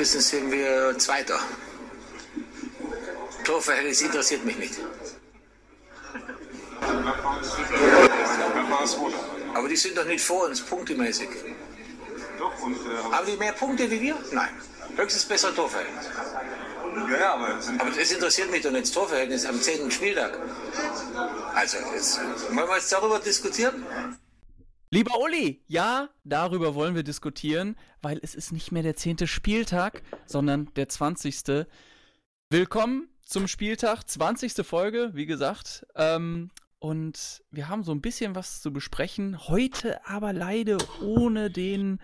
Wissens sind wir Zweiter. Torverhältnis interessiert mich nicht. Aber die sind doch nicht vor uns, punktemäßig. Haben die mehr Punkte wie wir? Nein. Höchstens besser Torverhältnis. ja, ja, aber Aber das interessiert mich doch nicht, das Torverhältnis am 10. Spieltag. Also, jetzt wollen wir jetzt darüber diskutieren? Lieber Uli, ja, darüber wollen wir diskutieren, weil es ist nicht mehr der zehnte Spieltag, sondern der 20. Willkommen zum Spieltag, 20. Folge, wie gesagt. Ähm, und wir haben so ein bisschen was zu besprechen. Heute aber leider ohne den,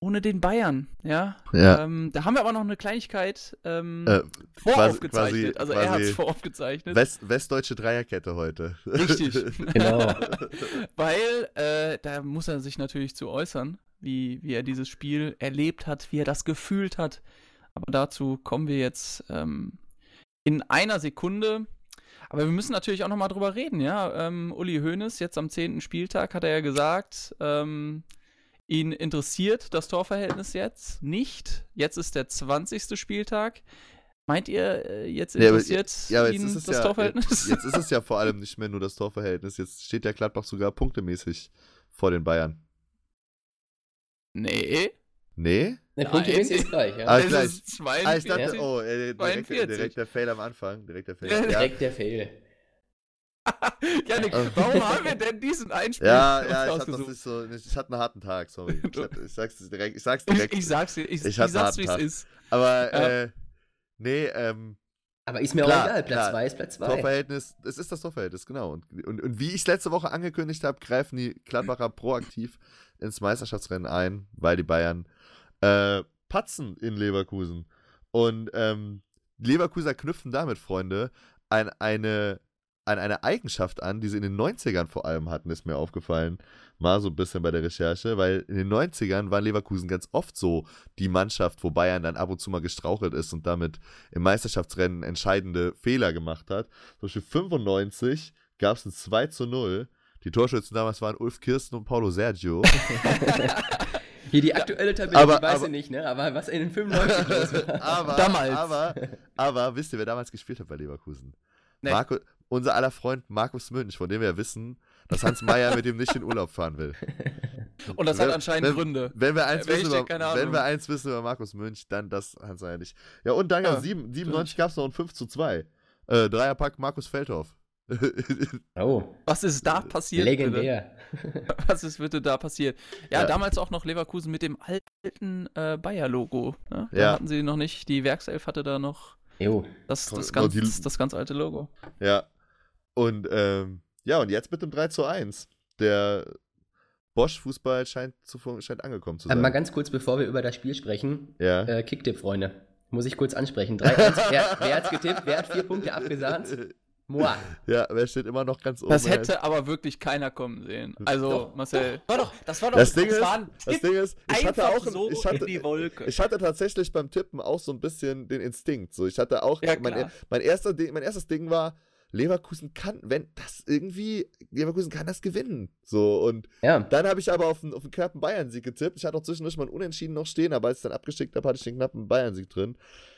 ohne den Bayern. Ja. Ja. Ähm, da haben wir aber noch eine Kleinigkeit ähm, Äh, voraufgezeichnet. quasi- also er hat quasi es voraufgezeichnet. West, westdeutsche Dreierkette heute. Richtig. Genau. Weil äh, da muss er sich natürlich zu äußern, wie, wie er dieses Spiel erlebt hat, wie er das gefühlt hat. Aber dazu kommen wir jetzt ähm, in einer Sekunde. Aber wir müssen natürlich auch nochmal drüber reden, ja. Ähm, Uli Hoeneß, jetzt am 10. Spieltag, hat er ja gesagt, ähm, ihn interessiert das Torverhältnis jetzt nicht. Jetzt ist der 20. Spieltag. Meint ihr, äh, jetzt Ja, aber- interessiert Ja, aber ihn jetzt ist es das ja, Torverhältnis? Jetzt ist es ja vor allem nicht mehr nur das Torverhältnis. Jetzt steht der Gladbach sogar punktemäßig vor den Bayern. nee. Nee? Der Punkt Nein. ist gleich, ja. Ah, Es gleich. ist 42. Ah, ich dachte, Ja. oh, äh, direkt, 42. direkt der Fail am Anfang. Direkt der Fail. Ja, Ja, Direkt der Fail. Janik, warum haben wir denn diesen Einspiel ja, ja ich, hab das nicht so, ich hatte einen harten Tag, sorry. Ich, hatte, ich sag's direkt. Ich sag's Ich, direkt. ich sag's dir, ich, Ich ich, hatte sag's, wie es ist. Aber, Ja. äh, nee, ähm, Aber ist mir Klar, auch egal. Platz klar. 2 ist Platz 2. Torverhältnis, es ist das Torverhältnis, genau. Und, und, und wie ich es letzte Woche angekündigt habe, greifen die Gladbacher proaktiv ins Meisterschaftsrennen ein, weil die Bayern äh, patzen in Leverkusen. Und ähm, Leverkuser knüpfen damit, Freunde, an eine, an eine Eigenschaft an, die sie in den 90ern vor allem hatten, ist mir aufgefallen. Mal so ein bisschen bei der Recherche, weil in den 90ern war Leverkusen ganz oft so die Mannschaft, wo Bayern dann ab und zu mal gestrauchelt ist und damit im Meisterschaftsrennen entscheidende Fehler gemacht hat. Zum Beispiel 95 gab es ein 2 zu 0. Die Torschützen damals waren Ulf Kirsten und Paulo Sergio. Hier die aktuelle Tabelle, Aber- die weiß aber- ich nicht, ne? Aber was in den 95 los war. aber, Damals. Aber, aber wisst ihr, wer damals gespielt hat bei Leverkusen? Nee. Marco, unser aller Freund Markus Münch, von dem wir ja wissen, dass Hans Meyer mit ihm nicht in Urlaub fahren will. Und das hat Wenn- anscheinend wenn, Gründe. Wenn wir, eins Welche? wissen über, wenn wir eins wissen über Markus Münch, dann das Hans Meyer nicht. Ja, und dann Ja, 7, 97 gab es noch ein 5 zu 2. Äh, Dreierpack Markus Feldhoff. Oh, Was ist da passiert? Bitte? legendär. Was ist bitte da passiert? Ja, Ja. damals auch noch Leverkusen mit dem alten äh, Bayer-Logo. Ne? Da Ja. hatten sie noch nicht, die Werkself hatte da noch Jo. das, das, ganz, die- das ganz alte Logo. Ja. Und ähm, ja, und jetzt mit dem 3 zu 1. Der Bosch-Fußball scheint, zu, scheint angekommen zu Aber sein. mal ganz kurz, bevor wir über das Spiel sprechen. ja. Äh, Kicktipp, Freunde. Muss ich kurz ansprechen. 3-1. wer, wer hat's getippt? Wer hat vier Punkte abgesahnt? Moa. ja, wer steht immer noch ganz oben? Das hätte aber wirklich keiner kommen sehen. Also, Doch, Marcel. War doch, das war doch Das Ding, ist, das Ding ist, ich hatte einfach auch so ich hatte, in die Wolke. Ich hatte tatsächlich beim Tippen auch so ein bisschen den Instinkt. So, ich hatte auch, Ja, mein, mein, erster mein erstes Ding war, Leverkusen kann, wenn das irgendwie, Leverkusen kann das gewinnen. So, und Ja. dann habe ich aber auf einen, auf einen knappen Bayern-Sieg getippt. Ich hatte auch zwischendurch mal einen Unentschieden noch stehen, aber als ich dann abgeschickt habe, hatte ich den knappen Bayern-Sieg drin.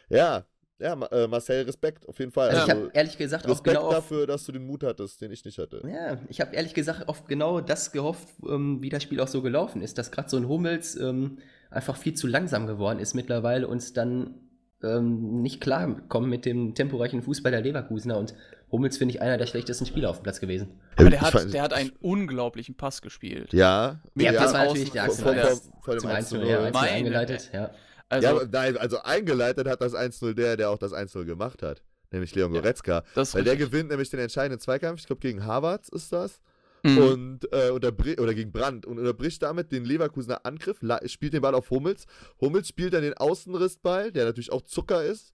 Ja, ja, äh, Marcel, Respekt, auf jeden Fall. Also ich Also, habe ehrlich gesagt auch Respekt genau auf, dafür, dass du den Mut hattest, den ich nicht hatte. Ja, ich habe ehrlich gesagt auf genau das gehofft, ähm, wie das Spiel auch so gelaufen ist, dass gerade so ein Hummels ähm, einfach viel zu langsam geworden ist mittlerweile und dann ähm, nicht klarkommen mit dem temporeichen Fußball der Leverkusener und Hummels finde ich einer der schlechtesten Spieler auf dem Platz gewesen. Aber der hat, fand- der hat einen unglaublichen Pass gespielt. Ja, Ja, das war natürlich der Axel vor, Ja. vor, vor dem zum 1 zu 1-0 0. ja, 1-0 Meine- eingeleitet, ja. Also, ja, nein, also eingeleitet hat das 1-0 der, der auch das 1-0 gemacht hat. Nämlich Leon Ja, Goretzka. das ist Weil der gewinnt nämlich den entscheidenden Zweikampf, ich glaube gegen Harvards ist das. Mhm. Und äh, oder gegen Brandt und unterbricht damit den Leverkusener Angriff, spielt den Ball auf Hummels. Hummels spielt dann den Außenrissball, der natürlich auch Zucker ist.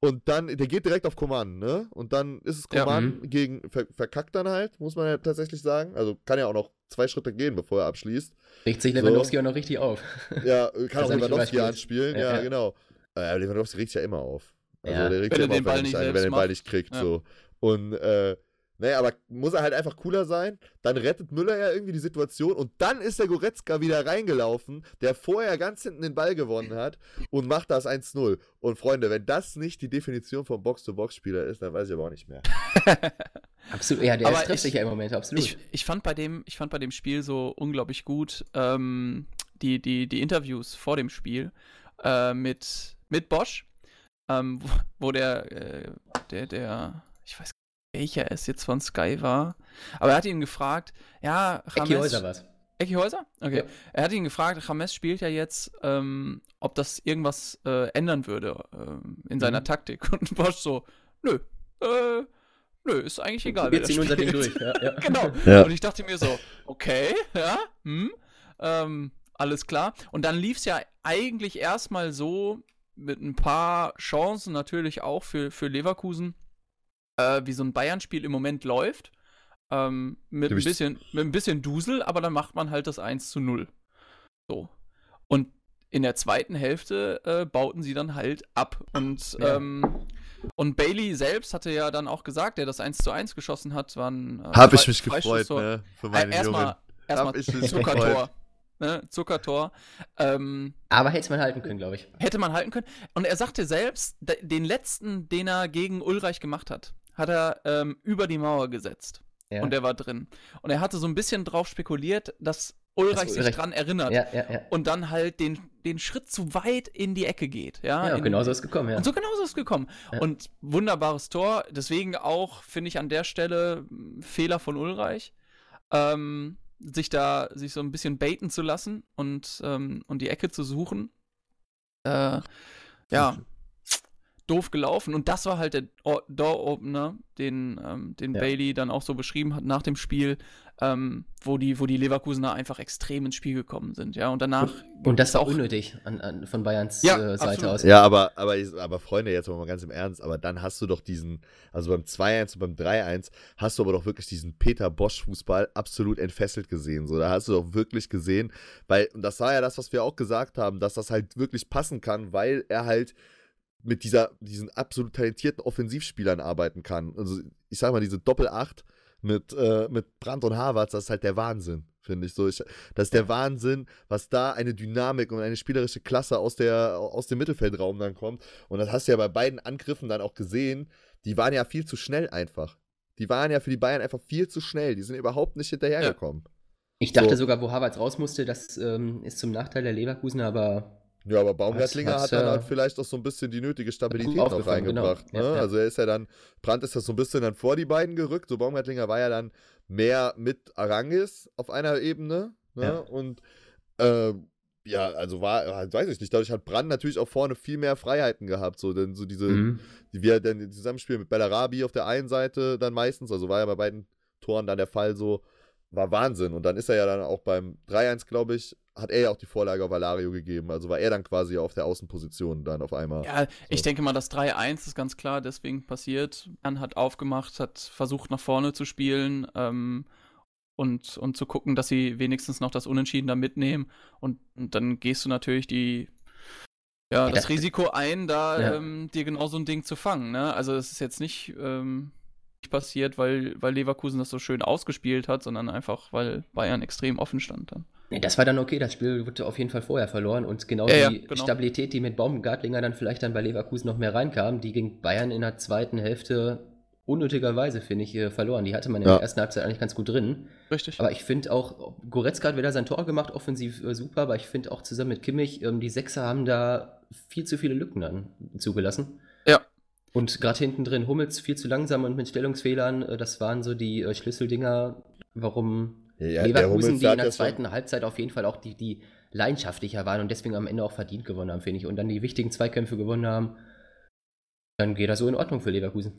Und dann, der geht direkt auf Coman, ne? Und dann ist es Ja. Coman gegen, ver, verkackt dann halt, muss man ja tatsächlich sagen. Also kann ja auch noch zwei Schritte gehen, bevor er abschließt. Regt sich Lewandowski auch noch richtig auf. Ja, kann auch er Lewandowski anspielen, ja, Ja, ja. genau. Äh, Lewandowski regt sich ja immer auf. Also Ja. der regt Wenn sich er immer den auf, Ball wenn, nicht er- wenn er den Ball nicht kriegt. Ja. So. Und äh, Naja, aber muss er halt einfach cooler sein. Dann rettet Müller ja irgendwie die Situation und dann ist der Goretzka wieder reingelaufen, der vorher ganz hinten den Ball gewonnen hat und macht das 1-0. Und Freunde, wenn das nicht die Definition vom Box-to-Box-Spieler ist, dann weiß ich aber auch nicht mehr. Absolut, ja, der Aber trifft ich- sich ja im Moment, absolut. Ich, ich, fand bei dem, ich fand bei dem Spiel so unglaublich gut ähm, die, die, die Interviews vor dem Spiel äh, mit, mit Bosch, ähm, wo, wo der, äh, der, der, ich weiß gar nicht, welcher es jetzt von Sky war, aber er hat ihn gefragt, ja, Ecki James- Häuser war's. Ecki Häuser? Okay. Ja. Er hat ihn gefragt, James spielt ja jetzt, ähm, ob das irgendwas äh, ändern würde ähm, in seiner Mhm. Taktik. Und Bosch so, nö, äh, nö, ist eigentlich egal. da sie unser Ding durch. Ja, ja. genau. Ja. Und ich dachte mir so, okay, ja, hm, ähm, alles klar. Und dann lief es ja eigentlich erstmal so mit ein paar Chancen natürlich auch für, für Leverkusen, äh, wie so ein Bayern-Spiel im Moment läuft. Ähm, mit, ein bisschen, mit ein bisschen Dusel, aber dann macht man halt das 1 zu 0. So. Und in der zweiten Hälfte äh, bauten sie dann halt ab. Und, Ja. ähm, und Bailey selbst hatte ja dann auch gesagt, der das 1 zu 1 geschossen hat, war ein äh, Hab ich mich gefreut, ne? Für Äh, meine Jungen. erstmal mich Zuckertor. Ne? Zuckertor. Ähm, Aber hätte man halten können, glaube ich. hätte man halten können. Und er sagte selbst, de- den letzten, den er gegen Ulreich gemacht hat, hat er ähm, über die Mauer gesetzt. Ja. Und der war drin. Und er hatte so ein bisschen drauf spekuliert, dass Ulreich sich Ulreich- dran erinnert. ja, ja, ja. Und dann halt den, den Schritt zu weit in die Ecke geht. Ja, Ja, in, genau so ist es gekommen, ja. Und so genau so ist es gekommen. Und wunderbares Tor. Deswegen auch, finde ich, an der Stelle Fehler von Ulreich. Ähm, sich da, sich so ein bisschen baiten zu lassen und, ähm, und die Ecke zu suchen. Äh, ja, doof gelaufen. Und das war halt der Door-Opener, den, ähm, den Ja. Bailey dann auch so beschrieben hat nach dem Spiel, ähm, wo, die, wo die Leverkusener einfach extrem ins Spiel gekommen sind. Ja, und danach. Und das ist war auch unnötig an, an, von Bayerns Ja, äh, Seite absolut. aus. Ja, aber, aber, ich- aber Freunde, jetzt mal ganz im Ernst, aber dann hast du doch diesen, also beim 2-1 und beim 3-1 hast du aber doch wirklich diesen Peter Bosch-Fußball absolut entfesselt gesehen. So, da hast du doch wirklich gesehen, weil, und das war ja das, was wir auch gesagt haben, dass das halt wirklich passen kann, weil er halt mit dieser, diesen absolut talentierten Offensivspielern arbeiten kann. Also, ich sag mal, diese Doppel-8 mit, äh, mit Brandt und Havertz, das ist halt der Wahnsinn, finde ich so. Ich, das ist der Wahnsinn, was da eine Dynamik und eine spielerische Klasse aus, der, aus dem Mittelfeldraum dann kommt. Und das hast du ja bei beiden Angriffen dann auch gesehen. Die waren ja viel zu schnell einfach. Die waren ja für die Bayern einfach viel zu schnell. Die sind überhaupt nicht hinterhergekommen. Ich dachte So. sogar, wo Havertz raus musste, das ähm, ist zum Nachteil der Leverkusen, aber Ja, aber Baumgartlinger Hat- hat dann halt vielleicht auch so ein bisschen die nötige Stabilität noch genau. reingebracht. Ja, ne? ja. Also er ist ja dann, Brandt ist ja so ein bisschen dann vor die beiden gerückt. So Baumgartlinger war ja dann mehr mit Arangis auf einer Ebene. Ne? Ja. Und äh, ja, also war, halt, weiß ich nicht, dadurch hat Brandt natürlich auch vorne viel mehr Freiheiten gehabt. So, denn so diese, mhm. die wir dann im Zusammenspiel mit Bellarabi auf der einen Seite dann meistens, also war ja bei beiden Toren dann der Fall so, war Wahnsinn. Und dann ist er ja dann auch beim 3-1, glaube ich, hat er ja auch die Vorlage auf Valario gegeben. Also war er dann quasi auf der Außenposition dann auf einmal. Ja, ich denke mal, das 3-1 ist ganz klar deswegen passiert. Jan hat aufgemacht, hat versucht nach vorne zu spielen ähm, und, und zu gucken, dass sie wenigstens noch das Unentschieden da mitnehmen. Und, und dann gehst du natürlich die, ja, Ja, das das- Risiko ein, da Ja. ähm, dir genau so ein Ding zu fangen. Ne? Also es ist jetzt nicht, ähm, nicht passiert, weil, weil Leverkusen das so schön ausgespielt hat, sondern einfach, weil Bayern extrem offen stand dann. Nee, das war dann okay, das Spiel wurde auf jeden Fall vorher verloren und genau Ja, die ja, genau. Stabilität, die mit Baumgartlinger dann vielleicht dann bei Leverkusen noch mehr reinkam, die gegen Bayern in der zweiten Hälfte unnötigerweise, finde ich, äh, verloren. Die hatte man in Ja. der ersten Halbzeit eigentlich ganz gut drin. Richtig. Aber ich finde auch, Goretzka hat wieder sein Tor gemacht, offensiv äh, super, aber ich finde auch zusammen mit Kimmich, ähm, die Sechser haben da viel zu viele Lücken dann zugelassen. Ja. Und gerade hinten drin Hummels viel zu langsam und mit Stellungsfehlern, äh, das waren so die äh, Schlüsseldinger, warum Ja, Leverkusen, die in der ja schon- zweiten Halbzeit auf jeden Fall auch die, die leidenschaftlicher waren und deswegen am Ende auch verdient gewonnen haben, finde ich. Und dann die wichtigen Zweikämpfe gewonnen haben, dann geht das so in Ordnung für Leverkusen.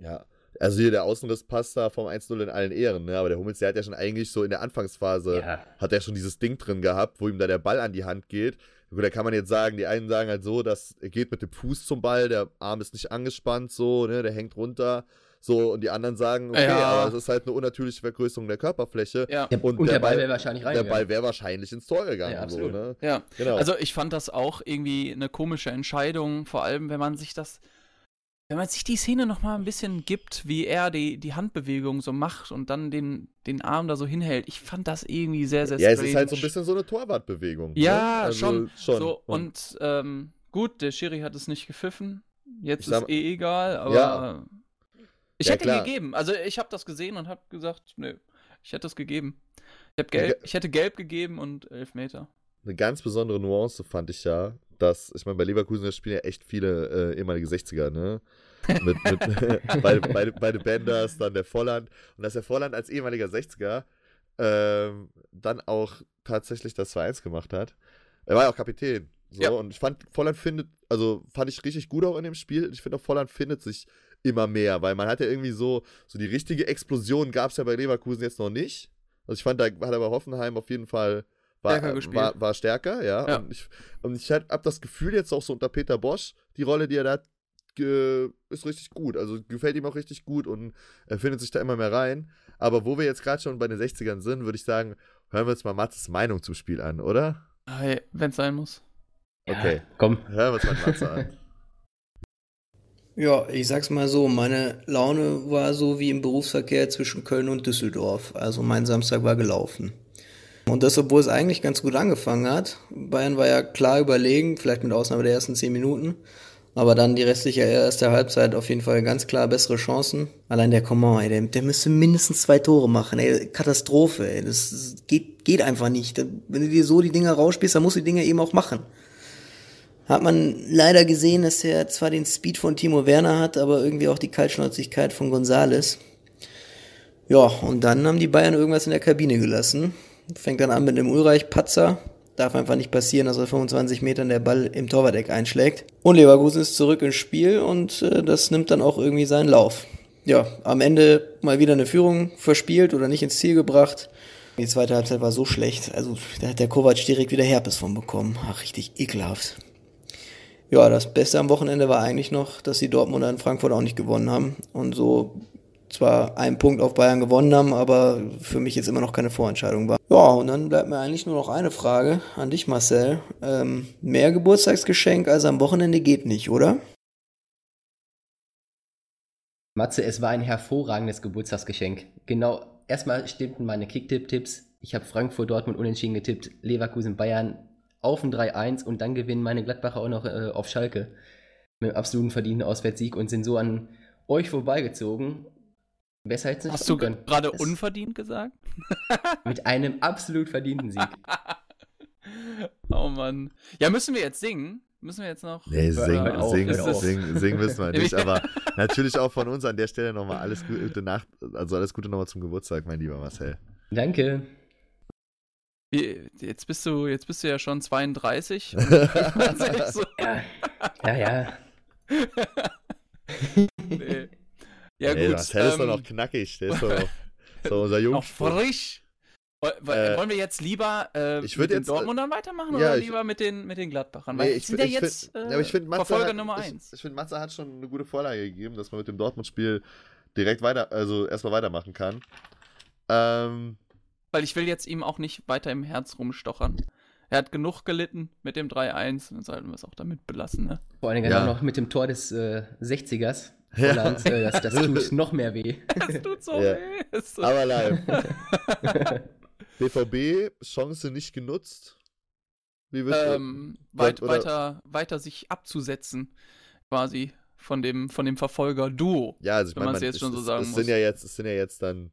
Ja. Also hier der Außenriss passt da vom 1-0 in allen Ehren, ne? Aber der Hummels, der hat ja schon eigentlich so in der Anfangsphase, Ja. hat er schon dieses Ding drin gehabt, wo ihm da der Ball an die Hand geht. Gut, da kann man jetzt sagen, die einen sagen halt so, dass er geht mit dem Fuß zum Ball, der Arm ist nicht angespannt, so, ne, der hängt runter. So, und die anderen sagen, okay, Ja. aber es ist halt eine unnatürliche Vergrößerung der Körperfläche. ja. Der, Und und, der der, Ball wäre wahrscheinlich Der reingegangen. Ball wäre wahrscheinlich ins Tor gegangen. Ja, so, ne? Ja. Genau. Also ich fand das auch irgendwie eine komische Entscheidung, vor allem wenn man sich das wenn man sich die Szene noch mal ein bisschen gibt, wie er die, die Handbewegung so macht und dann den, den Arm da so hinhält, ich fand das irgendwie sehr, sehr Ja, es ist halt so ein bisschen so eine Torwartbewegung. ne? Ja, Also schon. schon. So, und ähm, gut, der Schiri hat es nicht gepfiffen. Jetzt Ich sag- ist eh egal, aber Ja. ich Ja, hätte klar. ihn gegeben. Also ich habe das gesehen und habe gesagt, nö, ich hätte es gegeben. Ich, gelb, ge- ich hätte gelb gegeben und Elfmeter. eine ganz besondere Nuance fand ich ja, dass, ich meine, bei Leverkusen spielen ja echt viele äh, ehemalige 60er, ne? Mit, mit, beide, beide, beide Benders, dann der Volland. Und dass der Volland als ehemaliger 60er ähm, dann auch tatsächlich das 2-1 gemacht hat. Er war ja auch Kapitän. So, Ja. und ich fand, Volland findet, also fand ich richtig gut auch in dem Spiel. Ich finde auch, Volland findet sich immer mehr, weil man hat ja irgendwie so, so die richtige Explosion gab es ja bei Leverkusen jetzt noch nicht. Also ich fand, da hat er bei Hoffenheim auf jeden Fall war, Stärker äh, gespielt. war, war stärker, ja. Ja. Und ich, und ich habe das Gefühl jetzt auch so unter Peter Bosch, die Rolle, die er da hat, ge- ist richtig gut. Also gefällt ihm auch richtig gut und er findet sich da immer mehr rein. Aber wo wir jetzt gerade schon bei den 60ern sind, würde ich sagen, hören wir uns mal Matzes Meinung zum Spiel an, oder? Wenn es sein muss. Okay. Ja, komm. Hören wir uns mal Matze an. Ja, ich sag's mal so, meine Laune war so wie im Berufsverkehr zwischen Köln und Düsseldorf. Also mein Samstag war gelaufen. Und das, obwohl es eigentlich ganz gut angefangen hat. Bayern war ja klar überlegen, vielleicht mit Ausnahme der ersten zehn Minuten. Aber dann die restliche erste Halbzeit auf jeden Fall ganz klar bessere Chancen. Allein der Coman, ey, der, der müsste mindestens zwei Tore machen, ey. Katastrophe, ey. Das, geht, geht einfach nicht. Wenn du dir so die Dinger rausspielst, dann musst du die Dinger eben auch machen hat man leider gesehen, dass er zwar den Speed von Timo Werner hat, aber irgendwie auch die Kaltschnäuzigkeit von Gonzales. Ja, und dann haben die Bayern irgendwas in der Kabine gelassen. Fängt dann an mit dem Ulreich-Patzer. Darf einfach nicht passieren, dass er 25 Metern der Ball im Torwart-Eck einschlägt. Und Leverkusen ist zurück ins Spiel und äh, das nimmt dann auch irgendwie seinen Lauf. Ja, am Ende mal wieder eine Führung verspielt oder nicht ins Ziel gebracht. Die zweite Halbzeit war so schlecht. Also da hat der Kovac direkt wieder Herpes von bekommen. Ach, richtig ekelhaft. Ja, das Beste am Wochenende war eigentlich noch, dass die Dortmunder in Frankfurt auch nicht gewonnen haben und so zwar einen Punkt auf Bayern gewonnen haben, aber für mich jetzt immer noch keine Vorentscheidung war. Ja, und dann bleibt mir eigentlich nur noch eine Frage an dich, Marcel. Ähm, mehr Geburtstagsgeschenk als am Wochenende geht nicht, oder? Matze, es war ein hervorragendes Geburtstagsgeschenk. Genau, erstmal stimmten meine Kicktipp-Tipps. Ich habe Frankfurt, Dortmund unentschieden getippt, Leverkusen, Bayern auf ein 3-1 und dann gewinnen meine Gladbacher auch noch äh, auf Schalke mit einem absoluten verdienten Auswärtssieg und sind so an euch vorbeigezogen. Besser hätte es nicht Hast du können. gerade Es- unverdient gesagt? Mit einem absolut verdienten Sieg. oh Mann. Ja, müssen wir jetzt singen? Müssen wir jetzt noch? Nee, singen, auf, singen, singen, singen müssen wir nicht, aber natürlich auch von uns an der Stelle nochmal alles Gute Nacht, also alles Gute nochmal zum Geburtstag, mein lieber Marcel. Danke. Jetzt bist du, jetzt bist du ja schon 32. und man sich so, Ja, ja. ja. nee. Ja, Ey, gut. Marcel ist doch ähm, noch knackig, der ist doch noch so unser noch Jungspund. frisch. Äh, Wollen wir jetzt lieber äh, ich mit den jetzt, äh, Dortmundern weitermachen ja, oder ich- lieber mit den, mit den Gladbachern? Nee, Weil ich die sind ja ich jetzt find- äh, ich find, Verfolger hat, Nummer ich, 1. Ich finde, Matze hat schon eine gute Vorlage gegeben, dass man mit dem Dortmund-Spiel direkt weiter, also erstmal weitermachen kann. Ähm, Weil ich will jetzt ihm auch nicht weiter im Herz rumstochern. Er hat genug gelitten mit dem 3-1, dann sollten wir es auch damit belassen, ne? Vor allen Dingen Ja. auch noch mit dem Tor des äh, 60ers. Ja. Hollands, äh, das, das tut noch mehr weh. Das tut so Ja. weh. So- aber live. BVB, Chance nicht genutzt. Wie wird ähm, weit, weiter, weiter sich abzusetzen, quasi von dem, von dem Verfolger-Duo. Ja, also ich wenn meine, man- jetzt schon es, so es, sagen es muss. sind ja jetzt, es sind ja jetzt dann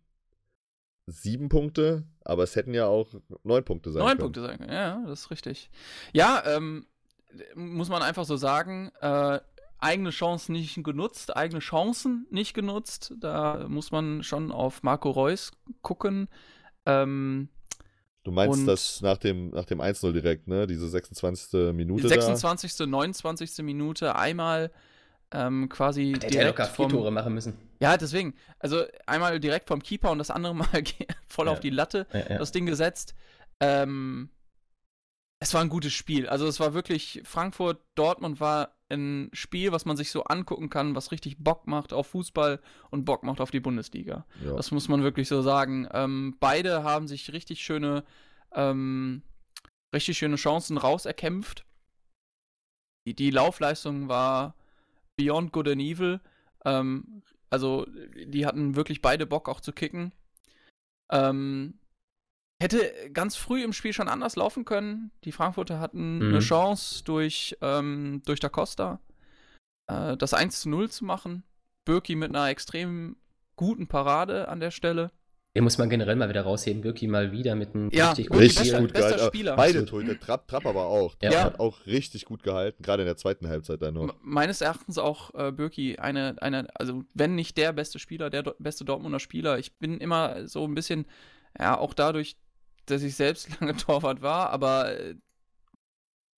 sieben Punkte, aber es hätten ja auch neun Punkte sein Neun können. Punkte sein können, ja, das ist richtig. Ja, ähm, muss man einfach so sagen, äh, eigene Chancen nicht genutzt, eigene Chancen nicht genutzt. Da muss man schon auf Marco Reus gucken. Ähm, Du meinst Und- das nach dem, nach dem 1-0 direkt, ne? Diese 26. Minute 26., 29. Minute einmal ähm, quasi Der hätte ja direkt locker vier vom, Tore machen müssen. Ja, deswegen. Also einmal direkt vom Keeper und das andere Mal voll Ja. auf die Latte Ja, ja. das Ding gesetzt. Ähm, es war ein gutes Spiel. Also es war wirklich, Frankfurt, Dortmund war ein Spiel, was man sich so angucken kann, was richtig Bock macht auf Fußball und Bock macht auf die Bundesliga. Ja. Das muss man wirklich so sagen. Ähm, beide haben sich richtig schöne, ähm, richtig schöne Chancen rauserkämpft. Die, die Laufleistung war Beyond Good and Evil. Ähm, also, die hatten wirklich beide Bock auch zu kicken. Ähm, hätte ganz früh im Spiel schon anders laufen können. Die Frankfurter hatten Mhm. eine Chance durch, ähm, durch Da Costa äh, das 1 zu 0 zu machen. Birki mit einer extrem guten Parade an der Stelle. Den muss man generell mal wieder rausheben. Birki mal wieder mit einem Ja, richtig Richtig bester- gut bester. Spieler. Beide. Torhüter, Trapp, Trapp aber auch. Trapp Ja. hat auch richtig gut gehalten, gerade in der zweiten Halbzeit dann noch. Meines Erachtens auch äh, Birki eine, eine, also wenn nicht der beste Spieler, der do beste Dortmunder Spieler. Ich bin immer so ein bisschen, ja, auch dadurch, dass ich selbst lange Torwart war, aber äh,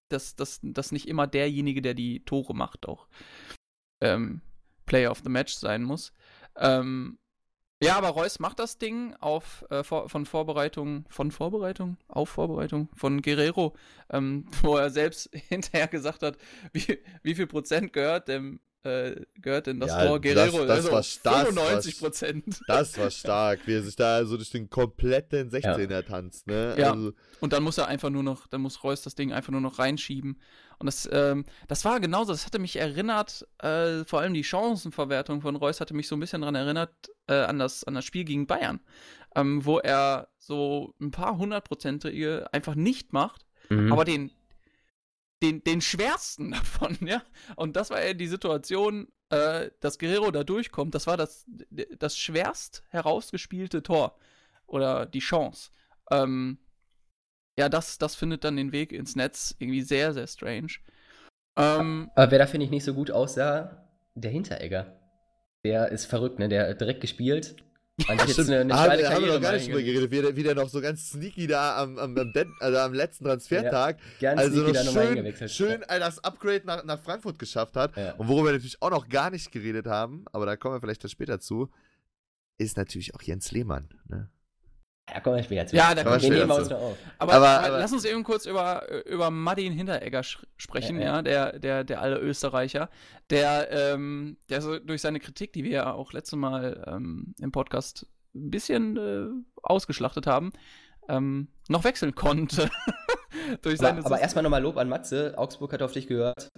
dass das, das nicht immer derjenige, der die Tore macht, auch ähm, Player of the Match sein muss. Ähm, ja, aber Reus macht das Ding auf, äh, vor, von Vorbereitung, von Vorbereitung, auf Vorbereitung von Guerrero, ähm, wo er selbst hinterher gesagt hat, wie, wie viel Prozent gehört dem, äh, gehört denn das Ja, Tor das- Guerrero? das Also war stark, 95 Prozent. Das war stark, wie er sich da so durch den kompletten 16er tanzt, ne? Ja. Also, Und dann muss er einfach nur noch, dann muss Reus das Ding einfach nur noch reinschieben. Und das, ähm, das war genauso, das hatte mich erinnert, äh, vor allem die Chancenverwertung von Reus hatte mich so ein bisschen daran erinnert, äh, an, das, an das Spiel gegen Bayern, ähm, wo er so ein paar hundertprozentige einfach nicht macht, Mhm. aber den, den, den schwersten davon, ja. Und das war ja die Situation, äh, dass Guerrero da durchkommt, das war das, das schwerst herausgespielte Tor oder die Chance. Ähm, ja, das, das findet dann den Weg ins Netz irgendwie sehr, sehr strange. Ähm, Aber wer da, finde ich, nicht so gut aussah, der Hinteregger. Der ist verrückt, ne? Der hat direkt gespielt. Eigentlich jetzt Stimmt, eine, eine haben, haben wir noch gar nicht drüber geredet, wie der, wie der noch so ganz sneaky da am, am, am, Den- also am letzten Transfertag, Ganz also noch schön, schön äh, das Upgrade nach, nach Frankfurt geschafft hat. Ja. Und worüber wir natürlich auch noch gar nicht geredet haben, aber da kommen wir vielleicht später zu, ist natürlich auch Jens Lehmann. Ne? Da kommen wir später zu. Ja, da kommen wir nehmen wir uns noch auf. aber, Aber- aber, lass uns eben kurz über, über Martin Hinteregger sprechen, Ja, ja, ja. der, der, der alle Österreicher, der, ähm, der so durch seine Kritik, die wir ja auch letztes Mal ähm, im Podcast ein bisschen äh, ausgeschlachtet haben, ähm, noch wechseln konnte. durch seine Aber, aber erstmal nochmal Lob an Matze. Augsburg hat auf dich gehört.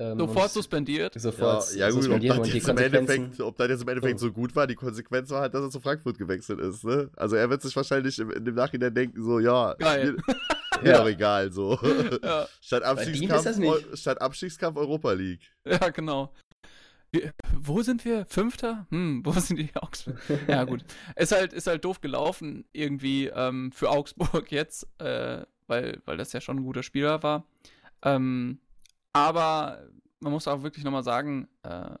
Ähm, sofort suspendiert. Sofort ja, ja gut, ob suspendiert das, und die jetzt im. Endeffekt, ob das jetzt im Endeffekt so gut war, die Konsequenz war halt, dass er zu Frankfurt gewechselt ist. Ne? Also er wird sich wahrscheinlich im, in dem Nachhinein denken, so, ja, Geil. mir, Ja. doch egal, so. Ja. statt, Abstiegskampf, statt Abstiegskampf Europa League. Ja, genau. Wir, wo sind wir? Fünfter? Hm, wo sind die Augsburg? Ja, gut. Ist halt, ist halt doof gelaufen, irgendwie ähm, für Augsburg jetzt, äh, weil, weil das ja schon ein guter Spieler war. Ähm, aber man muss auch wirklich nochmal sagen, äh,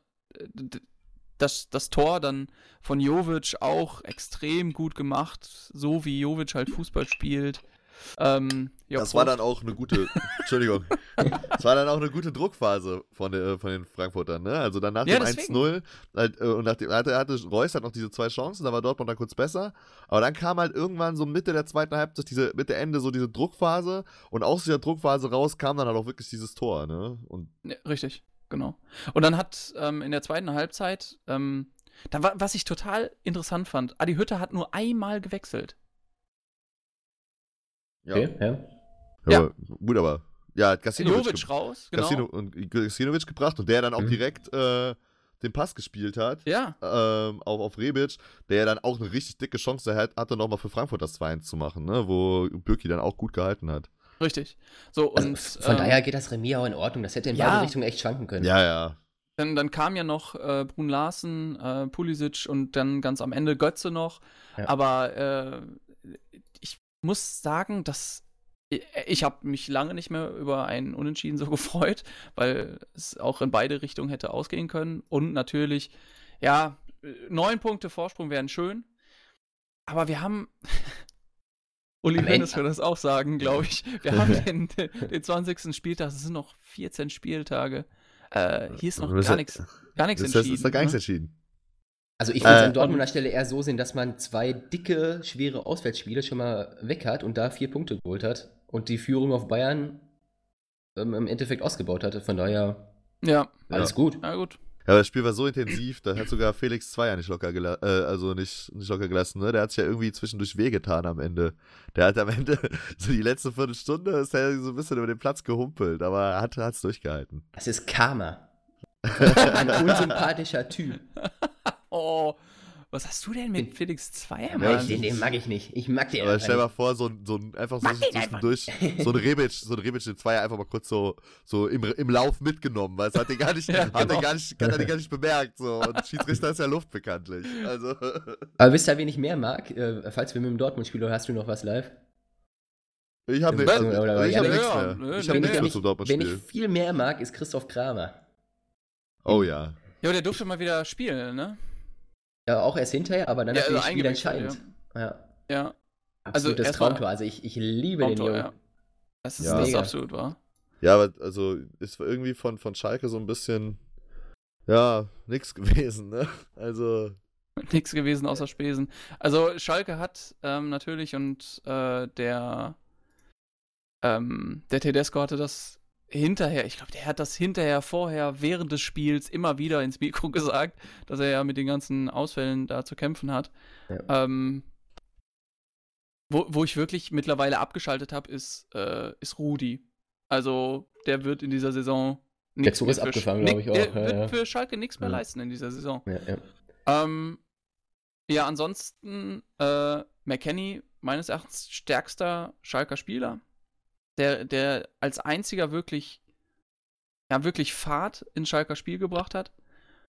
das, das Tor dann von Jovic auch extrem gut gemacht, so wie Jovic halt Fußball spielt. Ähm, ja, das war dann auch eine gute, Entschuldigung, das war dann auch eine gute Druckphase von, der, von den Frankfurtern, ne? Also dann nach Ja, dem deswegen. 1-0 halt, äh, und nach dem, hatte, hatte Reus hat noch diese zwei Chancen, da war Dortmund dann kurz besser, aber dann kam halt irgendwann so Mitte der zweiten Halbzeit, diese, Mitte Ende so diese Druckphase und aus dieser Druckphase raus kam dann halt auch wirklich dieses Tor, ne? Und Ja, richtig, genau. Und dann hat ähm, in der zweiten Halbzeit, ähm, da war, was ich total interessant fand, Adi Hütter hat nur einmal gewechselt. ja, Okay, ja. Ja. Aber, gut, aber ja, hat Gasinovic, raus, genau. Gassino, und Gasinovic gebracht und der dann auch Mhm. direkt äh, den Pass gespielt hat. Ja, ähm, auf, auf Rebic, der dann auch eine richtig dicke Chance hat, hatte, nochmal für Frankfurt das 2-1 zu machen, ne? wo Birki dann auch gut gehalten hat. richtig. So, und Also, von ähm, daher geht das Remis auch in Ordnung. Das hätte in Ja. beide Richtungen echt schwanken können. Ja, ja. dann, dann kam ja noch äh, Brun Larsen, äh, Pulisic und dann ganz am Ende Götze noch. Ja. Aber äh, ich muss sagen, dass ich, habe mich lange nicht mehr über einen Unentschieden so gefreut, weil es auch in beide Richtungen hätte ausgehen können. Und natürlich, ja, neun Punkte Vorsprung wären schön. Aber wir haben. Uli Ende- würde das auch sagen, glaube ich. Wir haben den, den 20. Spieltag, es sind noch 14 Spieltage. Äh, hier ist noch gar nichts gar nichts entschieden. ist da gar nichts ne? entschieden. Also ich würde es Äh, an Dortmunder Stelle eher so sehen, dass man zwei dicke, schwere Auswärtsspiele schon mal weg hat und da vier Punkte geholt hat und die Führung auf Bayern ähm, im Endeffekt ausgebaut hatte. Von daher Ja, alles Ja. gut. na gut. Ja, aber das Spiel war so intensiv, da hat sogar Felix Zweier nicht locker gelassen, äh, also nicht, nicht locker gelassen, ne? Der hat sich ja irgendwie zwischendurch wehgetan am Ende. Der hat am Ende, so die letzte Viertelstunde, ist er so ein bisschen über den Platz gehumpelt, aber er hat es durchgehalten. Das ist Karma. Ein unsympathischer Typ. Oh, was hast du denn mit Den- Felix Zweier, Ja, Mann? ich, den, den mag ich nicht. Ich mag den Aber einfach stell mal nicht. vor, so ein, so ein einfach so zwischendurch, so ein Rebic, so ein Rebic, den Zweier einfach mal kurz so, so im, im Lauf mitgenommen, weil es hat den gar nicht, Ja, hat genau. den gar nicht, hat er den gar nicht bemerkt, so. Und Schiedsrichter ist ja Luft bekanntlich. Also, Aber wisst ihr, wen ich mehr mag? Äh, falls wir mit dem Dortmund spielen, oder hast du noch was live? ich habe Oder- also, oder- ich ja, ja, nichts ja, mehr. nö, Ich nö, habe nichts wen mehr ich, zum wen ich Dortmund-Spiel. viel mehr mag, ist Christoph Kramer. Oh ja. Ja, der durfte mal wieder spielen, ne? Ja, auch erst hinterher, aber dann Ja, natürlich also spielentscheidend. eingewechselt, Ja. Ja, Absolutes erstmal- Traumtor. Also ich, ich liebe den Traumtor, Jungen. ja. Das ist, Ja. das ist absolut wahr. Ja, aber also ist irgendwie von, von Schalke so ein bisschen, ja, nix gewesen, ne? Also, Nichts gewesen außer Spesen. Also Schalke hat ähm, natürlich und äh, der ähm, der Tedesco hatte das hinterher, ich glaube, der hat das hinterher, vorher, während des Spiels immer wieder ins Mikro gesagt, dass er ja mit den ganzen Ausfällen da zu kämpfen hat. Ja. Ähm, wo, wo ich wirklich mittlerweile abgeschaltet habe, ist, äh, ist Rudi. Also der wird in dieser Saison nichts Zug ist abgefangen, Sch- glaub ich nick- Der auch, ja, wird ja. für Schalke nichts mehr leisten in dieser Saison. Ja. Ähm, ansonsten äh, McKenny meines Erachtens stärkster Schalker Spieler, der, der als einziger wirklich, ja, wirklich Fahrt ins Schalker Spiel gebracht hat.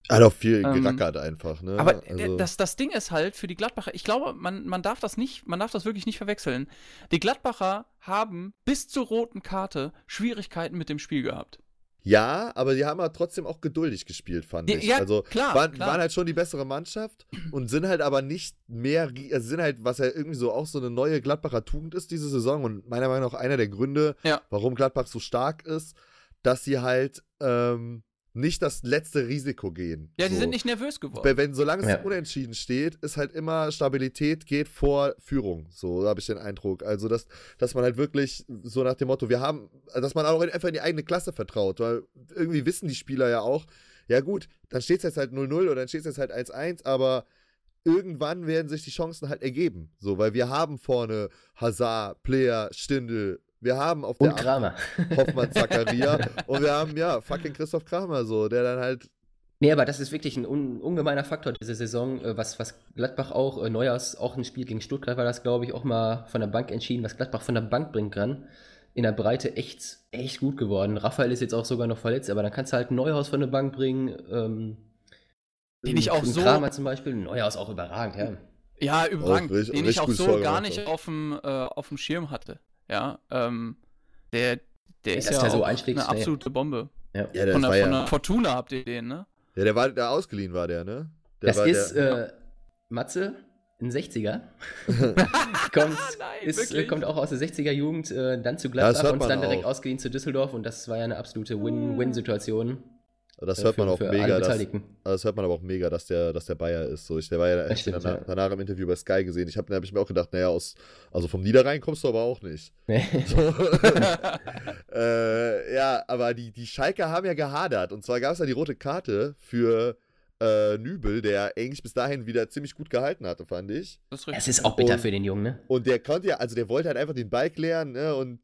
hat auch viel Ähm, gerackert einfach, ne? Aber also, der- das, das Ding ist halt für die Gladbacher, ich glaube, man, man darf das nicht, man darf das wirklich nicht verwechseln. Die Gladbacher haben bis zur roten Karte Schwierigkeiten mit dem Spiel gehabt. Ja, aber die haben aber trotzdem auch geduldig gespielt, fand ich. ja, also klar, waren, klar. waren halt schon die bessere Mannschaft und sind halt aber nicht mehr, also sind halt, was ja irgendwie so auch so eine neue Gladbacher Tugend ist diese Saison und meiner Meinung nach einer der Gründe, Ja. warum Gladbach so stark ist, dass sie halt ähm, nicht das letzte Risiko gehen. Ja, die so. sind nicht nervös geworden. Wenn, solange es Ja. unentschieden steht, ist halt immer Stabilität geht vor Führung. So habe ich den Eindruck. Also, dass, dass man halt wirklich so nach dem Motto, wir haben, dass man auch einfach in die eigene Klasse vertraut. Weil irgendwie wissen die Spieler ja auch, ja gut, dann steht es jetzt halt 0-0 oder dann steht es jetzt halt 1-1, aber irgendwann werden sich die Chancen halt ergeben. So, weil wir haben vorne Hazard, Player, Stindl, wir haben auf der Und Kramer. Hoffmann Zakaria und wir haben ja fucking Christoph Kramer so, der dann halt Nee, aber das ist wirklich ein un ungemeiner Faktor diese Saison, äh, was, was Gladbach auch, äh, Neujahrs, auch ein Spiel gegen Stuttgart war das, glaube ich, auch mal von der Bank entschieden, was Gladbach von der Bank bringen kann. In der Breite echt, echt gut geworden. Raphael ist jetzt auch sogar noch verletzt, aber dann kannst du halt Neuhaus von der Bank bringen. Ähm, Den ich auch so- Kramer zum Beispiel, Neuhaus auch überragend, ja. Ja, überragend, richtig- den ich auch so gar nicht auf dem, äh, auf dem Schirm hatte. Ja, ähm, der, der ist ja der so eine absolute Bombe. ja. ja, das Von der, war von ja, der Fortuna habt ihr den, ne? Ja, der war, der ausgeliehen war der, ne? Der Das war ist, der, äh, Matze, ein 60er. kommt, Nein, ist, äh, kommt auch aus der 60er Jugend, äh, dann zu Gladbach und dann direkt ausgeliehen zu Düsseldorf und das war ja eine absolute Win-Win-Situation. Das äh, hört man für- auch für mega, dass, also das hört man aber auch mega, dass der, dass der Bayer ist. So, ich, der war ja Das echt stimmt, danach, ja. danach im Interview bei Sky gesehen. Ich habe hab ich mir auch gedacht, naja, aus, also vom Niederrhein kommst du aber auch nicht. So. äh, ja, aber die, die Schalker haben ja gehadert. Und zwar gab es ja die rote Karte für äh, Nübel, der eigentlich bis dahin wieder ziemlich gut gehalten hatte, fand ich. Das ist Es richtig. ist auch bitter Und- für den Jungen, ne? Und der konnte ja, also der wollte halt einfach den Ball klären, ne, und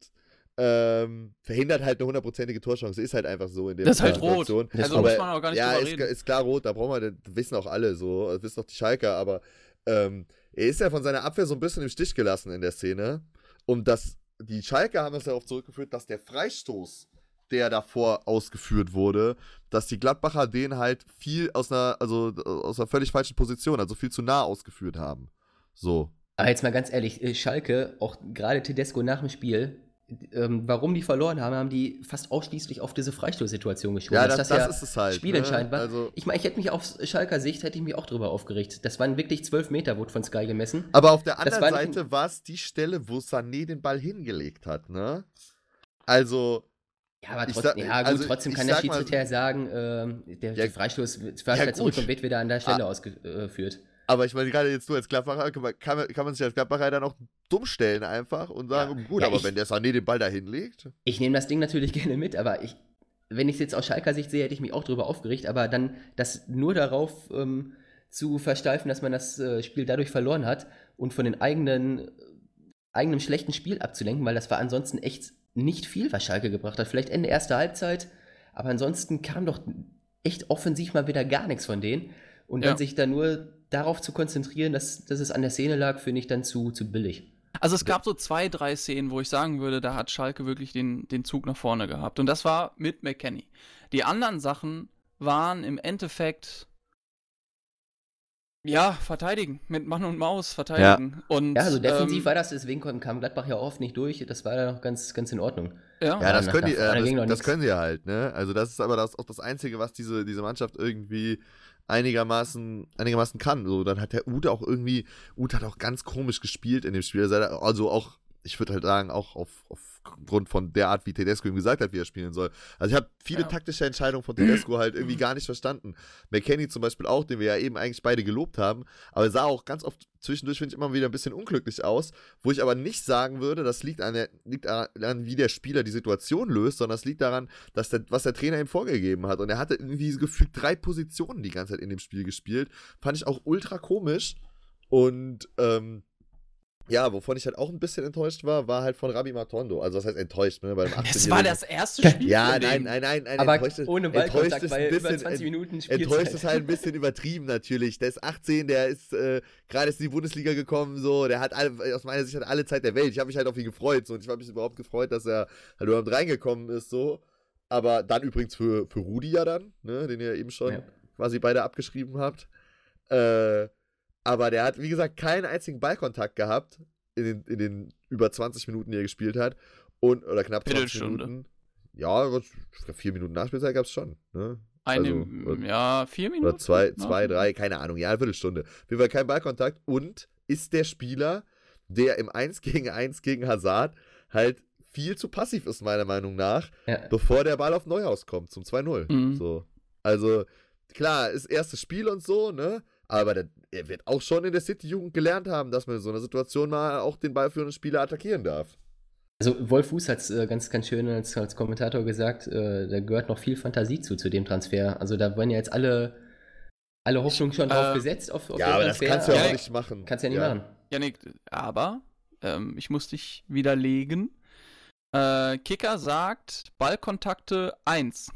ähm, verhindert halt eine hundertprozentige Torchance. Ist halt einfach so in der Das ist halt rot. Situation. Also Aber muss man auch gar nicht ja, ist, ist klar rot, da brauchen wir, das wissen auch alle so, das wissen auch die Schalker, aber ähm, er ist ja von seiner Abwehr so ein bisschen im Stich gelassen in der Szene. Und das, die Schalker haben das darauf zurückgeführt, dass der Freistoß, der davor ausgeführt wurde, dass die Gladbacher den halt viel aus einer, also aus einer völlig falschen Position, also viel zu nah ausgeführt haben. So. Aber jetzt mal ganz ehrlich, äh, Schalke, auch gerade Tedesco nach dem Spiel, ähm, warum die verloren haben, haben die fast ausschließlich auf diese Freistoßsituation geschoben. Ja, Dass das, das ist es halt. spielentscheidend ne? war. Also, Ich meine, ich hätte mich auf Schalker Sicht, hätte ich mich auch drüber aufgeregt. Das waren wirklich zwölf Meter, wurde von Sky gemessen. aber auf der Das anderen war Seite war es die Stelle, wo Sané den Ball hingelegt hat, ne? Also, Ja, aber Ich trotz, sag- ja, gut, also trotzdem kann der mal- Schiedsrichter ja sagen, ähm, der, Ja, der Freistoß fährt ja, zurück und wird wieder an der Stelle Ah. ausgeführt. Aber ich meine, gerade jetzt du als Gladbacher, kann man, kann man- sich als Gladbacher dann auch dumm stellen einfach und sagen, gut, Ja, aber ich- wenn der Sané den Ball da hinlegt, Ich nehme das Ding natürlich gerne mit, aber ich, wenn ich es jetzt aus Schalker Sicht sehe, hätte ich mich auch drüber aufgeregt, aber dann das nur darauf ähm, zu versteifen, dass man das äh, Spiel dadurch verloren hat und von den eigenen, eigenem schlechten Spiel abzulenken, weil das war ansonsten echt nicht viel, was Schalke gebracht hat. Vielleicht Ende erster Halbzeit, aber ansonsten kam doch echt offensiv mal wieder gar nichts von denen. Und dann Ja. sich da nur darauf zu konzentrieren, dass, dass es an der Szene lag, finde ich dann zu, zu billig. Also es gab so zwei, drei Szenen, wo ich sagen würde, da hat Schalke wirklich den, den Zug nach vorne gehabt. Und das war mit McKenny. Die anderen Sachen waren im Endeffekt ja, verteidigen. Mit Mann und Maus verteidigen. Und, Ja, also defensiv ähm, war das, deswegen kam kam Gladbach ja oft nicht durch. Das war ja noch ganz, ganz in Ordnung. ja. Ja, das können die, äh, das, das können sie halt, ne? Also das ist aber das, auch das Einzige, was diese, diese Mannschaft irgendwie einigermaßen, einigermaßen kann. So, dann hat der Ute auch irgendwie, Ute hat auch ganz komisch gespielt in dem Spiel. Also also auch, ich würde halt sagen, auch auf, aufgrund von der Art, wie Tedesco ihm gesagt hat, wie er spielen soll. Also ich habe viele Ja. taktische Entscheidungen von Tedesco halt irgendwie gar nicht verstanden. McKenny zum Beispiel auch, den wir ja eben eigentlich beide gelobt haben, aber er sah auch ganz oft zwischendurch, finde ich, immer wieder ein bisschen unglücklich aus, wo ich aber nicht sagen würde, das liegt an, der, liegt daran, wie der Spieler die Situation löst, sondern das liegt daran, dass der, was der Trainer ihm vorgegeben hat. Und er hatte irgendwie gefühlt drei Positionen die ganze Zeit in dem Spiel gespielt. Fand ich auch ultra komisch. Und ähm, ja, wovon ich halt auch ein bisschen enttäuscht war, war halt von Rabi Matondo. Also, was heißt enttäuscht, ne? Bei dem Es war 18-Jährigen. das erste Spiel. Ja, nein, nein, nein, nein. Aber enttäuscht ist- ohne enttäuscht Ballkontakt ist ein über bisschen- 20 Minuten Spielzeit. Enttäuscht ist halt ein bisschen übertrieben natürlich. Der ist 18, der ist äh, gerade ist in die Bundesliga gekommen, so, der hat alle, aus meiner Sicht hat alle Zeit der Welt. Ich habe mich halt auf ihn gefreut so, und ich habe mich überhaupt gefreut, dass er halt überhaupt reingekommen ist so. Aber dann übrigens für, für Rudi ja dann, ne, den ihr eben schon Ja. quasi beide abgeschrieben habt. Äh, aber der hat, wie gesagt, keinen einzigen Ballkontakt gehabt in den, in den über 20 Minuten, die er gespielt hat. Und, oder knapp 20 Viertelstunde. Minuten. Ja, vier Minuten Nachspielzeit gab es schon. Ne? Eine, Also, ja, vier Minuten. Oder zwei, zwei, drei, keine Ahnung, ja, eine Viertelstunde. Auf jeden Fall kein Ballkontakt und ist der Spieler, der im 1 gegen 1 gegen Hazard halt viel zu passiv ist, meiner Meinung nach, Ja. bevor der Ball auf Neuhaus kommt, zum 2-0. Mhm. So. Also, klar, ist erstes Spiel und so, ne? Aber der, er wird auch schon in der City-Jugend gelernt haben, dass man in so einer Situation mal auch den ballführenden Spieler attackieren darf. Also Wolf Fuß hat es äh, ganz, ganz schön als, als Kommentator gesagt, äh, da gehört noch viel Fantasie zu, zu dem Transfer. Also da werden ja jetzt alle, alle Hoffnungen schon drauf äh, gesetzt auf, auf ja, den aber das Transfer. kannst du ja Ja, auch nicht machen. Kannst ja nicht machen. Janik, aber ähm, ich muss dich widerlegen. Äh, Kicker sagt Ballkontakte 1.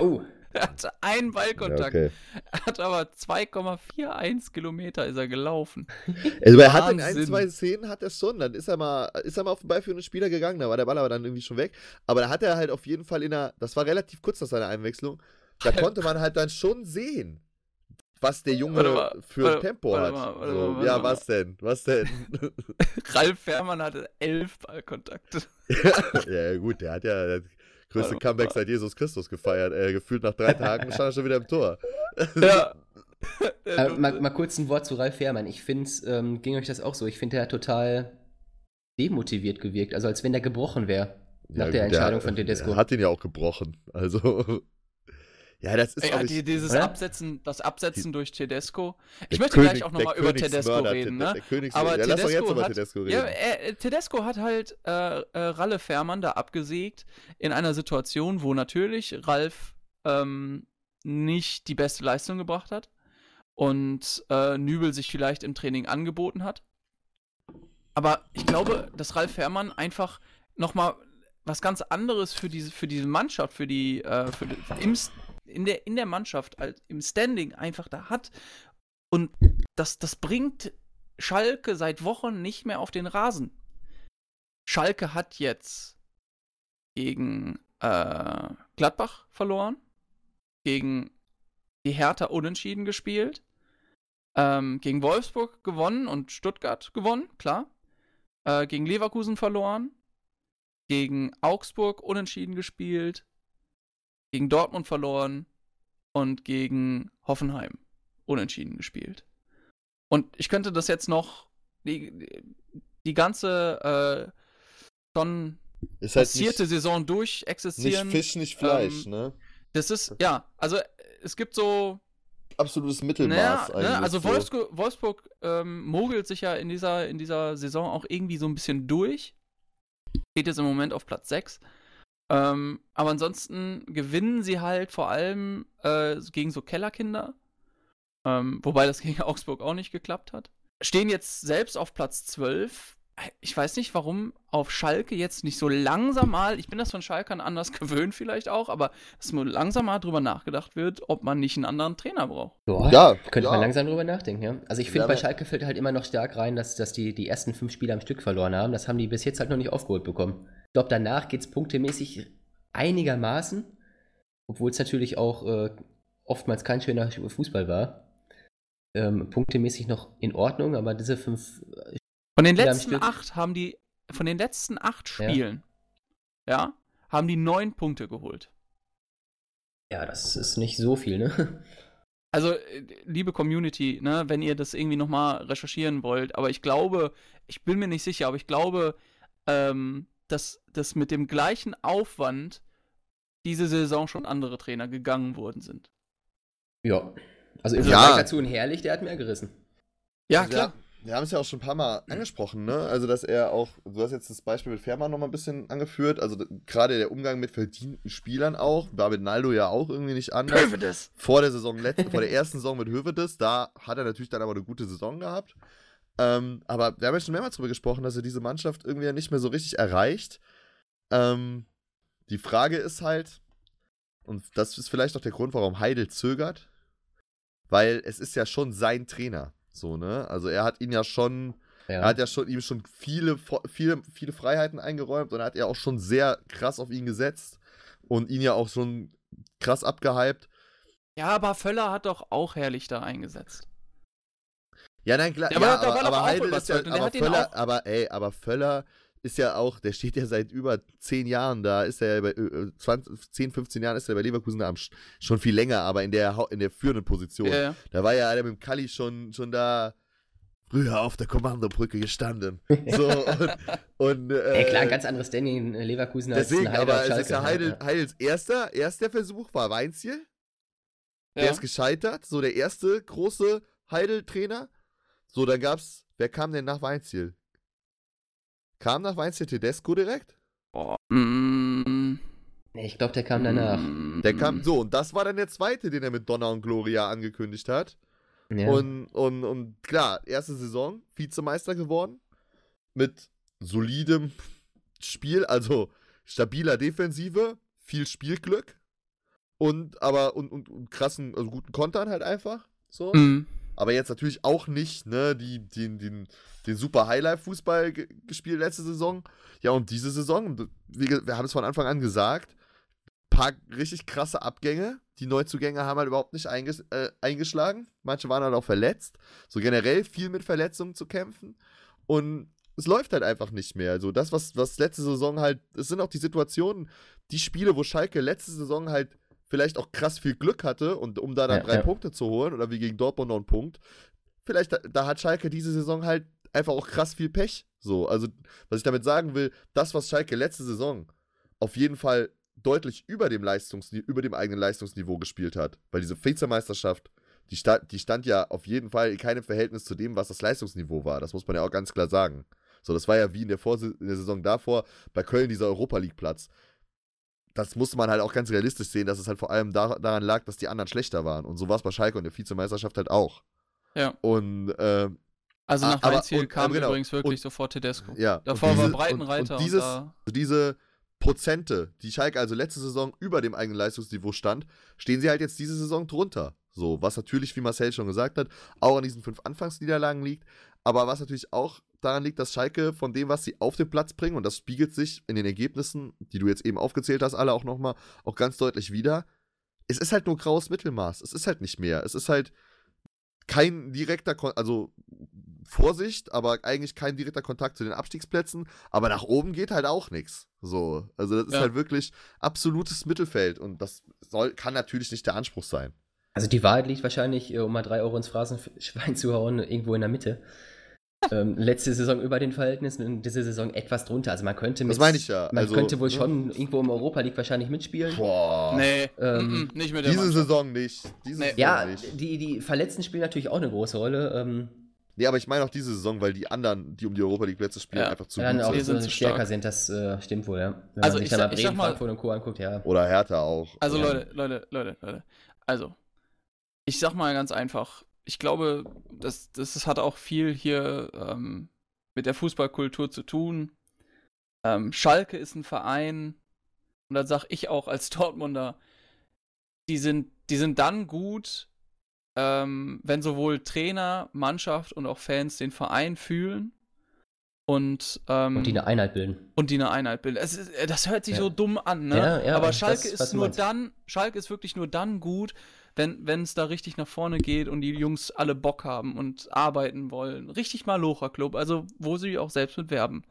Oh, er hatte einen Ja, Ballkontakt. okay. Er hat aber 2,41 Kilometer ist er gelaufen. Also er hat in ein, zwei Szenen hat er schon, dann ist er mal, ist er mal auf den ballführenden Spieler gegangen, da war der Ball aber dann irgendwie schon weg. Aber da hat er halt auf jeden Fall in der, das war relativ kurz nach seiner Einwechslung, da konnte man halt dann schon sehen, was der Junge mal, für warte- Tempo warte hat. warte so, ja, was denn? Was denn? Ralf Fährmann hatte elf Ballkontakte. ja, gut, der hat ja größte. Comeback seit Jesus Christus gefeiert. Äh, gefühlt nach drei Tagen stand er schon wieder im Tor. Ja. äh, mal, mal kurz ein Wort zu Ralf Fährmann. Ich finde, ähm, ging euch das auch so? Ich finde, der hat total demotiviert gewirkt, also als wenn der gebrochen wäre. Nach der gut, Entscheidung von Tedesco. Er hat ihn ja auch gebrochen. Also. Ja, das ist Ja, auch die, dieses oder? Absetzen, das Absetzen durch Tedesco. Ich möchte König- gleich auch nochmal über Tedesco reden, ne? Aber ja, lass doch jetzt Tedesco über hat, Tedesco reden. ja, er, Tedesco hat halt äh, äh, Ralle Fährmann da abgesägt in einer Situation, wo natürlich Ralf ähm, nicht die beste Leistung gebracht hat und äh, Nübel sich vielleicht im Training angeboten hat. Aber ich glaube, dass Ralf Fährmann einfach nochmal was ganz anderes für diese, für diese Mannschaft, für die, äh, für die im, in, der, in der Mannschaft, als, im Standing einfach da hat. Und das, das bringt Schalke seit Wochen nicht mehr auf den Rasen. Schalke hat jetzt gegen äh, Gladbach verloren, gegen die Hertha unentschieden gespielt, ähm, gegen Wolfsburg gewonnen und Stuttgart gewonnen, klar, äh, gegen Leverkusen verloren, gegen Augsburg unentschieden gespielt, gegen Dortmund verloren und gegen Hoffenheim unentschieden gespielt. Und ich könnte das jetzt noch die, die ganze äh, schon ist halt passierte nicht, Saison nicht durchexistieren. Fisch, nicht Fleisch, ähm, ne? Das ist, ja, also es gibt so Absolutes Mittelmaß naja, eigentlich. ne, also so. Wolfsburg, Wolfsburg ähm, mogelt sich ja in dieser, in dieser Saison auch irgendwie so ein bisschen durch. Steht jetzt im Moment auf Platz 6. Ähm, aber ansonsten gewinnen sie halt vor allem äh, gegen so Kellerkinder. Ähm, wobei das gegen Augsburg auch nicht geklappt hat. Stehen jetzt selbst auf Platz 12. ich weiß nicht, warum auf Schalke jetzt nicht so langsam mal, ich bin das von Schalkern anders gewöhnt vielleicht auch, aber dass nur langsam mal drüber nachgedacht wird, ob man nicht einen anderen Trainer braucht. Boah, Ja, könnte ja. man langsam drüber nachdenken, ja. Also ich finde, Ja, bei Schalke fällt halt immer noch stark rein, dass, dass die die ersten fünf Spiele am Stück verloren haben. Das haben die bis jetzt halt noch nicht aufgeholt bekommen. Ich glaube, danach geht es punktemäßig einigermaßen, obwohl es natürlich auch äh, oftmals kein schöner Fußball war. Ähm, punktemäßig noch in Ordnung, aber diese fünf Von den Spiele letzten acht haben die, von den letzten acht Ja. Spielen, ja, haben die neun Punkte geholt. Ja, das ist nicht so viel, ne? Also, äh, liebe Community, ne, wenn ihr das irgendwie nochmal recherchieren wollt, aber ich glaube, ich bin mir nicht sicher, aber ich glaube, ähm, dass das mit dem gleichen Aufwand diese Saison schon andere Trainer gegangen worden sind. Ja. Also im Ja. Vergleich dazu ein Herrlich, der hat mehr gerissen. Ja, Also klar. Wir, wir haben es ja auch schon ein paar Mal angesprochen, ne? Also, dass er auch, du hast jetzt das Beispiel mit Fährmann nochmal ein bisschen angeführt, also gerade der Umgang mit verdienten Spielern auch, war mit Naldo ja auch irgendwie nicht anders. Hövedes. Vor der Saison, letzte, vor der ersten Saison mit Hövedes, da hat er natürlich dann aber eine gute Saison gehabt. Ähm, aber wir haben ja schon mehrmals darüber gesprochen, dass er diese Mannschaft irgendwie ja nicht mehr so richtig erreicht. Ähm, die Frage ist halt, und das ist vielleicht auch der Grund, warum Heidel zögert, weil es ist ja schon sein Trainer. So, ne? Also er hat ihn ja schon, Ja. er hat ja schon ihm schon viele, viele, viele Freiheiten eingeräumt und er hat ja auch schon sehr krass auf ihn gesetzt und ihn ja auch schon krass abgehypt. Ja, aber Völler hat doch auch herrlich da eingesetzt. Ja, nein, klar. Ja, aber, doch aber auch Heidel ist ja, aber Völler, auch- aber ey, aber Völler ist ja auch, der steht ja seit über 10 Jahren da, ist er ja bei äh, 20, 10, 15 Jahren ist er bei Leverkusen am, Sch- schon viel länger, aber in der, in der führenden Position. Ja, ja. Da war ja einer mit dem Kalli schon, schon da früher auf der Kommandobrücke gestanden. So, und, und äh, Ey, klar, ein ganz anderes Standing in Leverkusen als deswegen, ein Heider aber es ist ja? Heidel, Heidels erster, erster Versuch war Weinziel. Der Ja. ist gescheitert, so der erste große Heidel-Trainer. So, dann gab's, wer kam denn nach Weinziel? Kam nach Weinziel Tedesco direkt? Boah. Mm, ich glaube, der kam danach. mm, Der kam, so, und das war dann der zweite, den er mit Donner und Gloria angekündigt hat. Ja. Und, und, und klar, erste Saison, Vizemeister geworden. Mit solidem Spiel, also stabiler Defensive, viel Spielglück. Und aber, und, und, und krassen, also guten Kontern halt einfach. So. Mm. Aber jetzt natürlich auch nicht, ne, die, den, den, den super Highlight-Fußball ge gespielt letzte Saison. Ja, und diese Saison, ge- wir haben es von Anfang an gesagt, paar richtig krasse Abgänge. Die Neuzugänge haben halt überhaupt nicht einges äh, eingeschlagen. Manche waren halt auch verletzt. So generell viel mit Verletzungen zu kämpfen. Und es läuft halt einfach nicht mehr. Also das, was, was letzte Saison halt, es sind auch die Situationen, die Spiele, wo Schalke letzte Saison halt vielleicht auch krass viel Glück hatte und um da dann Ja, drei ja. Punkte zu holen oder wie gegen Dortmund noch einen Punkt, vielleicht da, da hat Schalke diese Saison halt einfach auch krass viel Pech. So, also was ich damit sagen will, das, was Schalke letzte Saison auf jeden Fall deutlich über dem Leistungsni über dem eigenen Leistungsniveau gespielt hat, weil diese Vizemeisterschaft, die, sta die stand ja auf jeden Fall in keinem Verhältnis zu dem, was das Leistungsniveau war. Das muss man ja auch ganz klar sagen. So, das war ja wie in der, Vorse in der Saison davor bei Köln dieser Europa League Platz. Das musste man halt auch ganz realistisch sehen, dass es halt vor allem da daran lag, dass die anderen schlechter waren. Und so war es bei Schalke und der Vizemeisterschaft halt auch. Ja. Und ähm, Also nach aber- Weinziel und- kam aber genau, übrigens wirklich und- sofort Tedesco. ja. Davor und war diese- Breitenreiter und, und, und dieses, da, diese Prozente, die Schalke also letzte Saison über dem eigenen Leistungsniveau stand, stehen sie halt jetzt diese Saison drunter. So, was natürlich, wie Marcel schon gesagt hat, auch an diesen fünf Anfangsniederlagen liegt, aber was natürlich auch daran liegt, dass Schalke von dem, was sie auf den Platz bringen, und das spiegelt sich in den Ergebnissen, die du jetzt eben aufgezählt hast, alle auch nochmal, auch ganz deutlich wieder. Es ist halt nur graues Mittelmaß. Es ist halt nicht mehr. Es ist halt kein direkter, Kon also Vorsicht, aber eigentlich kein direkter Kontakt zu den Abstiegsplätzen. Aber nach oben geht halt auch nichts. So, also das ist Ja. halt wirklich absolutes Mittelfeld und das soll, kann natürlich nicht der Anspruch sein. Also die Wahrheit liegt wahrscheinlich, äh, um mal drei Euro ins Phrasenschwein zu hauen, irgendwo in der Mitte. Ähm, letzte Saison über den Verhältnissen und diese Saison etwas drunter. Also man könnte mit, Das meine ich ja. Man Also, könnte wohl ne? schon irgendwo im Europa League wahrscheinlich mitspielen. Boah. nee, Ähm, nicht mit der Diese Mannschaft. Saison nicht. Diese Nee. Saison Ja, nicht. die, die Verletzten spielen natürlich auch eine große Rolle. Ähm, Nee, aber ich meine auch diese Saison, weil die anderen, die um die Europa League Plätze spielen, Ja. einfach zu dann gut auch Die sind. sind so zu stärker stark. sind, das äh, stimmt wohl, ja. Wenn Also man sich ich dann sag- mal ich sag mal- Frankfurt und Co. anguckt, ja. Oder Hertha auch. Also Ja. Leute, Leute, Leute, Leute. Also, ich sag mal ganz einfach, ich glaube, das, das hat auch viel hier ähm, mit der Fußballkultur zu tun. Ähm, Schalke ist ein Verein, und dann sag ich auch als Dortmunder, die sind, die sind dann gut, ähm, wenn sowohl Trainer, Mannschaft und auch Fans den Verein fühlen und, ähm, Und die eine Einheit bilden. und die eine Einheit bilden. Ist, äh, das hört sich Ja. so dumm an, ne? Ja, ja, Aber das, Schalke was ist nur dann, Schalke ist wirklich nur dann gut, wenn es da richtig nach vorne geht und die Jungs alle Bock haben und arbeiten wollen. Richtig Malocha-Club, also wo sie auch selbst mit werben.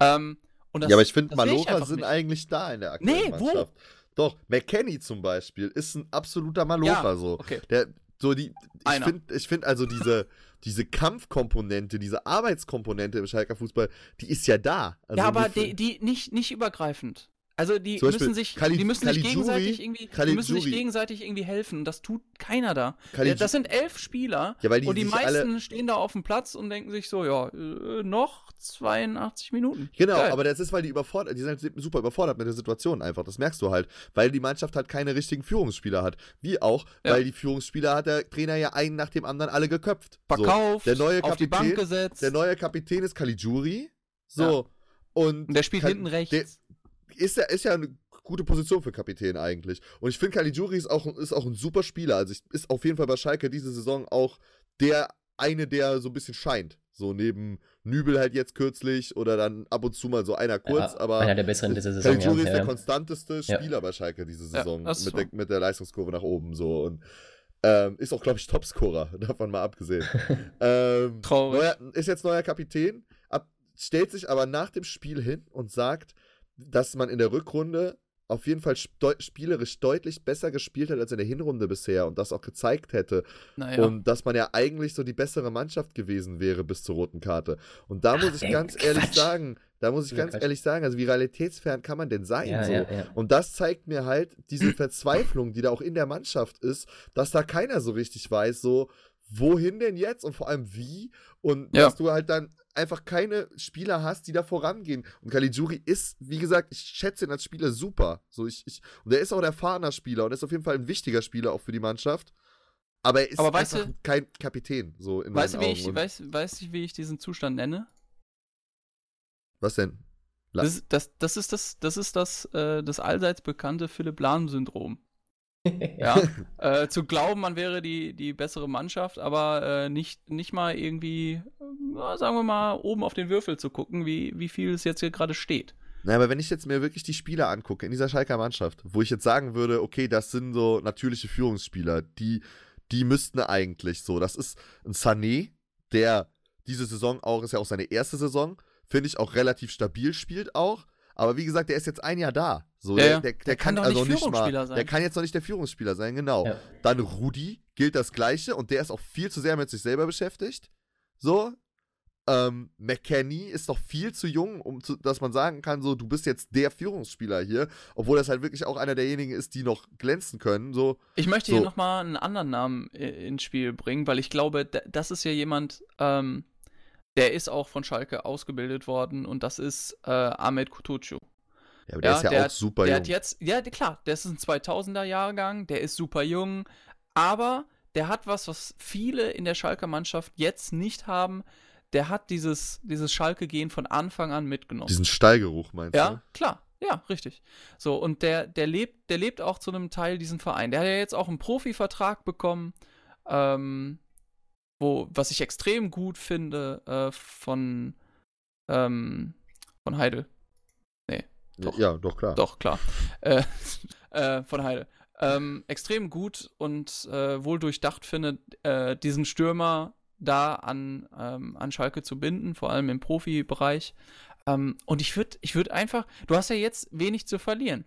Ähm, das, ja, aber ich finde, ich einfach sind nicht. eigentlich da in der aktuellen Nee, wo? Mannschaft. Doch, McKenny zum Beispiel ist ein absoluter Malocha Ja, so. okay. Der, so die, ich finde ich find also diese, diese Kampfkomponente, diese Arbeitskomponente im Schalker Fußball, die ist ja da. Also ja, aber die, die nicht, nicht übergreifend. Also die Zum Beispiel müssen sich, Kali- die müssen sich gegenseitig irgendwie, die müssen sich gegenseitig irgendwie helfen. Das tut keiner da. Caligi- das sind elf Spieler Ja, die und die meisten stehen da auf dem Platz und denken sich so, ja, äh, noch 82 Minuten. Genau, Geil. aber das ist, weil die überfordert, die sind halt super überfordert mit der Situation einfach. Das merkst du halt, weil die Mannschaft halt keine richtigen Führungsspieler hat. Wie auch, Ja. weil die Führungsspieler hat der Trainer ja einen nach dem anderen alle geköpft. Verkauft, so, der neue auf die Kapitän, Bank gesetzt. Der neue Kapitän ist Caligiuri. So. Und und der spielt Kal- hinten rechts. Ist ja, ist ja eine gute Position für Kapitän eigentlich. Und ich finde, Caligiuri ist auch, ist auch ein super Spieler. Also ich, ist auf jeden Fall bei Schalke diese Saison auch der eine, der so ein bisschen scheint. So neben Nübel halt jetzt kürzlich oder dann ab und zu mal so einer kurz, Ja, aber einer der besseren dieser Saison. Caligiuri ja, ist der ja. konstanteste Ja. Spieler bei Schalke diese Saison mit, der, mit der Leistungskurve nach oben so und ähm, ist auch, glaube ich, Topscorer, davon mal abgesehen. ähm, Traurig. Neuer, ist jetzt neuer Kapitän, ab, stellt sich aber nach dem Spiel hin und sagt, dass man in der Rückrunde auf jeden Fall spielerisch deutlich besser gespielt hat als in der Hinrunde bisher und das auch gezeigt hätte. naja. Und dass man ja eigentlich so die bessere Mannschaft gewesen wäre bis zur roten Karte. Und da muss ich ganz ehrlich Quatsch. sagen, da muss ich ganz Quatsch. ehrlich sagen, also wie realitätsfern kann man denn sein? Ja, so? ja. Und das zeigt mir halt diese Verzweiflung, die da auch in der Mannschaft ist, dass da keiner so richtig weiß, so, wohin denn jetzt und vor allem wie und Ja. dass du halt dann einfach keine Spieler hast, die da vorangehen. Und Caligiuri ist, wie gesagt, ich schätze ihn als Spieler super. So ich, ich, und er ist auch ein erfahrener Spieler und ist auf jeden Fall ein wichtiger Spieler auch für die Mannschaft. Aber er ist Aber einfach du- kein Kapitän, so in weißt, du, wie ich, weißt, weißt du, wie ich diesen Zustand nenne? was denn? Das, ist- das, das ist das, das ist das, äh, das allseits bekannte Philipp Lahm-Syndrom. Ja. äh, zu glauben, man wäre die, die bessere Mannschaft, aber äh, nicht, nicht mal irgendwie, äh, sagen wir mal, oben auf den Würfel zu gucken, wie, wie viel es jetzt hier gerade steht. Na, aber wenn ich jetzt mir wirklich die Spieler angucke in dieser Schalker Mannschaft, wo ich jetzt sagen würde, okay, das sind so natürliche Führungsspieler, die, die müssten eigentlich so. Das ist ein Sané, der diese Saison auch, ist ja auch seine erste Saison, finde ich auch relativ stabil spielt auch. Aber wie gesagt, der ist jetzt ein Jahr da. So, Ja, der, der, der, Der kann, kann doch also nicht nicht Führungsspieler mal, sein. der kann jetzt noch nicht der Führungsspieler sein, genau. Ja. Dann Rudi gilt das Gleiche und der ist auch viel zu sehr mit sich selber beschäftigt. So. Ähm, McKenny ist doch viel zu jung, um zu, dass man sagen kann, so, du bist jetzt der Führungsspieler hier, obwohl das halt wirklich auch einer derjenigen ist, die noch glänzen können. So, Ich möchte So. hier nochmal einen anderen Namen äh, ins Spiel bringen, weil ich glaube, da- das ist ja jemand, ähm, der ist auch von Schalke ausgebildet worden und das ist äh, Ahmed Kutucu. ja, aber der ist ja der auch hat- super der jung. hat jetzt, ja klar, der ist ein 2000er Jahrgang, der ist super jung, aber der hat was, was viele in der Schalker Mannschaft jetzt nicht haben. Der hat dieses, dieses Schalke-Gehen von Anfang an mitgenommen. Diesen Stallgeruch meinst Ja, du? klar. Ja, richtig. So, und der, der lebt, der lebt auch zu einem Teil diesen Verein. Der hat ja jetzt auch einen Profivertrag bekommen, ähm, wo, was ich extrem gut finde, äh, von, ähm, von Heidel. Doch. Ja, doch, klar. Doch, klar. äh, äh, von Heidel. Ähm, extrem gut und äh, wohl durchdacht finde, äh, diesen Stürmer da an, ähm, an Schalke zu binden, vor allem im Profibereich. Ähm, und ich würde ich würd einfach, du hast ja jetzt wenig zu verlieren.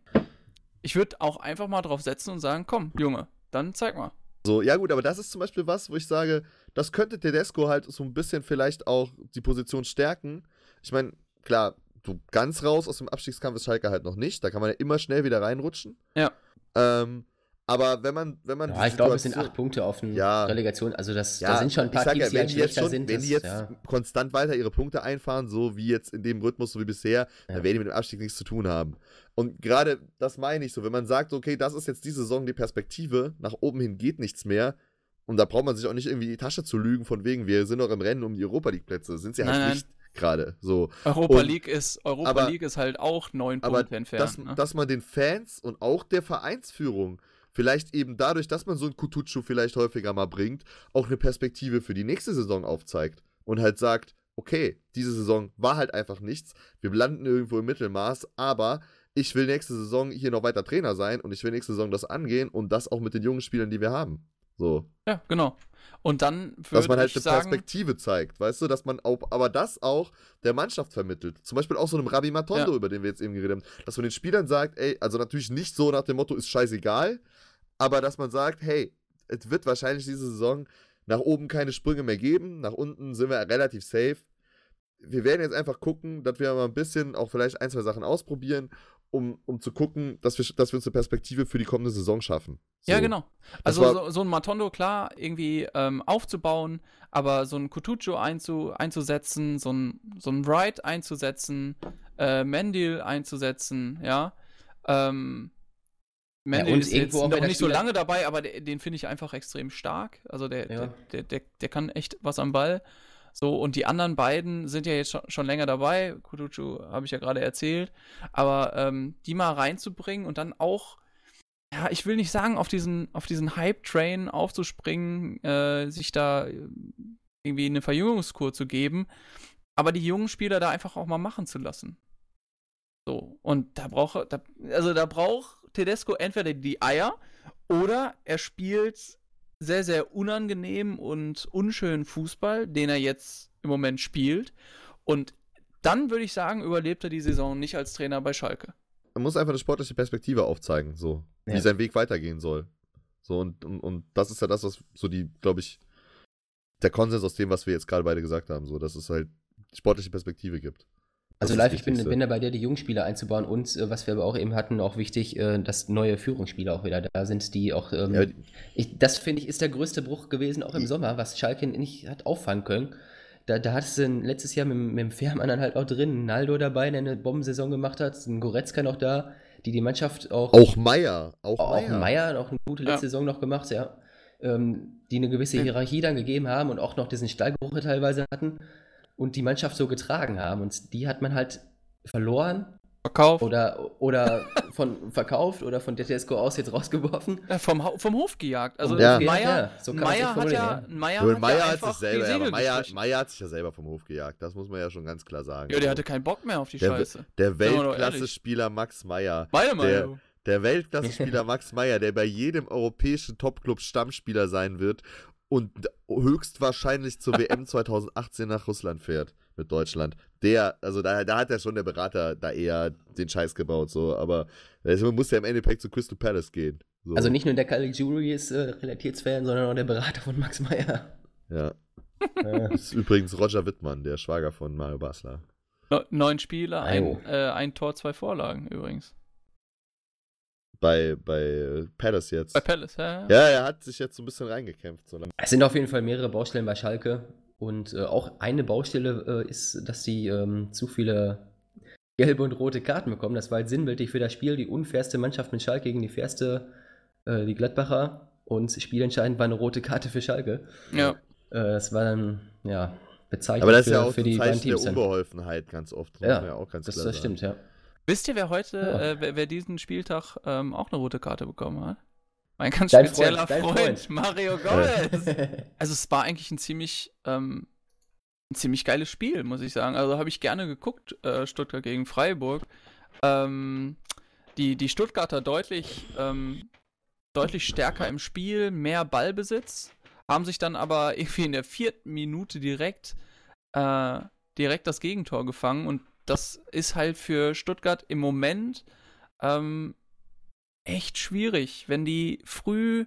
Ich würde auch einfach mal drauf setzen und sagen, komm, Junge, dann zeig mal. So, ja gut, aber das ist zum Beispiel was, wo ich sage, das könnte Tedesco halt so ein bisschen vielleicht auch die Position stärken. Ich meine, klar, du ganz raus aus dem Abstiegskampf ist Schalke halt noch nicht. Da kann man ja immer schnell wieder reinrutschen. Ja. Ähm, aber wenn man, wenn man Ja, ich glaube, es sind acht Punkte auf eine Ja. Relegation. Also das, Ja, da sind schon ein paar Teams, ja, die wenn halt die jetzt schlechter schon, sind. wenn das, die jetzt ja. konstant weiter ihre Punkte einfahren, so wie jetzt in dem Rhythmus, so wie bisher, dann werden die mit dem Abstieg nichts zu tun haben. Und gerade das meine ich so, wenn man sagt, okay, das ist jetzt diese Saison die Perspektive, nach oben hin geht nichts mehr, und da braucht man sich auch nicht irgendwie die Tasche zu lügen, von wegen, wir sind doch im Rennen um die Europa League-Plätze. Sind sie halt Nein, nicht. gerade. So. Europa Und- League ist Europa aber- League ist halt auch neun Aber Punkte entfernt. dass, ne? dass man den Fans und auch der Vereinsführung vielleicht eben dadurch, dass man so einen Kutucu vielleicht häufiger mal bringt, auch eine Perspektive für die nächste Saison aufzeigt und halt sagt, okay, diese Saison war halt einfach nichts, wir landen irgendwo im Mittelmaß, aber ich will nächste Saison hier noch weiter Trainer sein und ich will nächste Saison das angehen und das auch mit den jungen Spielern, die wir haben. So, ja, genau. Und dann dass würde man halt eine sagen, Perspektive zeigt, weißt du, dass man auch, aber das auch der Mannschaft vermittelt. Zum Beispiel auch so einem Rabbi Matondo, Ja. über den wir jetzt eben geredet haben, dass man den Spielern sagt, ey, also natürlich nicht so nach dem Motto, ist scheißegal, aber dass man sagt, hey, es wird wahrscheinlich diese Saison nach oben keine Sprünge mehr geben, nach unten sind wir relativ safe. Wir werden jetzt einfach gucken, dass wir mal ein bisschen auch vielleicht ein, zwei Sachen ausprobieren, um, um zu gucken, dass wir, dass wir uns eine Perspektive für die kommende Saison schaffen. Ja, So. genau. Das Also war- so, so ein Matondo, klar, irgendwie ähm, aufzubauen, aber so ein Kutucu einzu, einzusetzen, so ein, so ein Wright einzusetzen, äh, Mendil einzusetzen, ja. Ähm, Mendil und ist irgendwo jetzt auch noch nicht so lange dabei, aber der, den finde ich einfach extrem stark. Also der, Ja. der, der, der, der kann echt was am Ball. So, und die anderen beiden sind ja jetzt schon, schon länger dabei. Kutucu habe ich ja gerade erzählt. Aber ähm, die mal reinzubringen und dann auch ja, ich will nicht sagen, auf diesen, auf diesen Hype-Train aufzuspringen, äh, sich da äh, irgendwie eine Verjüngungskur zu geben, aber die jungen Spieler da einfach auch mal machen zu lassen. So, und da braucht, also da braucht Tedesco entweder die Eier oder er spielt sehr, sehr unangenehm und unschönen Fußball, den er jetzt im Moment spielt. Und dann würde ich sagen, überlebt er die Saison nicht als Trainer bei Schalke. man muss einfach eine sportliche Perspektive aufzeigen, so, wie Ja. sein Weg weitergehen soll. So, und, und, und das ist ja das, was so die, glaube ich, der Konsens aus dem, was wir jetzt gerade beide gesagt haben, so, dass es halt sportliche Perspektive gibt. Also live, ich bin, bin dabei, dir die jungen Spieler einzubauen und äh, was wir aber auch eben hatten, auch wichtig, äh, dass neue Führungsspieler auch wieder da sind, die auch. Ähm, Ja, ich, das finde ich ist der größte Bruch gewesen, auch im Sommer, was Schalke nicht hat auffangen können. Da, da hattest du letztes Jahr mit, dem- mit dem Fährmann dann halt auch drin, ein Naldo dabei, der eine Bombensaison gemacht hat, ein Goretzka noch da, die die Mannschaft auch. Auch Meier, auch, auch Meier. Meier auch eine gute letzte Ja. Saison noch gemacht, ja. Ähm, die eine gewisse. Hierarchie dann gegeben haben und auch noch diesen Stallgeruch teilweise hatten und die Mannschaft so getragen haben. Und die hat man halt verloren Verkauf. oder, oder von verkauft oder von Tedesco aus jetzt rausgeworfen. Äh, vom, vom Hof gejagt. Also Ja. Meier, Ja, so Meier hat ja, ja. Meier hat Meier ja hat einfach sich selber, die ja, aber Segel Meier. Meier hat sich ja selber vom Hof gejagt, das muss man ja schon ganz klar sagen. Ja, der Also, hatte keinen Bock mehr auf die der, Scheiße. der. Weltklasse-Spieler Max Meier, Meine der, Meinung. der Weltklasse-Spieler Max Meier, der bei jedem europäischen Topclub Stammspieler sein wird und höchstwahrscheinlich zur WM 2018 nach Russland fährt mit Deutschland. Der, also da, da hat ja schon der Berater da eher den Scheiß gebaut, so, aber also man muss ja im Endeffekt zu Crystal Palace gehen. So. Also nicht nur der Kali Jury ist äh, Realitätsfan, sondern auch der Berater von Max Meyer. Ja. Äh, Das ist übrigens Roger Wittmann, der Schwager von Mario Basler. Neun Spiele, ein, äh, ein Tor, zwei Vorlagen übrigens. Bei, bei Palace jetzt. Bei Palace, ja. Ja, er hat sich jetzt so ein bisschen reingekämpft. So. Es sind auf jeden Fall mehrere Baustellen bei Schalke. Und äh, auch eine Baustelle äh, ist, dass sie ähm, zu viele gelbe und rote Karten bekommen. Das war halt sinnbildlich für das Spiel. Die unfairste Mannschaft mit Schalke gegen die fairste, äh, die Gladbacher. Und spielentscheidend war eine rote Karte für Schalke. ja. Äh, das war dann, ja, bezeichnend Aber das ist für, ja auch für ein die beiden Zeichen der. Unbeholfenheit ganz oft. Das Ja, ja auch ganz Das, klar das stimmt, ja. Wisst ihr, wer heute, Ja. äh, wer, wer diesen Spieltag ähm, auch eine rote Karte bekommen hat? Mein ganz Dein spezieller Freund, Freund, Freund. Mario Gomez. Also es war eigentlich ein ziemlich, ähm, ein ziemlich geiles Spiel, muss ich sagen. Also habe ich gerne geguckt, äh, Stuttgart gegen Freiburg. Ähm, die, die Stuttgarter deutlich, ähm, deutlich stärker im Spiel, mehr Ballbesitz, haben sich dann aber irgendwie in der vierten Minute direkt, äh, direkt das Gegentor gefangen und das ist halt für Stuttgart im Moment ähm, echt schwierig. Wenn die früh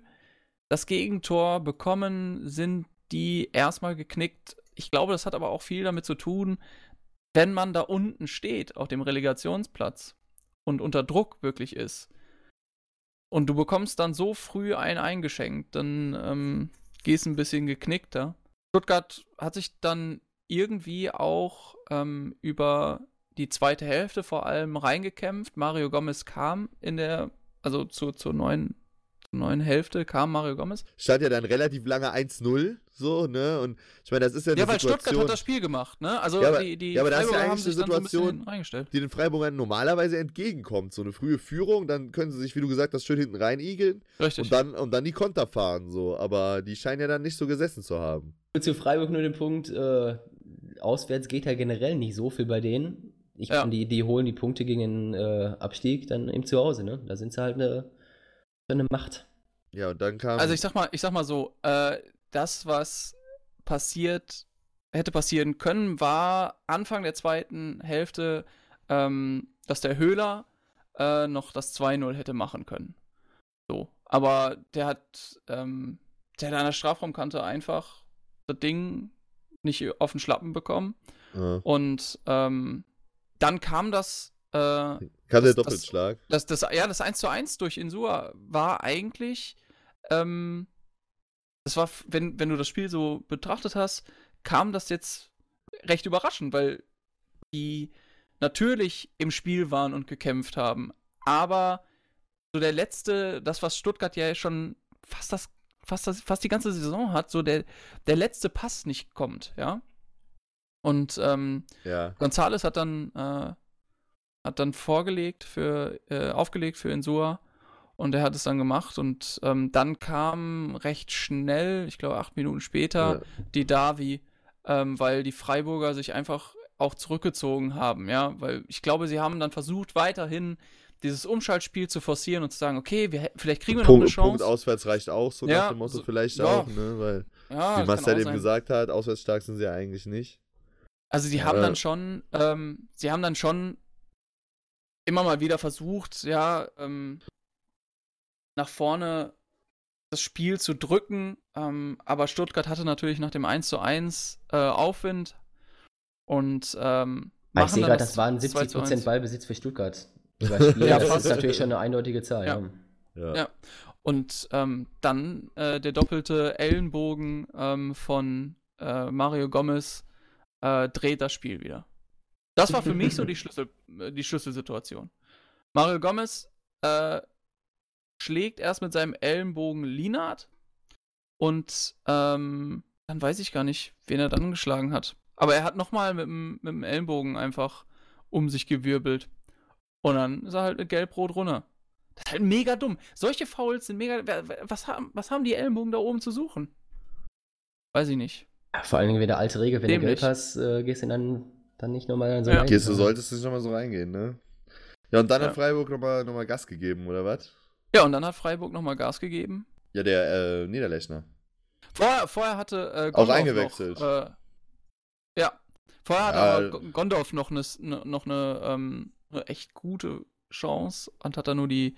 das Gegentor bekommen, sind die erstmal geknickt. Ich glaube, das hat aber auch viel damit zu tun, wenn man da unten steht, auf dem Relegationsplatz und unter Druck wirklich ist. Und du bekommst dann so früh einen eingeschenkt, dann ähm, gehst ein bisschen geknickter. Stuttgart hat sich dann irgendwie auch ähm, über die zweite Hälfte vor allem reingekämpft. Mario Gomez kam in der, also zu, zur neuen neuen Hälfte kam Mario Gomez. stand ja dann relativ lange 1-0, so, ne? Und ich meine, das ist ja eine Ja, weil Situation, Stuttgart hat das Spiel gemacht, ne? Also Ja, aber- die, die ja, aber da ist ja eigentlich haben sich eine so Situation, reingestellt. die den Freiburgern normalerweise entgegenkommt. So eine frühe Führung, dann können sie sich, wie du gesagt hast, schön hinten reinigeln Richtig. und dann, und dann die Konter fahren, so. Aber die scheinen ja dann nicht so gesessen zu haben. Zu Freiburg nur den Punkt, äh, auswärts geht ja generell nicht so viel bei denen. Ich, Ja. die, die holen die Punkte gegen den äh, Abstieg dann eben zu Hause, ne? Da sind sie halt eine, eine Macht. Ja, und dann kam. Also ich sag mal, ich sag mal so, äh, das, was passiert, hätte passieren können, war Anfang der zweiten Hälfte, ähm, dass der Höhler äh, noch das 2-0 hätte machen können. So. Aber der hat, ähm, der hat an der Strafraumkante einfach das Ding nicht auf den Schlappen bekommen. ja. Und ähm, dann kam das, äh, kam der das- das- Doppelschlag. das, das, ja, das 1 zu 1 durch Insua war eigentlich, ähm, das war, wenn, wenn du das Spiel so betrachtet hast, kam das jetzt recht überraschend, weil die natürlich im Spiel waren und gekämpft haben. Aber so der letzte, das, was Stuttgart ja schon fast das, fast das, fast die ganze Saison hat, so der, der letzte Pass nicht kommt, ja. Und ähm, ja. Gonzales hat dann, äh, hat dann vorgelegt für, äh, aufgelegt für Insua und er hat es dann gemacht und ähm, dann kam recht schnell, ich glaube acht Minuten später, Ja. die Davi, ähm, weil die Freiburger sich einfach auch zurückgezogen haben, ja, weil ich glaube, sie haben dann versucht, weiterhin dieses Umschaltspiel zu forcieren und zu sagen, okay, wir, vielleicht kriegen wir noch Punkt, eine Chance. Punkt auswärts reicht auch, so Ja, nach dem Motto so- vielleicht ja. auch, ne? Weil, ja, wie Marcel eben sein. gesagt hat, auswärts stark sind sie ja eigentlich nicht. Also sie haben Ja. dann schon, ähm, sie haben dann schon immer mal wieder versucht, ja, ähm, nach vorne das Spiel zu drücken, ähm, aber Stuttgart hatte natürlich nach dem 1 zu 1 äh, Aufwind und ähm, Ich sehe gerade, das waren 2 zu 1. 70% Ballbesitz für Stuttgart. Ja, das fast. ist natürlich schon eine eindeutige Zahl. Ja. Ja. Ja. Ja. Und ähm, dann äh, der doppelte Ellenbogen ähm, von äh, Mario Gomez äh, dreht das Spiel wieder. Das war für mich so die, Schlüssel, äh, die Schlüsselsituation. Mario Gomez äh, schlägt erst mit seinem Ellenbogen Linard und ähm, dann weiß ich gar nicht, wen er dann geschlagen hat. Aber er hat nochmal mit, dem- mit dem Ellenbogen einfach um sich gewirbelt. Und dann ist er halt mit Gelb-Rot runter. Das ist halt mega dumm. Solche Fouls sind mega. Was haben, was haben die Ellenbogen da oben zu suchen? Weiß ich nicht. Vor allen Dingen wieder alte Regel, wenn du Dämlich. Gelb hast, äh, gehst du dann, dann nicht nochmal so Ja. rein. Gehst du solltest nicht nochmal so reingehen, ne? Ja, und dann Ja. hat Freiburg nochmal noch mal Gas gegeben, oder was? Ja, und dann hat Freiburg nochmal Gas gegeben. Ja, der äh, Niederlechner. Vorher, vorher hatte äh, Auch Gondorf eingewechselt. Noch, äh, ja. Vorher hatte Ja. aber Go- Gondorf noch eine ne, noch ne, ähm, ne echt gute Chance und hat da nur die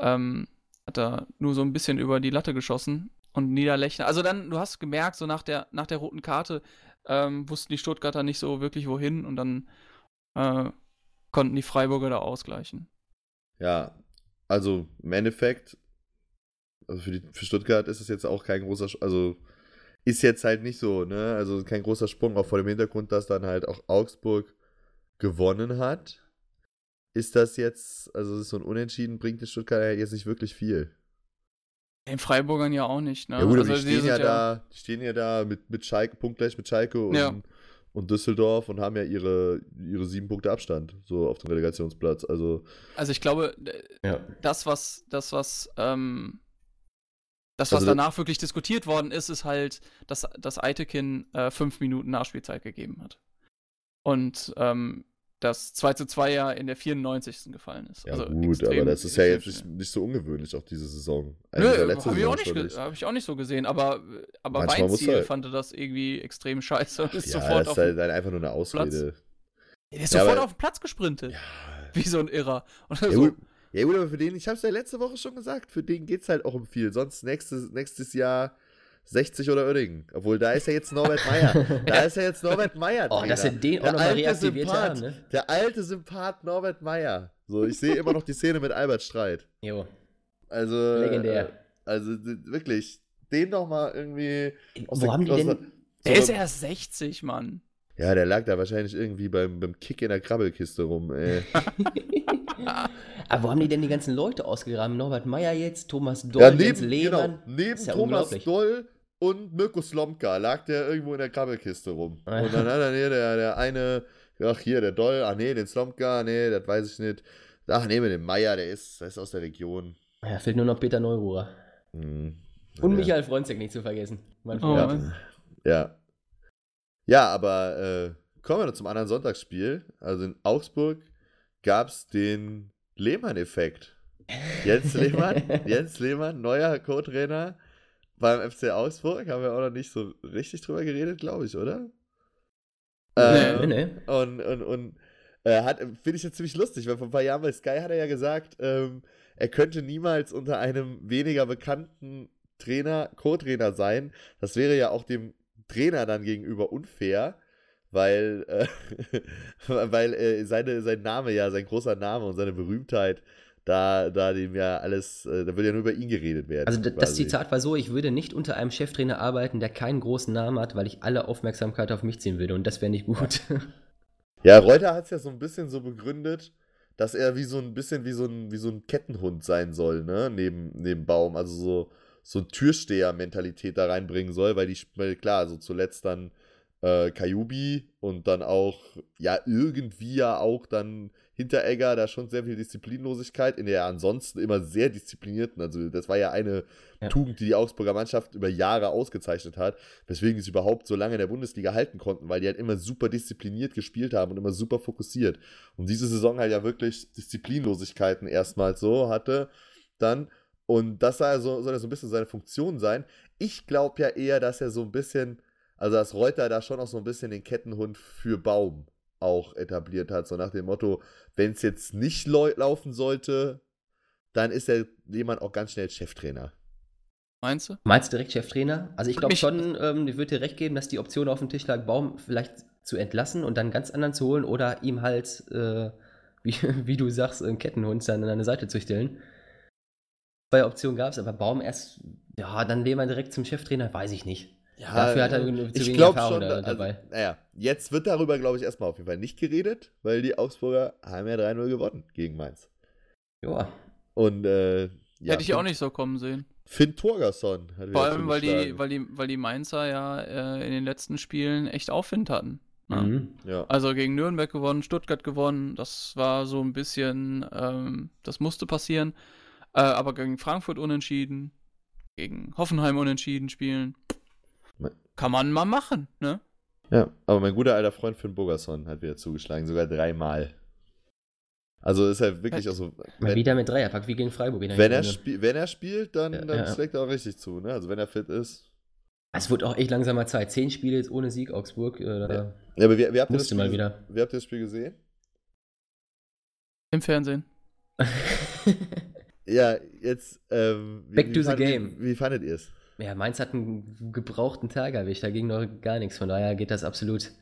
ähm, hat da nur so ein bisschen über die Latte geschossen und Niederlechner. Also dann, du hast gemerkt, so nach der nach der roten Karte ähm, wussten die Stuttgarter nicht so wirklich wohin und dann äh, konnten die Freiburger da ausgleichen. Ja, also im Endeffekt, also für, die, für Stuttgart ist es jetzt auch kein großer, also ist jetzt halt nicht so, ne? Also kein großer Sprung, auch vor dem Hintergrund, dass dann halt auch Augsburg gewonnen hat. Ist das jetzt, also so ein Unentschieden bringt den Stuttgart jetzt nicht wirklich viel. Den Freiburgern ja auch nicht, ne? Ja, gut, aber Also die stehen ja, da, die stehen ja da mit, mit Schalke, punktgleich mit Schalke und, Ja. und Düsseldorf und haben ja ihre, ihre sieben Punkte Abstand, so auf dem Relegationsplatz. Also, Also ich glaube, Ja. das, was, das, was, ähm, das, Also was da- danach wirklich diskutiert worden ist, ist halt, dass, dass Eitekin äh, fünf Minuten Nachspielzeit gegeben hat. Und ähm, das 2 zu 2 ja in der 94. gefallen ist. ja also gut, aber das ist ja jetzt nicht, nicht so ungewöhnlich, auch diese Saison. Nö, Eigentlich ja habe ich, auch nicht hab ich auch nicht so gesehen, aber, aber Manchmal Weinziel halt- fand das irgendwie extrem scheiße ist Ja, sofort das auf, ist halt einfach nur eine Ausrede. der ist Ja, sofort aber- auf den Platz gesprintet. Ja, Wie so ein Irrer. Ja, so, gut, ja gut, aber für den, ich hab's ja letzte Woche schon gesagt, für den geht's halt auch um viel. Sonst nächstes, nächstes Jahr 60 oder Oerdingen. Obwohl, da ist ja jetzt Norbert Meyer. Da ist ja jetzt Norbert Meyer Oh, dass sie den auch Der nochmal alte reaktiviert Sympath. haben, ne? Der alte Sympath Norbert Meyer. So, ich sehe immer noch die Szene mit Albert Streit. Jo, Also. legendär. Äh, also wirklich, den noch mal irgendwie. aus Wo der- haben die denn. der- der so ist erst 60, Mann. Ja, der lag da wahrscheinlich irgendwie beim, beim Kick in der Krabbelkiste rum, ey. Aber wo haben die denn die ganzen Leute ausgegraben? Norbert Meyer jetzt, Thomas Doll, ja, Jens neben, Lehmann. genau, neben ja Thomas. Doll und Mirko Slomka lag der irgendwo in der Krabbelkiste rum. Ah, Und dann hat er hier der, der eine, ach hier, der Doll, ach nee, den Slomka, nee, das weiß ich nicht. Ach nee, mit dem Meier, der ist, der ist aus der Region. Ja, fehlt nur noch Peter Neururer. Hm. Und ja. Michael Fronzek nicht zu vergessen. Mein Oh, Freund. Mann. Ja. Ja, aber äh, kommen wir noch zum anderen Sonntagsspiel. Also in Augsburg gab es den Lehmann-Effekt. Jens Lehmann, Jens Lehmann, neuer Co-Trainer beim FC Augsburg. Haben wir auch noch nicht so richtig drüber geredet, glaube ich, oder? Ähm, Nee, nee. Und, und, und äh, hat, finde ich jetzt ziemlich lustig, weil vor ein paar Jahren bei Sky hat er ja gesagt, ähm, er könnte niemals unter einem weniger bekannten Trainer, Co-Trainer sein. Das wäre ja auch dem Trainer dann gegenüber unfair, weil, äh, weil äh, seine, sein Name ja, sein großer Name und seine Berühmtheit, da, da dem ja alles, äh, da würde ja nur über ihn geredet werden. Also das quasi. Zitat war so, ich würde nicht unter einem Cheftrainer arbeiten, der keinen großen Namen hat, weil ich alle Aufmerksamkeit auf mich ziehen würde und das wäre nicht gut. Ja, Reuter hat es ja so ein bisschen so begründet, dass er wie so ein bisschen wie so ein, wie so ein Kettenhund sein soll, ne? Neben, neben Baum. Also so, so ein Türsteher-Mentalität da reinbringen soll, weil die, weil klar, so zuletzt dann äh, Kajubi und dann auch, ja, irgendwie ja auch dann Hinteregger, da schon sehr viel Disziplinlosigkeit in der ansonsten immer sehr disziplinierten, also das war ja eine Ja. Tugend, die die Augsburger Mannschaft über Jahre ausgezeichnet hat, weswegen sie überhaupt so lange in der Bundesliga halten konnten, weil die halt immer super diszipliniert gespielt haben und immer super fokussiert. Und diese Saison halt ja wirklich Disziplinlosigkeiten erstmals so hatte, dann. Und das soll, so, soll ja so ein bisschen seine Funktion sein. Ich glaube ja eher, dass er so ein bisschen, also dass Reuter da schon auch so ein bisschen den Kettenhund für Baum auch etabliert hat. So nach dem Motto, wenn es jetzt nicht lau- laufen sollte, dann ist er jemand auch ganz schnell Cheftrainer. Meinst du? Meinst du direkt Cheftrainer? Also ich glaube schon, ähm, ich würde dir recht geben, dass die Option auf dem Tisch lag, Baum vielleicht zu entlassen und dann ganz anderen zu holen oder ihm halt, äh, wie, wie du sagst, einen Kettenhund dann an eine Seite zu stellen. Zwei Optionen gab es, aber Baum erst, ja, dann Lehmann direkt zum Cheftrainer, weiß ich nicht. Dafür hat er zu ich wenig glaube Erfahrung schon, da, also, dabei. naja, jetzt wird darüber, glaube ich, erstmal auf jeden Fall nicht geredet, weil die Augsburger haben ja 3-0 gewonnen gegen Mainz. Ja, Und, äh, ja, Hätte ich auch nicht so kommen sehen. Finn Torgerson hat Vor wieder allem, weil die, weil, die, weil die Mainzer ja äh, in den letzten Spielen echt Aufwind hatten. ne? mhm. Ja. Also gegen Nürnberg gewonnen, Stuttgart gewonnen. Das war so ein bisschen, ähm, das musste passieren. Äh, aber gegen Frankfurt unentschieden, gegen Hoffenheim unentschieden spielen. Kann man mal machen, ne? ja, aber mein guter alter Freund Finn Bogerson hat wieder zugeschlagen, sogar dreimal. Also ist er wirklich auch so. Mal Wenn, wieder mit Dreierpack, wie gegen Freiburg. in der wenn, er spiel, wenn er spielt, dann, Ja, dann ja. schlägt er auch richtig zu, ne? Also wenn er fit ist. Es wird auch echt langsamer Zeit. Zehn Spiele jetzt ohne Sieg, Augsburg. Äh, da Ja, aber wie, wie habt ihr das Spiel, mal wieder. Wie habt ihr das Spiel gesehen? Im Fernsehen. Ja, jetzt. Ähm, wie, Back wie to the fandet- game. Wie, wie fandet ihr es? Ja, Mainz hat einen gebrauchten Tag erwischt, da ging noch gar nichts. Von daher geht das absolut,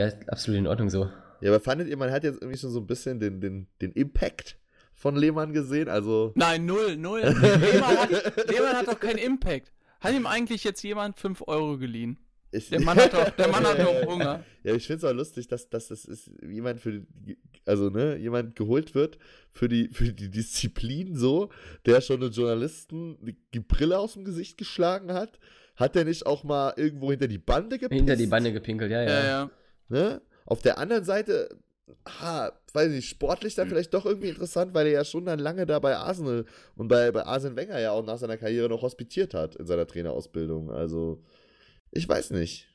ja, absolut in Ordnung so. Ja, aber fandet ihr, man hat jetzt irgendwie schon so ein bisschen den, den, den Impact von Lehmann gesehen? Also. Nein, null, null. Lehmann hat, Lehmann hat doch keinen Impact. Hat ihm eigentlich jetzt jemand 5 Euro geliehen? Ich, Der Mann hat doch, der Mann hat doch Hunger. Ja, ich finde es auch lustig, dass, dass das ist jemand für die, also ne, jemand geholt wird für die, für die Disziplin so, der schon einen Journalisten die, Brille aus dem Gesicht geschlagen hat. Hat der nicht auch mal irgendwo hinter die Bande gepisst? Hinter die Bande gepinkelt, ja, ja. Ja, ja. Ne? Auf der anderen Seite, ah, weiß nicht, sportlich dann vielleicht doch irgendwie interessant, weil er ja schon dann lange da bei Arsenal und bei, bei Arsene Wenger ja auch nach seiner Karriere noch hospitiert hat in seiner Trainerausbildung. Also, ich weiß nicht.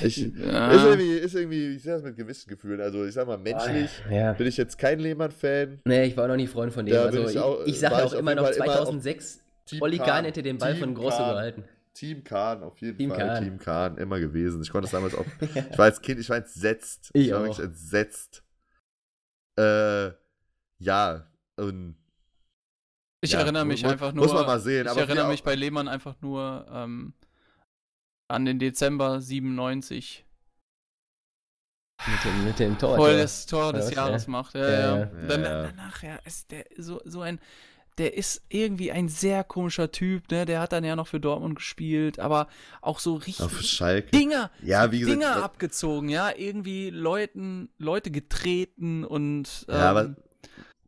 Ich, Ja. ist, irgendwie, ist irgendwie, ich sehe das mit gewissen Gefühlen. Also, ich sag mal, menschlich Ja. bin ich jetzt kein Lehmann-Fan. Nee, ich war auch noch nie Freund von dem. Ja, also ich ich, auch- ich, sage auch ich immer noch Fall immer auf 2006, Team Olli Kahn. Kahn hätte den Ball Team von Grosso Kahn. gehalten. Team Kahn, auf jeden Team Fall. Kahn. Team Kahn, immer gewesen. Ich konnte es damals auch. Ich war als Kind, ich war entsetzt. Ich war auch. wirklich entsetzt. Äh, ja, und Ich Ja, erinnere mich mu- einfach nur. muss man mal sehen, Ich aber erinnere mich auch- bei Lehmann einfach nur ähm, an den Dezember 97, Mit dem, mit dem Tor. er das Tor des was, Jahres ja. macht. Ja, Ja, ja. ja. Dann, Ja, ja. Danach, ja, ist der so, so ein. der ist irgendwie ein sehr komischer Typ, ne? Der hat dann ja noch für Dortmund gespielt, aber auch so richtig Auf Schalke. Dinger, Ja, wie gesagt, Dinger das- abgezogen, ja, irgendwie Leuten, Leute getreten und ähm, Ja, aber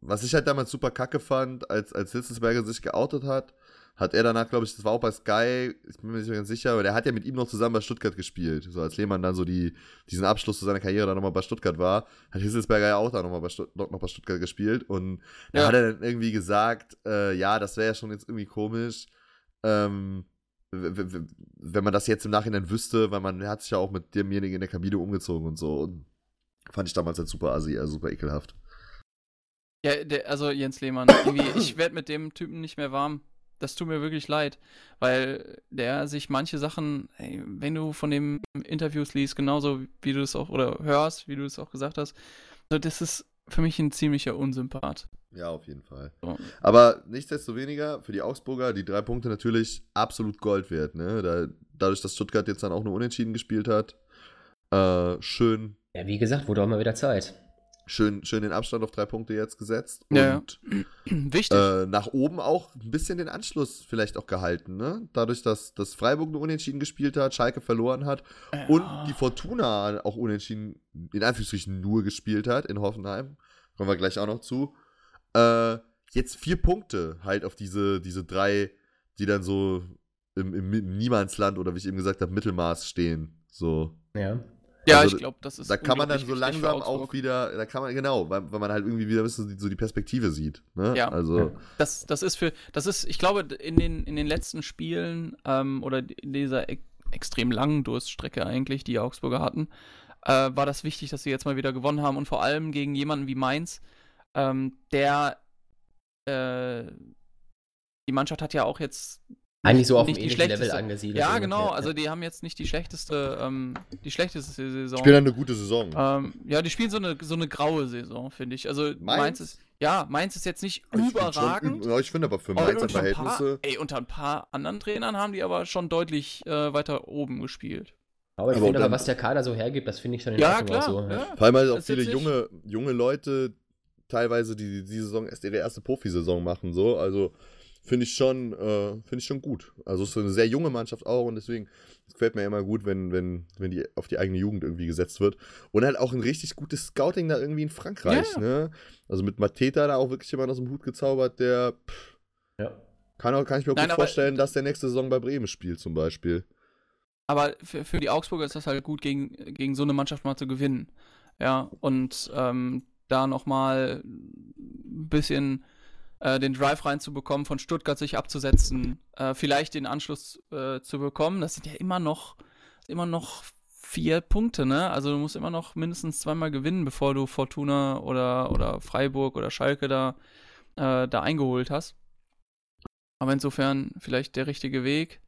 was ich halt damals super kacke fand, als, als Hitzelsberger sich geoutet hat, hat er danach, glaube ich, das war auch bei Sky, ich bin mir nicht mehr ganz sicher, aber der hat ja mit ihm noch zusammen bei Stuttgart gespielt. So als Lehmann dann so die, diesen Abschluss zu seiner Karriere dann nochmal bei Stuttgart war, hat Hitzelsberger ja auch da nochmal bei, Stutt noch, bei Stuttgart gespielt. Und da Ja. hat er dann irgendwie gesagt, äh, ja, das wäre ja schon jetzt irgendwie komisch, ähm, wenn man das jetzt im Nachhinein wüsste, weil man hat sich ja auch mit demjenigen in der Kabine umgezogen und so. Und fand ich damals halt super assi, also super ekelhaft. Ja, der, also Jens Lehmann, ich werde mit dem Typen nicht mehr warm. Das tut mir wirklich leid, weil der sich manche Sachen, ey, wenn du von dem Interviews liest, genauso wie du es auch, oder hörst, wie du es auch gesagt hast, so, das ist für mich ein ziemlicher Unsympath. Ja, auf jeden Fall. So. Aber nichtsdestoweniger, für die Augsburger, die drei Punkte natürlich absolut Gold wert. Ne? Da, dadurch, dass Stuttgart jetzt dann auch nur unentschieden gespielt hat, äh, schön, Ja, wie gesagt, wurde auch mal wieder Zeit. Schön, schön den Abstand auf drei Punkte jetzt gesetzt. Ja, Und Wichtig. äh, nach oben auch ein bisschen den Anschluss vielleicht auch gehalten. Ne? Dadurch, dass, dass Freiburg nur unentschieden gespielt hat, Schalke verloren hat und die Fortuna auch unentschieden, in Anführungsstrichen nur gespielt hat in Hoffenheim. Kommen wir gleich auch noch zu. Äh, jetzt vier Punkte halt auf diese, diese drei, die dann so im, im Niemandsland oder wie ich eben gesagt habe, Mittelmaß stehen. So. Ja. Ja, also ich glaube, das ist Da kann man dann so langsam auch wieder, da kann man, genau, weil, weil man halt irgendwie wieder so die, so die Perspektive sieht. Ne? Ja. Also, Das, das ist für, das ist, ich glaube, in den, in den letzten Spielen ähm, oder in dieser e extrem langen Durststrecke eigentlich, die Augsburger hatten, äh, war das wichtig, dass sie jetzt mal wieder gewonnen haben und vor allem gegen jemanden wie Mainz, ähm, der äh, die Mannschaft hat ja auch jetzt Eigentlich so auf dem nicht die ähnlichen Level angesiedelt. ja, ungefähr. genau. Also die haben jetzt nicht die schlechteste, ähm, die schlechteste Saison. dann eine gute Saison. Ähm, ja, die spielen so eine, so eine graue Saison, finde ich. Also Mainz? Mainz? ist, ja, Mainz ist jetzt nicht Ich find schon überragend. üb- ja, ich finde aber für Mainzer unter ein Verhältnisse. Paar, ey, unter ein paar anderen Trainern haben die aber schon deutlich äh, weiter oben gespielt. Aber ich Aber finde aber, was der Kader so hergibt, das finde ich schon in Ja, Ordnung klar. so. ja. Vor allem halt auch viele junge, junge Leute, teilweise, die die Saison erst ihre erste Profisaison machen, so. Also finde ich schon, äh, finde ich schon gut. Also es ist eine sehr junge Mannschaft auch und deswegen es gefällt mir immer gut, wenn, wenn, wenn die auf die eigene Jugend irgendwie gesetzt wird. Und halt auch ein richtig gutes Scouting da irgendwie in Frankreich, Ja. ne? Also mit Mateta da auch wirklich jemand aus dem Hut gezaubert, der pff, Ja. kann, auch, kann ich mir auch Nein, gut vorstellen, dass der nächste Saison bei Bremen spielt, zum Beispiel. Aber für, für die Augsburger ist das halt gut, gegen, gegen so eine Mannschaft mal zu gewinnen. Ja, und ähm, da nochmal ein bisschen äh, den Drive reinzubekommen, von Stuttgart sich abzusetzen, äh, vielleicht den Anschluss äh, zu bekommen. Das sind ja immer noch, immer noch vier Punkte, ne? Also du musst immer noch mindestens zweimal gewinnen, bevor du Fortuna oder, oder Freiburg oder Schalke da, äh, da eingeholt hast. Aber insofern vielleicht der richtige Weg.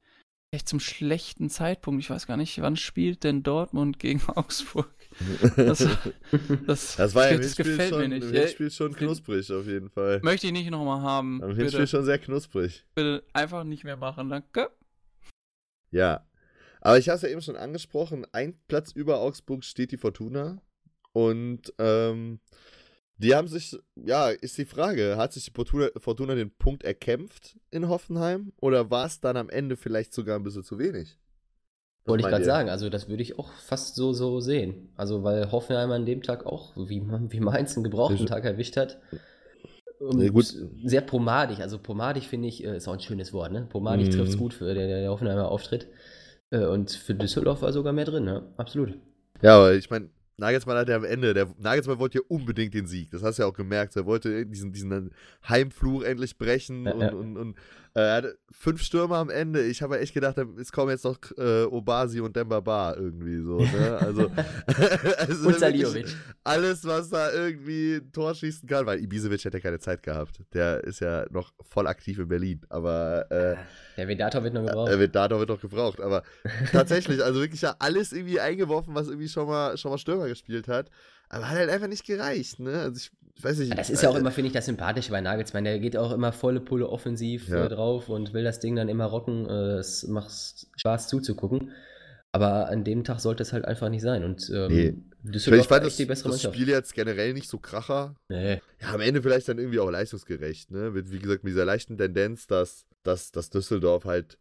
Echt zum schlechten Zeitpunkt. Ich weiß gar nicht, wann spielt denn Dortmund gegen Augsburg? Das, das, Das war ja das Hinspiel gefällt schon, mir nicht. im Hinspiel schon knusprig auf jeden Fall. möchte ich nicht nochmal haben. Am Hinspiel Bitte, schon sehr knusprig. bitte einfach nicht mehr machen, danke. Ja. Aber ich habe es ja eben schon angesprochen, ein Platz über Augsburg steht die Fortuna. Und ähm, die haben sich, ja, ist die Frage, hat sich die Fortuna, Fortuna den Punkt erkämpft in Hoffenheim? Oder war es dann am Ende vielleicht sogar ein bisschen zu wenig? Wollte ich gerade sagen, also das würde ich auch fast so, so sehen. Also weil Hoffenheim an dem Tag auch, wie, wie Mainz einen gebrauchten Tag erwischt hat. Und Ja, gut. Sehr pomadig, also pomadig finde ich, äh, ist auch ein schönes Wort, ne? Pomadig Mhm. trifft es gut für der, der Hoffenheimer Auftritt. Äh, Und für Düsseldorf war sogar mehr drin, ne? Absolut. Ja, aber ich meine, Nagelsmann hat ja am Ende, der Nagelsmann wollte ja unbedingt den Sieg. Das hast du ja auch gemerkt. Er wollte diesen, diesen Heimfluch endlich brechen Ja, und, ja. und, und äh, er hatte fünf Stürmer am Ende. Ich habe echt gedacht, es kommen jetzt noch äh, Obasi und Dembaba irgendwie so. Ne? Also, also Und Saliovic. Alles, was da irgendwie ein Tor schießen kann, weil Ibisevic hätte keine Zeit gehabt. Der ist ja noch voll aktiv in Berlin. Aber äh, Der Vedator wird noch gebraucht. er wird, da wird noch gebraucht, aber tatsächlich, also wirklich ja alles irgendwie eingeworfen, was irgendwie schon mal, schon mal Stürmer gespielt hat. Aber hat halt einfach nicht gereicht, ne? Also ich, ich weiß nicht. Das ist ja auch äh, immer, finde ich, das Sympathische bei Nagelsmann. Der geht auch immer volle Pulle offensiv Ja. äh, drauf und will das Ding dann immer rocken. Äh, Es macht Spaß zuzugucken. Aber an dem Tag sollte es halt einfach nicht sein. Und ähm, Nee. Düsseldorf Ich fand das, die bessere das Mannschaft. Spiel jetzt generell nicht so kracher. Nee. Ja, am Ende vielleicht dann irgendwie auch leistungsgerecht, ne? Mit, wie gesagt, mit dieser leichten Tendenz, dass, dass, dass Düsseldorf halt,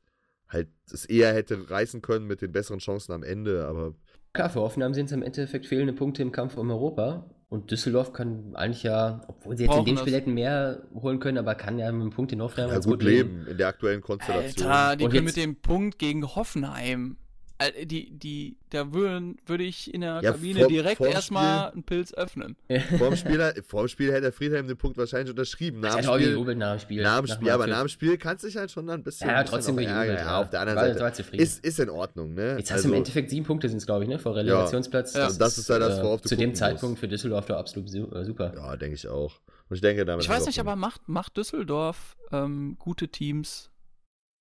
halt es eher hätte reißen können mit den besseren Chancen am Ende, aber Klar, für Hoffenheim sind es im Endeffekt fehlende Punkte im Kampf um Europa. Und Düsseldorf kann eigentlich ja, obwohl sie jetzt in Brauchen dem das. Spiel hätten mehr holen können, aber kann ja mit einem Punkt in Hoffenheim ja, ganz gut leben in der aktuellen Konstellation. Alter, die Und können jetzt- mit dem Punkt gegen Hoffenheim. Al- Die, die, da würden, würde ich in der Ja, Kabine vor- direkt erstmal einen Pilz öffnen. Vorm Spiel, vorm Spiel hätte der Friedhelm den Punkt wahrscheinlich unterschrieben. Nach Ich dem hätte auch Spiel, gejubelt nach dem Spiel. nach dem Spiel aber nach dem Spiel kannst du dich halt schon dann ein bisschen, Ja, ein bisschen trotzdem gejubelt, ärgern. ja. Auf der anderen War- Seite war zufrieden. ist, ist in Ordnung, ne? Jetzt hast du im Endeffekt sieben Punkte sind es, glaube ich, ne? Vor Relegationsplatz. Ja. Das ist ja das, äh, worauf du Zu dem Zeitpunkt musst. für Düsseldorf doch absolut äh, super. Ja, denke ich auch. Und ich denke, damit Ich weiß nicht, aber macht, macht Düsseldorf ähm, gute Teams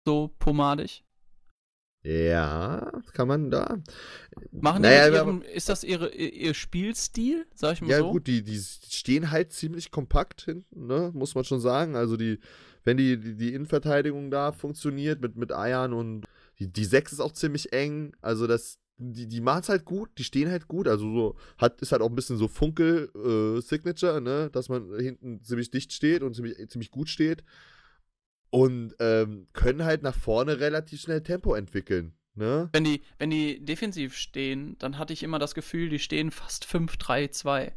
so pomadig? Ja, kann man da. Machen die naja, aber- ihrem, ist das ihre, ihr Spielstil, sag ich mal Ja, so? gut, die, die stehen halt ziemlich kompakt hinten, ne? muss man schon sagen. Also, die, wenn die, die, die Innenverteidigung da funktioniert mit, mit Eiern und die, die Sechs ist auch ziemlich eng. Also, das, die, die machen es halt gut, die stehen halt gut. Also, so hat, ist halt auch ein bisschen so Funkel-Signature, ne? dass man hinten ziemlich dicht steht und ziemlich, ziemlich gut steht. Und ähm, können halt nach vorne relativ schnell Tempo entwickeln. Ne? Wenn die, wenn die defensiv stehen, dann hatte ich immer das Gefühl, die stehen fast 5-3-2.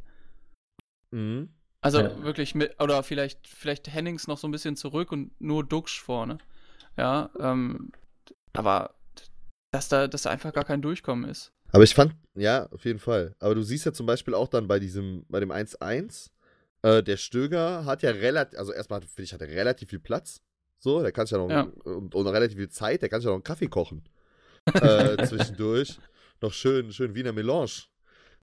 Mhm. Also Ja. wirklich mit, oder vielleicht, vielleicht Hennings noch so ein bisschen zurück und nur Duxch vorne. Ja, ähm, aber dass da, dass da einfach gar kein Durchkommen ist. Aber ich fand, ja, auf jeden Fall. Aber du siehst ja zum Beispiel auch dann bei diesem, bei dem 1-1, äh, der Stöger hat ja relativ, also erstmal finde ich, hat er relativ viel Platz. So, der kann ja noch, Ja. Und, und relativ viel Zeit, der kann ja noch einen Kaffee kochen. äh, zwischendurch. Noch schön, schön Wiener Melange.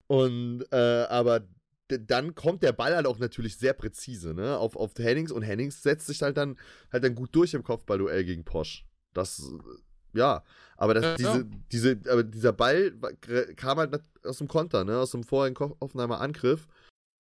Und, äh, aber dann kommt der Ball halt auch natürlich sehr präzise, ne, auf, auf Hennings und Hennings setzt sich halt dann, halt dann gut durch im Kopfballduell gegen Posch. Das, äh, ja, aber das, Ja, diese, diese, aber dieser Ball kam halt aus dem Konter, ne, aus dem vorigen Ko- Hoffenheimer Angriff.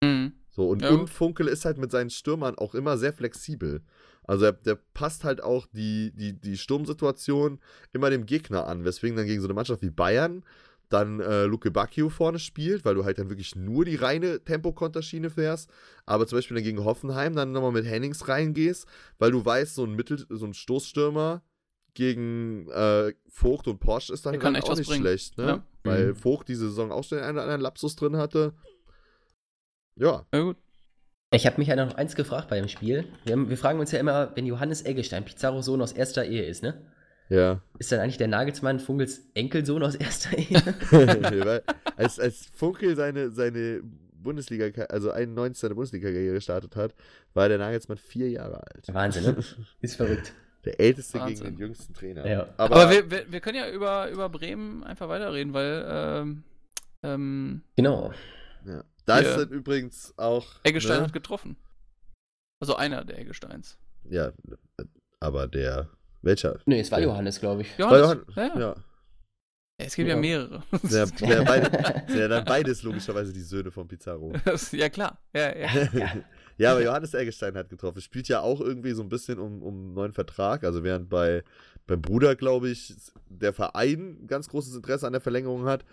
Mhm. So, und, Ja, und. Funkel ist halt mit seinen Stürmern auch immer sehr flexibel. Also er, der passt halt auch die, die, die Sturmsituation immer dem Gegner an, weswegen dann gegen so eine Mannschaft wie Bayern dann äh, Luke Bacchio vorne spielt, weil du halt dann wirklich nur die reine Tempokonterschiene fährst, aber zum Beispiel dann gegen Hoffenheim dann nochmal mit Hennings reingehst, weil du weißt, so ein Mittel, so ein Stoßstürmer gegen äh, Vogt und Porsche ist dann, Der kann dann echt auch nicht bringen. schlecht, ne? Ja. Weil Mhm. Vogt diese Saison auch schon einen oder anderen Lapsus drin hatte. Ja, Ja, gut. Ich habe mich ja noch eins gefragt bei dem Spiel. Wir, haben, wir fragen uns ja immer, wenn Johannes Eggestein Pizarro Sohn aus erster Ehe ist, ne? ja. Ist dann eigentlich der Nagelsmann Funkels Enkelsohn aus erster Ehe? Weil als, als Funkel seine, seine Bundesliga, also 91 seine Bundesliga-Karriere gestartet hat, war der Nagelsmann vier Jahre alt. Wahnsinn, ne? Ist verrückt. Der älteste Wahnsinn. gegen den jüngsten Trainer. Ja. Aber, Aber, wir, wir, wir können ja über, über Bremen einfach weiterreden, weil ähm, ähm, Genau. ja. Da ist dann übrigens auch. Eggestein ne? hat getroffen. Also einer der Eggesteins. Ja, aber der. Welcher? Nee, es war Ja. Johannes, glaube ich. Johannes, Johann- ja, ja. Ja. Es gibt ja, Ja. mehrere. Der, der, beide, der dann beides logischerweise die Söhne von Pizarro. Ja, klar. Ja, ja. ja, aber Johannes Eggestein hat getroffen. Spielt ja auch irgendwie so ein bisschen um, um einen neuen Vertrag. Also während bei beim Bruder, glaube ich, der Verein ganz großes Interesse an der Verlängerung hat,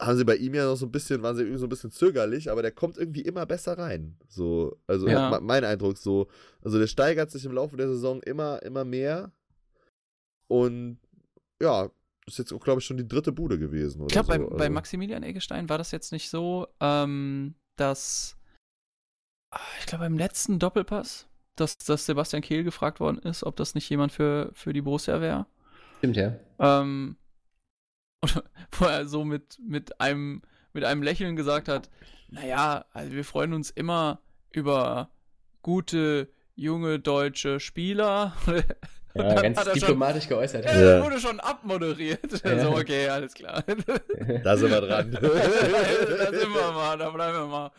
haben sie bei ihm ja noch so ein bisschen, waren sie irgendwie so ein bisschen zögerlich, aber der kommt irgendwie immer besser rein. So, also Ja. me- mein Eindruck so. Also der steigert sich im Laufe der Saison immer, immer mehr. Und ja, ist jetzt, glaube ich, schon die dritte Bude gewesen. Ich glaube, bei, so. bei Also- Maximilian Eggestein war das jetzt nicht so, ähm, dass ah, ich glaube beim letzten Doppelpass, dass, dass Sebastian Kehl gefragt worden ist, ob das nicht jemand für, für die Borussia wäre. Stimmt, ja. Ähm, und wo er so mit, mit, einem, mit einem Lächeln gesagt hat, naja, also wir freuen uns immer über gute, junge deutsche Spieler. Und Ja, dann ganz hat er schon- diplomatisch geäußert. Ja, Ja. wurde schon abmoderiert. Ja. So, okay, alles klar. Da sind wir dran. da sind wir mal, da bleiben wir mal.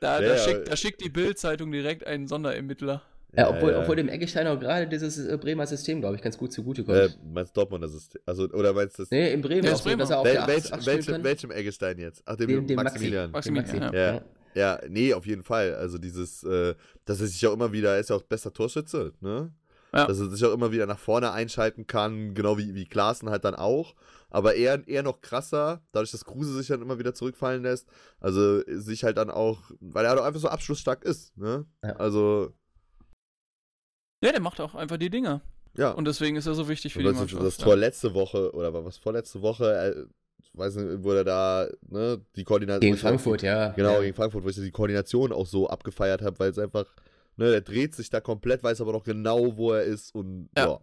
Da, Ja, da, schickt, da schickt die Bild-Zeitung direkt einen Sonderermittler. Ja, obwohl, obwohl dem Eggestein auch gerade dieses äh, Bremer System, glaube ich, ganz gut zugutekommt. Äh, meinst Dortmunder System? Also, oder meinst du das? nee, in Bremen Der auch ist so, Bremer. dass er auf Wel der 8 welch, spielen welchem, kann. welchem Eggestein jetzt? Ach, dem, Den, den Maximilian. Maxi. Maximilian, Den Maxi. ja. Ja. Ja, nee, auf jeden Fall. Also dieses, äh, dass er sich auch immer wieder, er ist ja auch bester Torschütze, ne? Ja. Dass er sich auch immer wieder nach vorne einschalten kann, genau wie, wie Klaassen halt dann auch. Aber eher, eher noch krasser, dadurch, dass Kruse sich dann immer wieder zurückfallen lässt. Also sich halt dann auch, weil er halt auch einfach so abschlussstark ist. Ne? Ja. Also, Ja, der macht auch einfach die Dinge. ja. Und deswegen ist er so wichtig für Und die das, Mannschaft. das Tor letzte Woche, oder war was vorletzte Woche, äh, weiß nicht, wo er da, ne, die Koordination. Gegen Frankfurt, ja. Genau, ja. gegen Frankfurt, wo ich die Koordination auch so abgefeiert habe, weil es einfach, ne, der dreht sich da komplett, weiß aber noch genau, wo er ist und Ja. ja.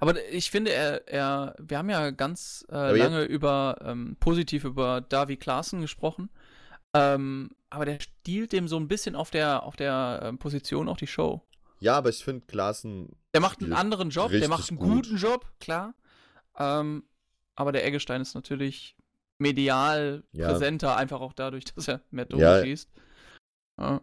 Aber ich finde, er, er wir haben ja ganz äh, Aber jetzt- lange über ähm, positiv über Davi Klaassen gesprochen. Ähm, aber der stiehlt dem so ein bisschen auf der, auf der ähm, Position auch die Show. Ja, aber ich finde Klaassen, Der macht einen anderen Job, der macht einen gut. guten Job, klar. Ähm, aber der Eggestein ist natürlich medial Ja. präsenter, einfach auch dadurch, dass er mehr Tore Ja. schießt. Ja.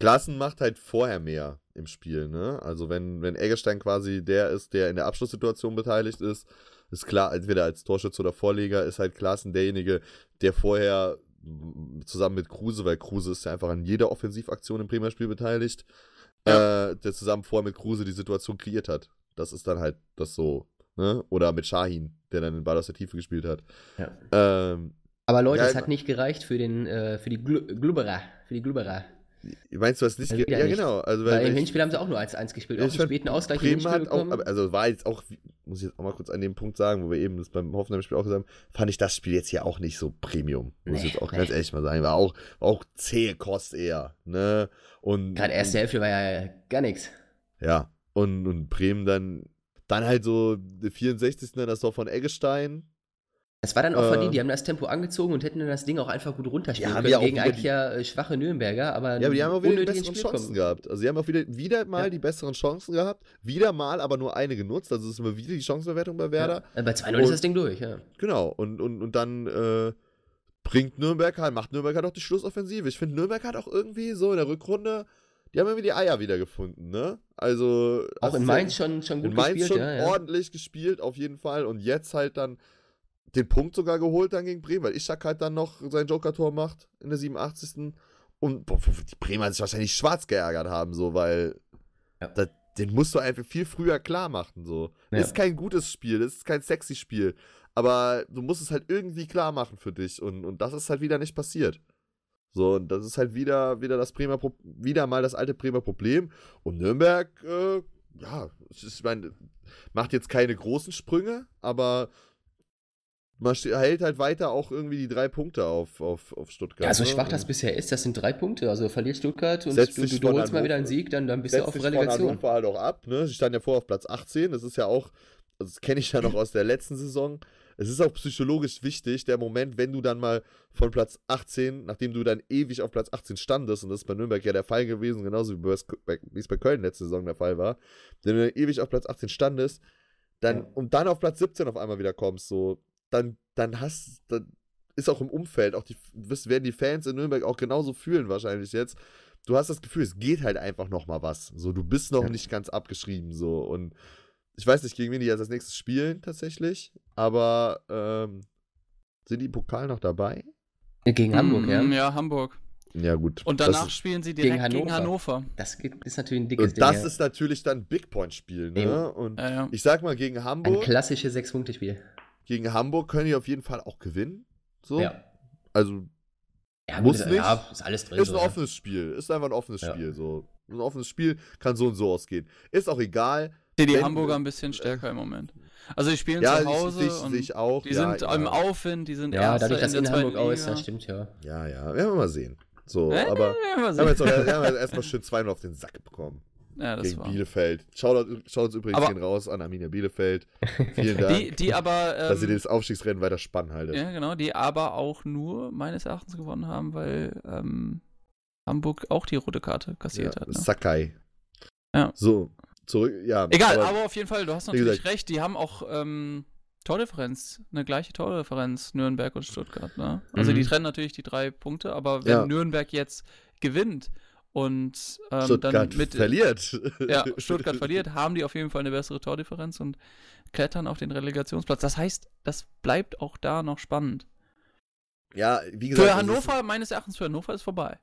Klaassen macht halt vorher mehr im Spiel, ne? Also wenn, wenn Eggestein quasi der ist, der in der Abschlusssituation beteiligt ist, ist klar, entweder als Torschütze oder Vorleger, ist halt Klaassen derjenige, der vorher zusammen mit Kruse, weil Kruse ist ja einfach an jeder Offensivaktion im Bremer Spiel beteiligt, äh, der zusammen vorher mit Kruse die Situation kreiert hat. Das ist dann halt das so, ne? Oder mit Shahin, der dann den Ball aus der Tiefe gespielt hat. Ja. Ähm, Aber Leute, Ja, es hat nicht gereicht für den, äh, für die Glu Glubberer. Für die Glubberer. meinst du das nicht? Also ja, nicht. genau. Also, Weil im ich- Hinspiel haben sie auch nur 1-1 gespielt. Ja, Auch einen späten Ausgleich im Bremen hat auch, also war jetzt auch, muss ich jetzt auch mal kurz an dem Punkt sagen, wo wir eben das beim Hoffenheim-Spiel auch gesagt haben, fand ich das Spiel jetzt hier auch nicht so Premium. Muss ich Nee, jetzt auch nee. ganz ehrlich mal sagen. War auch, war auch zähe Kost eher. Ne? Und, Gerade erste Hälfte war ja gar nichts. Ja. Und, und Bremen dann, dann halt so der 64. dann das Tor von Eggestein. Es war dann auch Äh, verdient, die haben das Tempo angezogen und hätten dann das Ding auch einfach gut runterspielen können ja gegen eigentlich die- ja äh, schwache Nürnberger, aber Ja, aber die haben auch wieder die besseren Spiel Chancen kommen. gehabt. Also, die haben auch wieder, wieder mal Ja. die besseren Chancen gehabt. Wieder mal, aber nur eine genutzt. Also, es ist immer wieder die Chancenverwertung bei Werder. Ja. Äh, Bei 2-0 ist das Ding durch, ja. Genau, und, und, und dann äh, bringt Nürnberg halt, macht Nürnberg halt auch die Schlussoffensive. Ich finde, Nürnberg hat auch irgendwie so in der Rückrunde, die haben irgendwie die Eier wiedergefunden, ne? Also. Auch in Mainz schon, schon gut in Mainz gespielt, schon ja, ja. ordentlich gespielt, auf jeden Fall. Und jetzt halt dann den Punkt sogar geholt dann gegen Bremen, weil Ishak halt dann noch sein Joker-Tor macht in der 87. Und boah, die Bremer sich wahrscheinlich schwarz geärgert haben, so, weil Ja. das, den musst du einfach viel früher klar machen, so. Ja. Ist kein gutes Spiel, ist kein sexy Spiel, aber du musst es halt irgendwie klar machen für dich und, und das ist halt wieder nicht passiert. So, und das ist halt wieder, wieder das Bremer, Pro wieder mal das alte Bremer Problem. Und Nürnberg, äh, ja, es ist, ich meine, macht jetzt keine großen Sprünge, aber man hält halt weiter auch irgendwie die drei Punkte auf, auf, auf Stuttgart. Ja, so ne? schwach das Und bisher ist, das sind drei Punkte. Also verliert Stuttgart und du, du, von holst mal wieder einen Hannover- Sieg, dann, dann bist du auf von Relegation. Hannover halt auch ab, ne? Sie standen ja vorher auf Platz 18, das ist ja auch, also das kenne ich ja noch aus der letzten Saison. Es ist auch psychologisch wichtig, der Moment, wenn du dann mal von Platz 18, nachdem du dann ewig auf Platz 18 standest, und das ist bei Nürnberg ja der Fall gewesen, genauso wie es bei Köln letzte Saison der Fall war, wenn du dann ewig auf Platz 18 standest, dann, Ja. und dann auf Platz 17 auf einmal wieder kommst, so, dann, dann hast, dann ist auch im Umfeld, auch die, werden die Fans in Nürnberg auch genauso fühlen wahrscheinlich jetzt. Du hast das Gefühl, es geht halt einfach noch mal was. So, du bist noch Ja. nicht ganz abgeschrieben, so, und ich weiß nicht, gegen wen die jetzt als nächstes spielen, tatsächlich, aber, ähm, sind die im Pokal noch dabei? Gegen Hamburg, ja. Mm, Ja, Hamburg. Ja, gut. Und danach ist- spielen sie direkt Gegen gegen Hannover. Hannover. Das geht- ist natürlich ein dickes Und das Ding. ist natürlich dann ein Big Point-Spiel, ne? Ja. Und Ja, ja. ich sag mal, gegen ja. ein Hamburg, klassisches Sechs-Punkte-Spiel. Gegen Hamburg können die auf jeden Fall auch gewinnen. So. Ja. Also, Ja, Muss nicht. Ja, ist alles drin. ist so, ein ja. offenes Spiel. Ist einfach ein offenes Ja. Spiel. So. Ein offenes Spiel kann so und so ausgehen. Ist auch egal. Die, die Hamburger ein bisschen stärker im Moment. Also die spielen Ja, zu Hause ich, und ich auch. die ja, sind ja. im Aufwind, die sind Ja, dadurch, dass in in der Hamburg auch ist, das stimmt, ja. Ja, ja. Werden wir mal sehen. So, Äh, aber wir haben sehen. jetzt, auch, wir haben jetzt erstmal schön 2 auf den Sack bekommen. Ja, das gegen war. Bielefeld. Schaut, uns übrigens Aber- raus an Arminia Bielefeld. Vielen Dank, Die, die aber, dass ihr ähm, das Aufstiegsrennen weiter spannend haltet. ja genau, die aber auch nur meines Erachtens gewonnen haben, weil ähm, Hamburg auch die rote Karte kassiert Ja, hat. Ne? Sakai. Ja. So, zurück, ja. Egal, aber, auf jeden Fall, du hast natürlich gesagt- recht, die haben auch ähm, Tordifferenz, eine gleiche Tordifferenz, Nürnberg und Stuttgart. Ne? Also Mhm. die trennen natürlich die drei Punkte, aber wenn Ja. Nürnberg jetzt gewinnt und ähm, Stuttgart dann mit verliert. ja, Stuttgart verliert, haben die auf jeden Fall eine bessere Tordifferenz und klettern auf den Relegationsplatz. Das heißt, das bleibt auch da noch spannend. Ja, wie gesagt. Für Hannover, meines Erachtens für Hannover ist vorbei.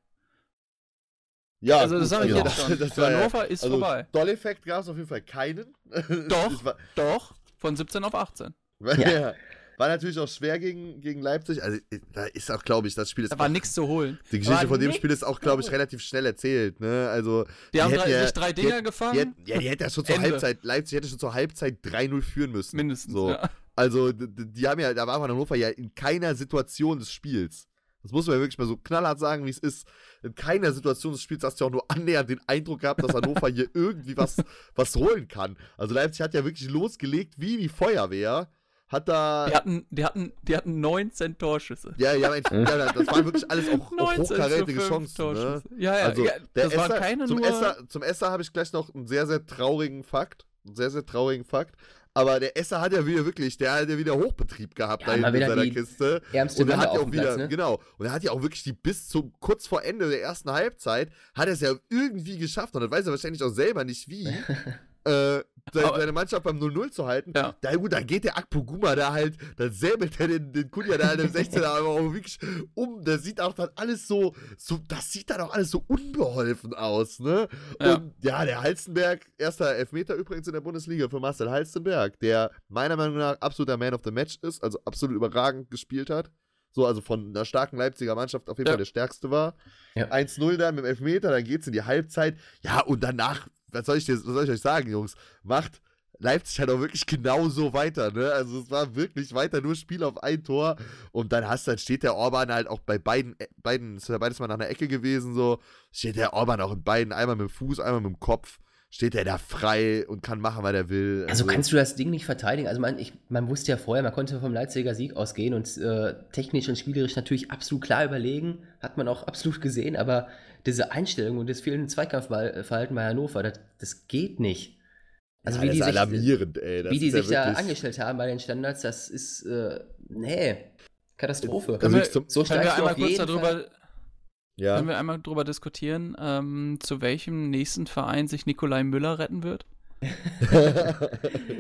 Ja, Also, das sag ich ja, jetzt schon. das Für war ja- Hannover ist also, vorbei. Doll-Effekt gab es auf jeden Fall keinen. Doch. Das war, Doch, von 17 auf 18. war, Ja. Ja. war natürlich auch schwer gegen, gegen Leipzig. Also, da ist auch, glaube ich, das Spiel ist. Da war nichts zu holen. Die Geschichte war von dem Spiel ist auch, glaube ich, relativ schnell erzählt. Ne? Also, Die haben hätten drei, ja- drei die Dinger gefangen, Die ja, die hätten ja schon zur. Halbzeit, Leipzig hätte schon zur Halbzeit 3-0 führen müssen. mindestens. So. Ja. Also, d- d- die haben ja, da war Hannover ja in keiner Situation des Spiels. Das muss man ja wirklich mal so knallhart sagen, wie es ist. In keiner Situation des Spiels hast du auch nur annähernd den Eindruck gehabt, dass Hannover hier irgendwie was, was holen kann. Also Leipzig hat ja wirklich losgelegt wie die Feuerwehr. Hat da. Die, hatten, die, hatten, die hatten 19 Torschüsse. Ja, ja, mein, ja, das waren wirklich alles auch, auch 19 zu hochkarätige Chancen. Ne? Torschüsse. Ja, ja, Also, ja der das Esser, keine zum, nur... Esser, zum Esser habe ich gleich noch einen sehr, sehr traurigen Fakt. Einen sehr, sehr traurigen Fakt. Aber der Esser hat ja wieder wirklich, der hat ja wieder Hochbetrieb gehabt Ja, da in seiner die Kiste. Ärmste Und er hat ja auch wieder, Platz, ne? genau. Und er hat ja auch wirklich die bis zum kurz vor Ende der ersten Halbzeit hat er es ja irgendwie geschafft. Und das weiß er wahrscheinlich auch selber nicht wie. äh, seine, Aber- seine Mannschaft beim 0-0 zu halten. Ja. Da, gut, dann geht der Akpoguma da halt, dann säbelt er den, den Kunja da in dem 16er aber auch wirklich um. Der sieht auch dann alles so, so, das sieht dann auch alles so unbeholfen aus, ne? Ja. Und ja, der Halstenberg, erster Elfmeter übrigens in der Bundesliga für Marcel Halstenberg, der meiner Meinung nach absoluter Man of the Match ist, also absolut überragend gespielt hat. So, also von einer starken Leipziger Mannschaft auf jeden Ja. Fall der stärkste war. Ja. 1-0 dann mit dem Elfmeter, dann geht's in die Halbzeit. Ja, und danach, was soll ich, dir, was soll ich euch sagen, Jungs? Macht Leipzig halt auch wirklich genauso weiter, ne? Also es war wirklich weiter nur Spiel auf ein Tor. Und dann hast dann steht der Orban halt auch bei beiden, beiden, ist ja beides mal nach einer Ecke gewesen, so, steht der Orban auch in beiden, einmal mit dem Fuß, einmal mit dem Kopf, steht er da frei und kann machen, was er will. Also kannst du das Ding nicht verteidigen? Also man, ich, man wusste ja vorher, man konnte vom Leipziger Sieg ausgehen und äh, technisch und spielerisch natürlich absolut klar überlegen, hat man auch absolut gesehen, aber diese Einstellung und das fehlende Zweikampfverhalten bei Hannover, das, das geht nicht. Also ja, wie das die ist sich, alarmierend, ey. Das wie die ja sich da angestellt haben bei den Standards, das ist, äh, nee, Katastrophe. Können Also so können wir einmal kurz darüber, Fall. Ja. können wir einmal drüber diskutieren, ähm, zu welchem nächsten Verein sich Nikolai Müller retten wird?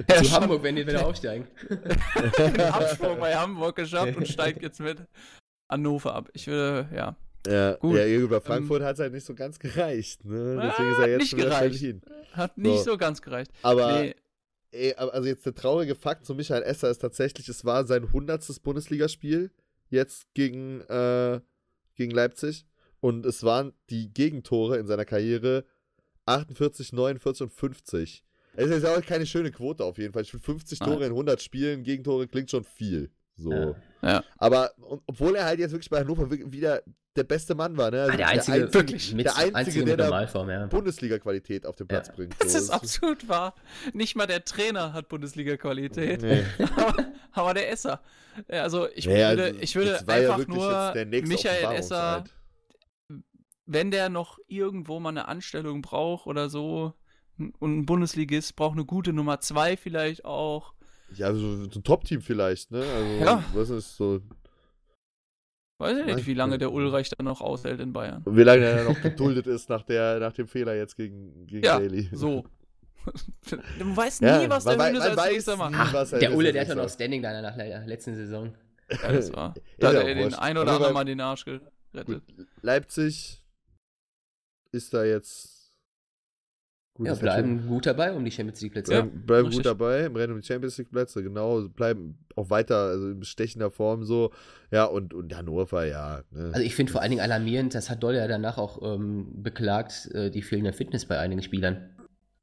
Er Zu schon Hamburg, wenn die wieder aufsteigen. den Absprung bei Hamburg geschafft und steigt jetzt mit Hannover ab. Ich würde, ja. Ja, Gut. ja gegenüber Frankfurt hat es halt nicht so ganz gereicht. Ne? Deswegen ist er Ah, jetzt nicht schon wieder gereicht. Berlin. Hat nicht So. so, ganz gereicht. Aber, Nee, ey, aber also jetzt der traurige Fakt zu Michael Esser ist tatsächlich, es war sein 100. Bundesligaspiel jetzt gegen, äh, gegen Leipzig. Und es waren die Gegentore in seiner Karriere 48, 49 und 50. Es ist ja auch keine schöne Quote auf jeden Fall. Ich finde 50 Nein. Tore in 100 Spielen, Gegentore klingt schon viel. So. Ja. Ja. Aber und, obwohl er halt jetzt wirklich bei Hannover wirklich wieder der beste Mann war, ne? Also Ah, der einzige, ein- wirklich, mit, der einzige, einzige der Normalform, ja. Bundesliga-Qualität auf den Platz Ja. bringt. das So, ist absolut wahr. Nicht mal der Trainer hat Bundesliga-Qualität, Nee. aber, aber der Esser. Also ich Naja, würde, also, ich würde das einfach wirklich nur der Michael Esser, Offenbarungseid. Wenn der noch irgendwo mal eine Anstellung braucht oder so, und ein Bundesligist braucht eine gute Nummer 2 vielleicht auch. Ja, so, so ein Top-Team vielleicht, ne? Also, Ja. was ist so. Weiß ich nicht, wie lange der Ulreich dann noch aushält in Bayern. Wie lange er noch geduldet ist nach, der, nach dem Fehler jetzt gegen, gegen Ja, Daly. So. Du weißt Ja, nie, was man der man als weiß nächster macht. nie. Ach, was er der Ulle, der hat ist ja noch so. Standing da nach der letzten Saison. Ja, das war. Da hat ja er den ein oder anderen Mal den Arsch gerettet. Gut, Leipzig ist da jetzt. Gut, Ja, bleiben gut dabei um die Champions League Plätze. Ja. Bleiben, bleiben gut dabei im Rennen um die Champions League Plätze, genau. Bleiben auch weiter also in bestechender Form so. Ja, und, und Hannover, ja. Ne. Also ich finde vor allen Dingen alarmierend, das hat Doll ja danach auch ähm, beklagt, äh, die fehlende Fitness bei einigen Spielern.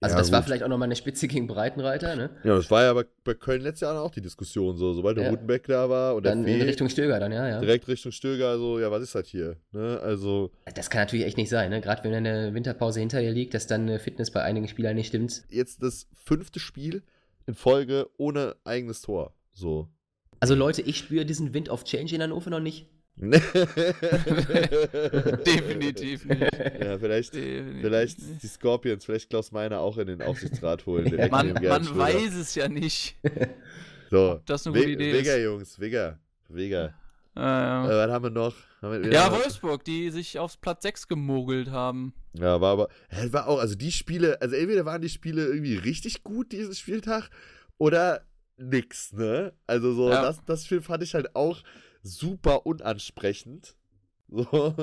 Also Ja, das war gut. vielleicht auch nochmal eine Spitze gegen Breitenreiter, ne? ja, das war ja bei, bei Köln letztes Jahr auch die Diskussion so. Sobald der Ja. Rutenbeck da war und Dann der in Fee, Richtung Stöger dann, ja, ja. direkt Richtung Stöger, so, ja, was ist das hier? Ne? Also, Das kann natürlich echt nicht sein, ne? Gerade wenn eine Winterpause hinter dir liegt, dass dann Fitness bei einigen Spielern nicht stimmt. jetzt das fünfte Spiel in Folge ohne eigenes Tor. So. Also Leute, ich spüre diesen Wind of Change in Hannover noch nicht. Definitiv nicht. ja, vielleicht, Definitiv vielleicht nicht. die Scorpions, vielleicht Klaus Meiner auch in den Aufsichtsrat holen. den Man, man weiß es ja nicht. So. das eine gute We- Idee Vega, ist. Jungs, Vega. Vega. Äh, Äh, was haben wir noch? Haben wir, ja wir- Wolfsburg, die sich aufs Platz 6 gemogelt haben. Ja, war aber. War auch, also die Spiele, also entweder waren die Spiele irgendwie richtig gut diesen Spieltag oder nix, ne? Also so, Ja. das, das Spiel fand ich halt auch super unansprechend. So.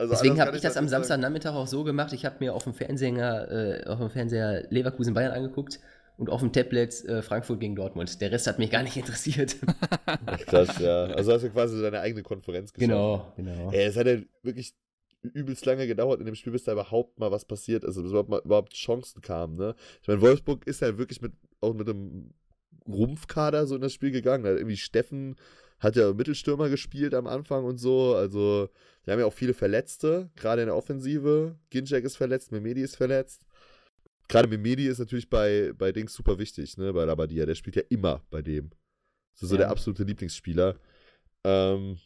Also Deswegen habe ich das am nicht sagen. Samstagnachmittag auch so gemacht. Ich habe mir auf dem Fernseher, äh, auf dem Fernseher Leverkusen Bayern angeguckt und auf dem Tablet äh, Frankfurt gegen Dortmund. Der Rest hat mich gar nicht interessiert. Ach, krass, ja. Also hast du quasi deine eigene Konferenz geschaffen. genau, genau. Ey, es hat ja wirklich übelst lange gedauert in dem Spiel, bis da überhaupt mal was passiert ist, bis überhaupt, mal, überhaupt Chancen kamen, ne? Ich meine, Wolfsburg ist ja wirklich mit, auch mit einem Rumpfkader so in das Spiel gegangen. Da hat irgendwie Steffen hat ja Mittelstürmer gespielt am Anfang und so, also die haben ja auch viele Verletzte, gerade in der Offensive. Ginczek ist verletzt, Memedi ist verletzt. Gerade Memedi ist natürlich bei, bei Dings super wichtig, ne, bei Labadia. Der spielt ja immer bei dem. Das ist so Ja. der absolute Lieblingsspieler. Ähm,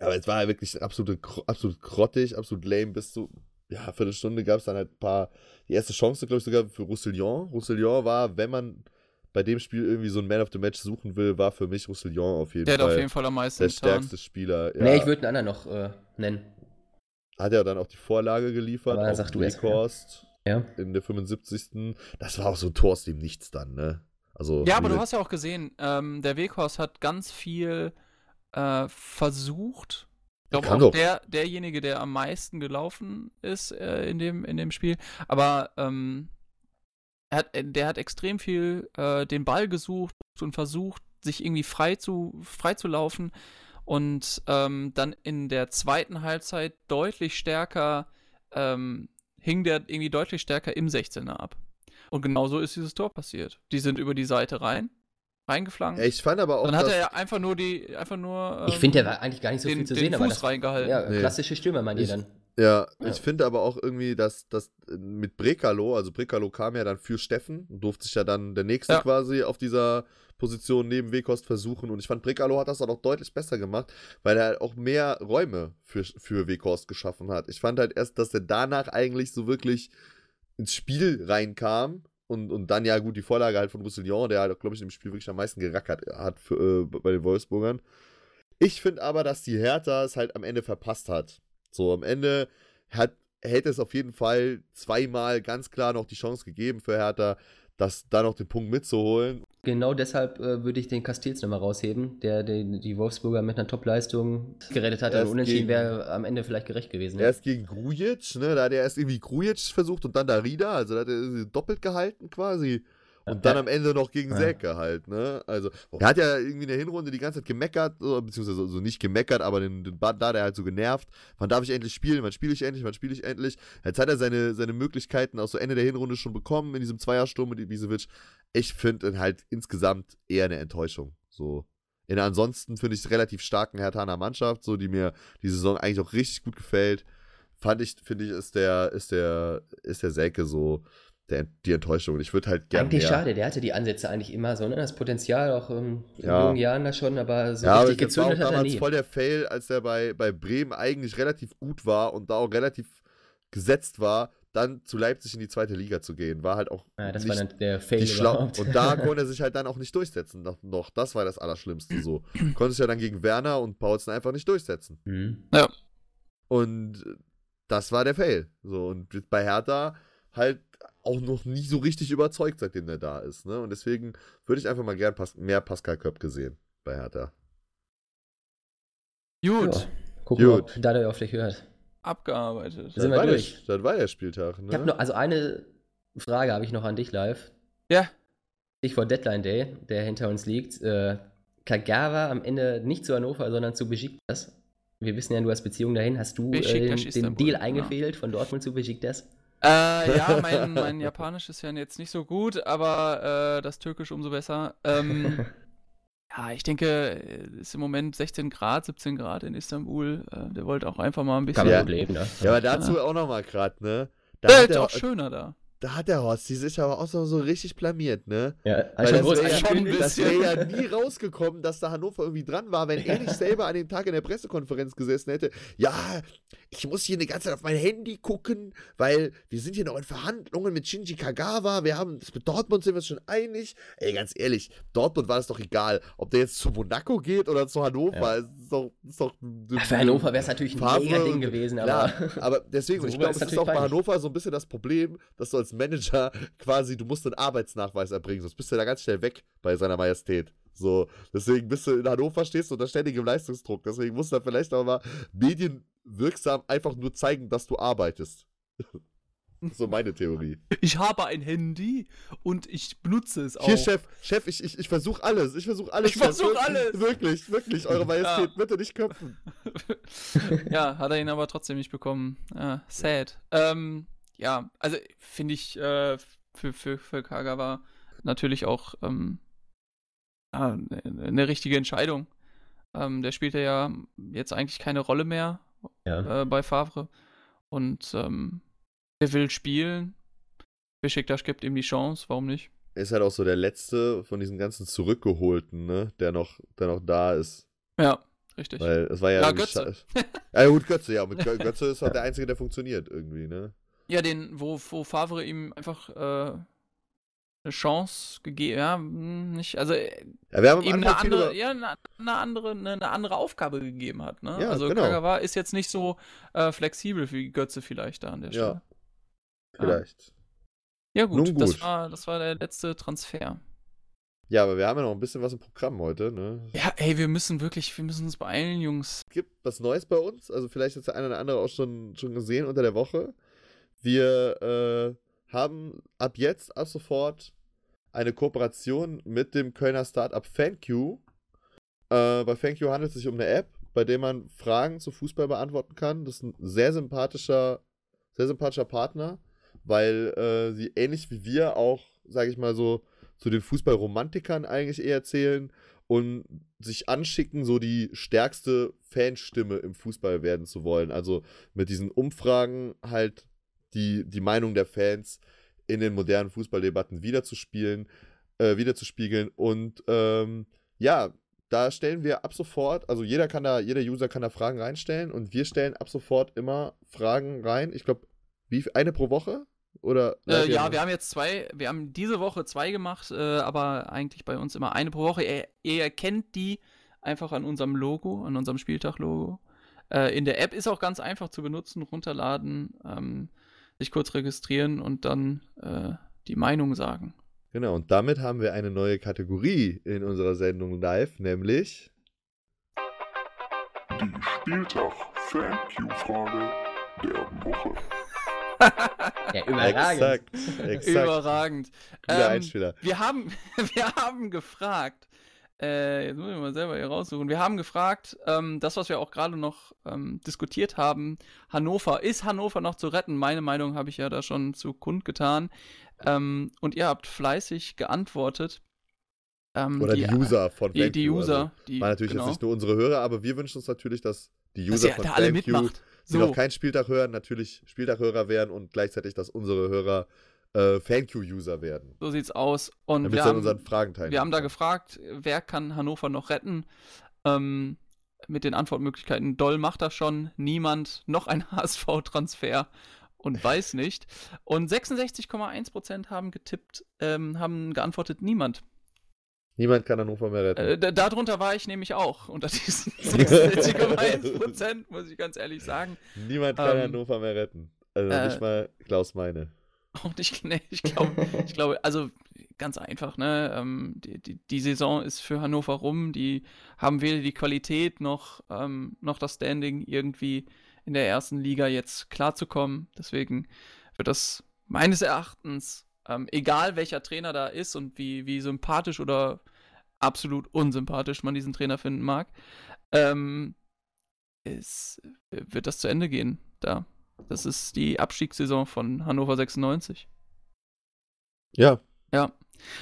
aber es war ja wirklich absolut, absolut grottig, absolut lame. Bis zu, ja, Viertelstunde gab es dann halt ein paar, die erste Chance, glaube ich, sogar für Roussillon. Roussillon war, wenn man bei dem Spiel irgendwie so ein Man of the Match suchen will, war für mich Roussillon auf jeden Der hat Fall auf jeden Fall am meisten der getan. stärkste Spieler. Ja, Nee, ich würde einen anderen noch äh, nennen. hat ja dann auch die Vorlage geliefert. Aber du erst, Weghorst Ja. in der 75. Das war auch so ein Tor aus dem Nichts dann, ne? Also, Ja, aber du hast ja auch gesehen, ähm, der Weghorst hat ganz viel äh, versucht. Ich glaube Kann auch doch. der, derjenige, der am meisten gelaufen ist äh, in, dem, in dem Spiel. Aber ähm, er hat, äh, der hat extrem viel äh, den Ball gesucht und versucht, sich irgendwie frei zu, frei zu laufen. Und ähm, dann in der zweiten Halbzeit deutlich stärker, ähm, hing der irgendwie deutlich stärker im 16er ab. Und genau so ist dieses Tor passiert. Die sind über die Seite rein, reingeflankt. Ja, ich fand aber auch, Dann hat dass- er ja einfach nur die, einfach nur. Ich ähm, finde, der war eigentlich gar nicht so den, viel zu den sehen, aber Fuß das, reingehalten. ja, Nee. klassische Stürmer meint ihr Ich- dann. Ja, Ja. ich finde aber auch irgendwie, dass das mit Brekalo, also Brekalo kam ja dann für Steffen und durfte sich ja dann der nächste Ja. quasi auf dieser Position neben Wekost versuchen. Und ich fand, Brekalo hat das dann auch deutlich besser gemacht, weil er halt auch mehr Räume für, für Wekost geschaffen hat. Ich fand halt erst, dass er danach eigentlich so wirklich ins Spiel reinkam. Und, und dann ja gut die Vorlage halt von Roussillon, der halt, glaube ich, im Spiel wirklich am meisten gerackert hat für, äh, bei den Wolfsburgern. Ich finde aber, dass die Hertha es halt am Ende verpasst hat. So, am Ende hat, hätte es auf jeden Fall zweimal ganz klar noch die Chance gegeben für Hertha, das da noch den Punkt mitzuholen. Genau deshalb äh, würde ich den Castils nochmal rausheben, der den, die Wolfsburger mit einer Top-Leistung gerettet hat. Erst Und unentschieden wäre am Ende vielleicht gerecht gewesen. ne? Erst gegen Grujic, ne, da hat er erst irgendwie Grujic versucht und dann Darida, also da hat er doppelt gehalten quasi. Und dann am Ende noch gegen Ja. Selke halt, ne? Also, er hat ja irgendwie in der Hinrunde die ganze Zeit gemeckert, beziehungsweise so, so nicht gemeckert, aber den, den Bad da, der halt so genervt. Wann darf ich endlich spielen? Wann spiele ich endlich? Wann spiele ich endlich? Jetzt hat er seine, seine Möglichkeiten auch so Ende der Hinrunde schon bekommen in diesem Zweiersturm mit Ibisevic. Ich finde ihn halt insgesamt eher eine Enttäuschung. So. In der ansonsten finde ich relativ starken Hertaner Mannschaft, so die mir die Saison eigentlich auch richtig gut gefällt. Fand ich, finde ich, ist der, ist der, ist der Selke so der, die Enttäuschung. Und ich würde halt gerne. Eigentlich mehr- schade, der hatte die Ansätze eigentlich immer so, ne? Das Potenzial auch ähm, in Ja. jungen Jahren da schon, aber so ja, aber richtig das war auch gezündet hat er damals nie. voll der Fail, als er bei, bei Bremen eigentlich relativ gut war und da auch relativ gesetzt war, dann zu Leipzig in die zweite Liga zu gehen. War halt auch Ja, das nicht, war dann der Fail überhaupt. Und da konnte er sich halt dann auch nicht durchsetzen. Noch, noch. Das war das Allerschlimmste so. Konnte sich ja dann gegen Werner und Paulsen einfach nicht durchsetzen. Mhm. Und äh, das war der Fail. So, und bei Hertha halt auch noch nie so richtig überzeugt, seitdem der da ist. Ne? Und deswegen würde ich einfach mal gern Pas mehr Pascal Köpke sehen bei Hertha. Gut, Ja. Gucken wir, ob Gut. Dada auf dich hört. abgearbeitet. Sind wir war durch? Der, das war der Spieltag. Ne? Ich habe noch, also eine Frage habe ich noch an dich live. Ja, Stichwort Deadline Day, der hinter uns liegt. Äh, Kagawa am Ende nicht zu Hannover, sondern zu Besiktas. Wir wissen ja, du hast Beziehungen dahin. Hast du äh, den, den Deal genau. eingefehlt von Dortmund zu Besiktas? Äh, ja, mein, mein Japanisch ist ja jetzt nicht so gut, aber äh, das Türkisch umso besser. Ähm, ja, ich denke, es ist im Moment 16 Grad, 17 Grad in Istanbul. Äh, der wollte auch einfach mal ein bisschen. Kann man Ja. gut leben, ne? Ja, aber dazu auch nochmal gerade, ne? Da, Ja, hat ist auch schöner da. Da hat der Horst die sich aber auch so, so richtig blamiert, ne? Ja, Weil schon das wäre ja, angekündigt. das wär ja nie rausgekommen, dass da Hannover irgendwie dran war, wenn er nicht selber an dem Tag in der Pressekonferenz gesessen hätte. Ja, ich muss hier die ganze Zeit auf mein Handy gucken, weil wir sind hier noch in Verhandlungen mit Shinji Kagawa. Wir haben, mit Dortmund sind wir uns schon einig. Ey, ganz ehrlich, Dortmund war es doch egal, ob der jetzt zu Monaco geht oder zu Hannover. Ja. Doch, ist doch Für Hannover wäre es natürlich ein mega Ding gewesen, aber. Klar, aber deswegen, ich glaube, ist es ist auch bei. Hannover so ein bisschen das Problem, dass du als Manager quasi, du musst einen Arbeitsnachweis erbringen, sonst bist du da ganz schnell weg bei seiner Majestät. So, deswegen bist du in Hannover stehst du unter ständigem Leistungsdruck. Deswegen muss da vielleicht auch mal wirksam einfach nur zeigen, dass du arbeitest. so meine Theorie. Ich habe ein Handy und ich benutze es auch. Hier, Chef, Chef, ich, ich, ich versuche alles. Ich versuche alles. Ich versuch Chef. alles. Wirklich, wirklich, Eure Majestät, Ja. bitte nicht köpfen. ja, hat er ihn aber trotzdem nicht bekommen. Ja, sad. Ähm, ja, also finde ich äh, für, für, für Kagawa natürlich auch ähm, eine ne richtige Entscheidung. Ähm, der spielt ja jetzt eigentlich keine Rolle mehr Ja. äh, bei Favre. Und ähm, der will spielen. Besiktas gibt ihm die Chance, warum nicht? Er ist halt auch so der letzte von diesen ganzen Zurückgeholten, ne? Der noch, der noch da ist. Ja, richtig. Weil es war ja. Ja, Götze. Ja, gut, Götze, ja. Mit Gö- Götze ist halt der Einzige, der funktioniert irgendwie, ne? Ja, den, wo, wo Favre ihm einfach äh, eine Chance gegeben, ja, hm, nicht, also äh, Ja, wir haben ihm eine andere, über- ja, eine, eine andere, eine, eine andere Aufgabe gegeben hat, ne? Ja, also genau. Kagawa ist jetzt nicht so äh, flexibel wie Götze vielleicht da an der Stelle. Ja, vielleicht. Ja, gut, Nun Das, gut. war, das war der letzte Transfer. Ja, aber wir haben ja noch ein bisschen was im Programm heute, ne? Ja, ey, wir müssen wirklich, wir müssen uns beeilen, Jungs. gibt was Neues bei uns. Also vielleicht hat der eine oder andere auch schon, schon gesehen unter der Woche. Wir äh, haben ab jetzt, ab sofort, eine Kooperation mit dem Kölner Startup FanQ. Äh, bei FanQ handelt es sich um eine App, bei der man Fragen zu Fußball beantworten kann. Das ist ein sehr sympathischer, sehr sympathischer Partner, weil äh, sie ähnlich wie wir auch, sage ich mal so, zu den Fußballromantikern eigentlich eher zählen und sich anschicken, so die stärkste Fanstimme im Fußball werden zu wollen. Also mit diesen Umfragen halt die, die Meinung der Fans in den modernen Fußballdebatten wiederzuspielen, äh, wiederzuspiegeln. Und ähm, ja, da stellen wir ab sofort, also jeder kann da, jeder User kann da Fragen reinstellen und wir stellen ab sofort immer Fragen rein. Ich glaube, wie eine pro Woche? Oder Äh, ja, wir haben jetzt zwei, wir haben diese Woche zwei gemacht, äh, aber eigentlich bei uns immer eine pro Woche. Ihr, ihr erkennt die einfach an unserem Logo, an unserem Spieltag-Logo. Äh, in der App ist auch ganz einfach zu benutzen, runterladen, ähm, sich kurz registrieren und dann äh, die Meinung sagen. Genau, und damit haben wir eine neue Kategorie in unserer Sendung live, nämlich Die Spieltag-Fan-Q-Frage der Woche. Ja, überragend. exakt, exakt. Überragend. Guter Ähm, Einspieler. Wir haben, wir haben gefragt, äh, jetzt muss ich mal selber hier raussuchen. Wir haben gefragt, ähm, das, was wir auch gerade noch ähm, diskutiert haben, Hannover, ist Hannover noch zu retten? Meine Meinung habe ich ja da schon zu kundgetan. Ähm, und ihr habt fleißig geantwortet. Ähm, Oder die, User von Die, FanQ. die User. Also, die, war natürlich genau, jetzt nicht nur unsere Hörer, aber wir wünschen uns natürlich, dass die dass User ihr von da alle FanQ, mitmacht. Die noch So, keinen Spieltag hören, natürlich Spieltaghörer werden und gleichzeitig, dass unsere Hörer äh, FanQ-User werden. so sieht's aus. Und Damit wir haben, unseren Fragen. Wir haben da gefragt, wer kann Hannover noch retten? Ähm, mit den Antwortmöglichkeiten, Doll macht das schon, niemand, noch ein HSV-Transfer und weiß nicht. Und 66,1% haben getippt, ähm, haben geantwortet, niemand. Niemand kann Hannover mehr retten. Äh, da- darunter war ich nämlich auch, unter diesen 66,1%, muss ich ganz ehrlich sagen. Niemand kann ähm, Hannover mehr retten. Also äh, nicht mal Klaus Meine. Und ich, nee, ich glaube, ich glaube, also ganz einfach, ne? Ähm, die, die, die Saison ist für Hannover rum. Die haben weder die Qualität noch, ähm, noch das Standing, irgendwie in der ersten Liga jetzt klarzukommen. Deswegen wird das meines Erachtens, ähm, egal welcher Trainer da ist und wie, wie sympathisch oder absolut unsympathisch man diesen Trainer finden mag, ähm, ist, wird das zu Ende gehen da. Das ist die Abstiegssaison von Hannover 96. Ja. Ja.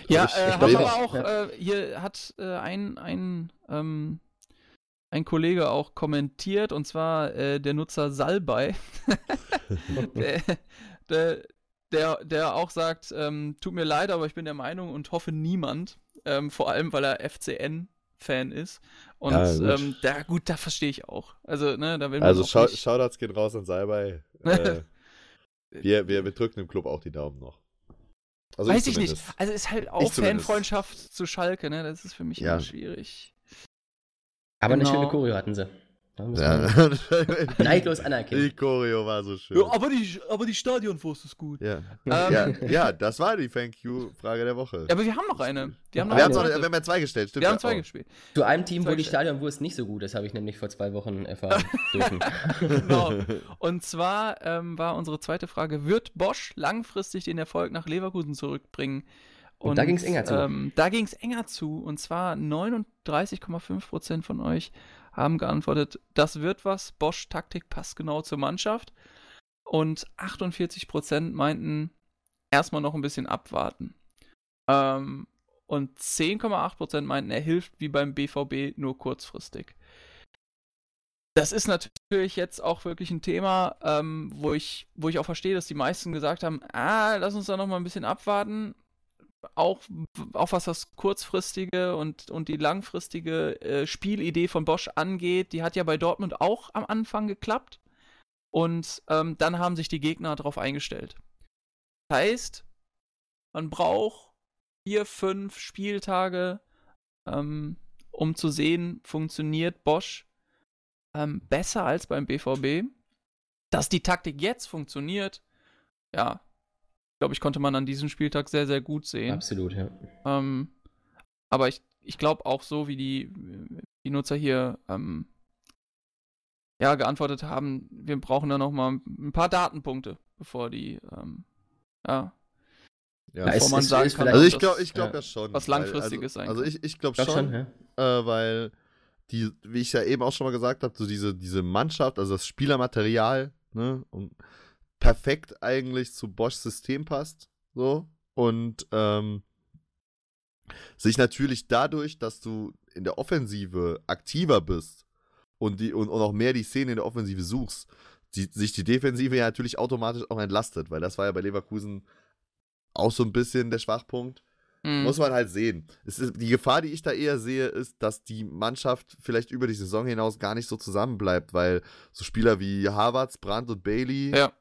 Ja, ich- äh, haben aber auch. auch, äh, hier hat äh, ein, ein, ähm, ein Kollege auch kommentiert, und zwar äh, der Nutzer Salbei, der, der, der, der auch sagt, ähm, tut mir leid, aber ich bin der Meinung und hoffe niemand, ähm, vor allem weil er FCN-Fan ist. Und Ja, gut. ähm, da, gut, da verstehe ich auch. Also, ne, da will man Also nicht, Shoutouts gehen raus an Salbei. Äh, wir, wir, wir drücken dem Club auch die Daumen noch. Also Weiß ich nicht. zumindest. Also ist halt auch Ich zumindest. Fanfreundschaft zu Schalke, ne? Das ist für mich Ja. immer schwierig. Aber eine Genau. schöne Choreo hatten sie. Ja. neidlos anerkennen. Die Choreo war so schön. Ja, aber die, aber die Stadionwurst ist gut. Ja. Ähm, ja, ja, das war die Thank You-Frage der Woche. Ja, aber wir haben noch eine. Die haben noch wir, haben noch, wir haben ja zwei gestellt, stimmt. wir haben zwei auch. gespielt. Zu einem Team, wo die Stadionwurst nicht so gut ist, habe ich nämlich vor zwei Wochen erfahren dürfen. genau. Und zwar ähm, war unsere zweite Frage: Wird Bosch langfristig den Erfolg nach Leverkusen zurückbringen? Und da ging's enger zu. Ähm, da ging es enger zu. Und zwar 39,5% von euch haben geantwortet, das wird was. Bosch Taktik passt genau zur Mannschaft. Und 48% meinten, erstmal noch ein bisschen abwarten. Ähm, und 10,8% meinten, er hilft wie beim BVB nur kurzfristig. Das ist natürlich jetzt auch wirklich ein Thema, ähm, wo, ich, wo ich auch verstehe, dass die meisten gesagt haben, ah, lass uns da noch mal ein bisschen abwarten. Auch, auch was das kurzfristige und, und die langfristige äh, Spielidee von Bosch angeht, die hat ja bei Dortmund auch am Anfang geklappt. Und ähm, dann haben sich die Gegner darauf eingestellt. Das heißt, man braucht vier, fünf Spieltage, ähm, um zu sehen, funktioniert Bosch ähm, besser als beim BVB. Dass die Taktik jetzt funktioniert, ja, glaube ich, konnte man an diesem Spieltag sehr, sehr gut sehen. Absolut, ja. Ähm, aber ich, ich glaube auch so, wie die, die Nutzer hier ähm, ja, geantwortet haben, wir brauchen da noch mal ein paar Datenpunkte, bevor die, ähm, ja, Ja. Bevor man sagen ist kann, Also ich glaube das- ich glaub ja, ja schon. was Langfristiges sein also, also kann. ich, ich glaube Glaub schon, schon, ja. äh, weil die, wie ich ja eben auch schon mal gesagt habe, so diese, diese Mannschaft, also das Spielermaterial, ne, und perfekt eigentlich zu Boschs System passt, so, und ähm, sich natürlich dadurch, dass du in der Offensive aktiver bist und, die, und, und auch mehr die Szene in der Offensive suchst, die, sich die Defensive ja natürlich automatisch auch entlastet, weil das war ja bei Leverkusen auch so ein bisschen der Schwachpunkt. Mhm. Muss man halt sehen. Ist, die Gefahr, die ich da eher sehe, ist, dass die Mannschaft vielleicht über die Saison hinaus gar nicht so zusammenbleibt, weil so Spieler wie Havertz, Brandt und Bailey, Ja.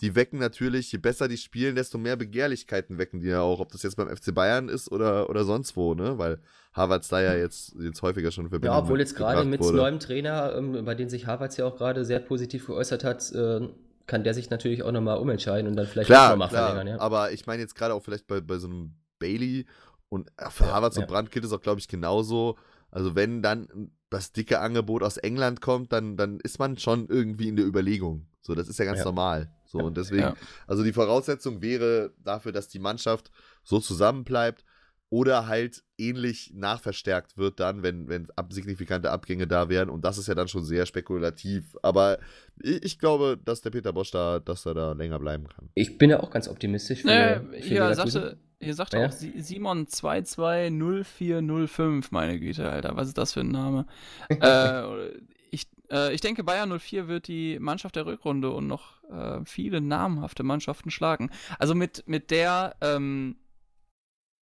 Die wecken natürlich, je besser die spielen, desto mehr Begehrlichkeiten wecken die ja auch, ob das jetzt beim FC Bayern ist oder, oder sonst wo, ne? Weil Havertz da ja jetzt, jetzt häufiger schon in Ja, obwohl jetzt gerade mit wurde. neuem Trainer, ähm, bei dem sich Harvards ja auch gerade sehr positiv geäußert hat, äh, kann der sich natürlich auch nochmal umentscheiden und dann vielleicht Klar, nochmal verlängern. Ja. aber ich meine jetzt gerade auch vielleicht bei, bei so einem Bailey und äh, für Ja, Havertz ja. und Brandt gilt es auch, glaube ich, genauso. Also wenn dann das dicke Angebot aus England kommt, dann, dann ist man schon irgendwie in der Überlegung. So, das ist ja ganz Ja. normal. So, und deswegen, Ja. also die Voraussetzung wäre dafür, dass die Mannschaft so zusammenbleibt oder halt ähnlich nachverstärkt wird dann, wenn, wenn ab, signifikante Abgänge da wären. Und das ist ja dann schon sehr spekulativ. Aber ich, ich glaube, dass der Peter Bosch da, dass er da länger bleiben kann. Ich bin ja auch ganz optimistisch für, Nee, für hier sagte, hier sagte Ja. auch Si- Simon 220405, meine Güte, Alter, was ist das für ein Name? äh, ich, äh, ich denke, Bayern 04 wird die Mannschaft der Rückrunde und noch äh, viele namhafte Mannschaften schlagen. Also mit, mit der ähm,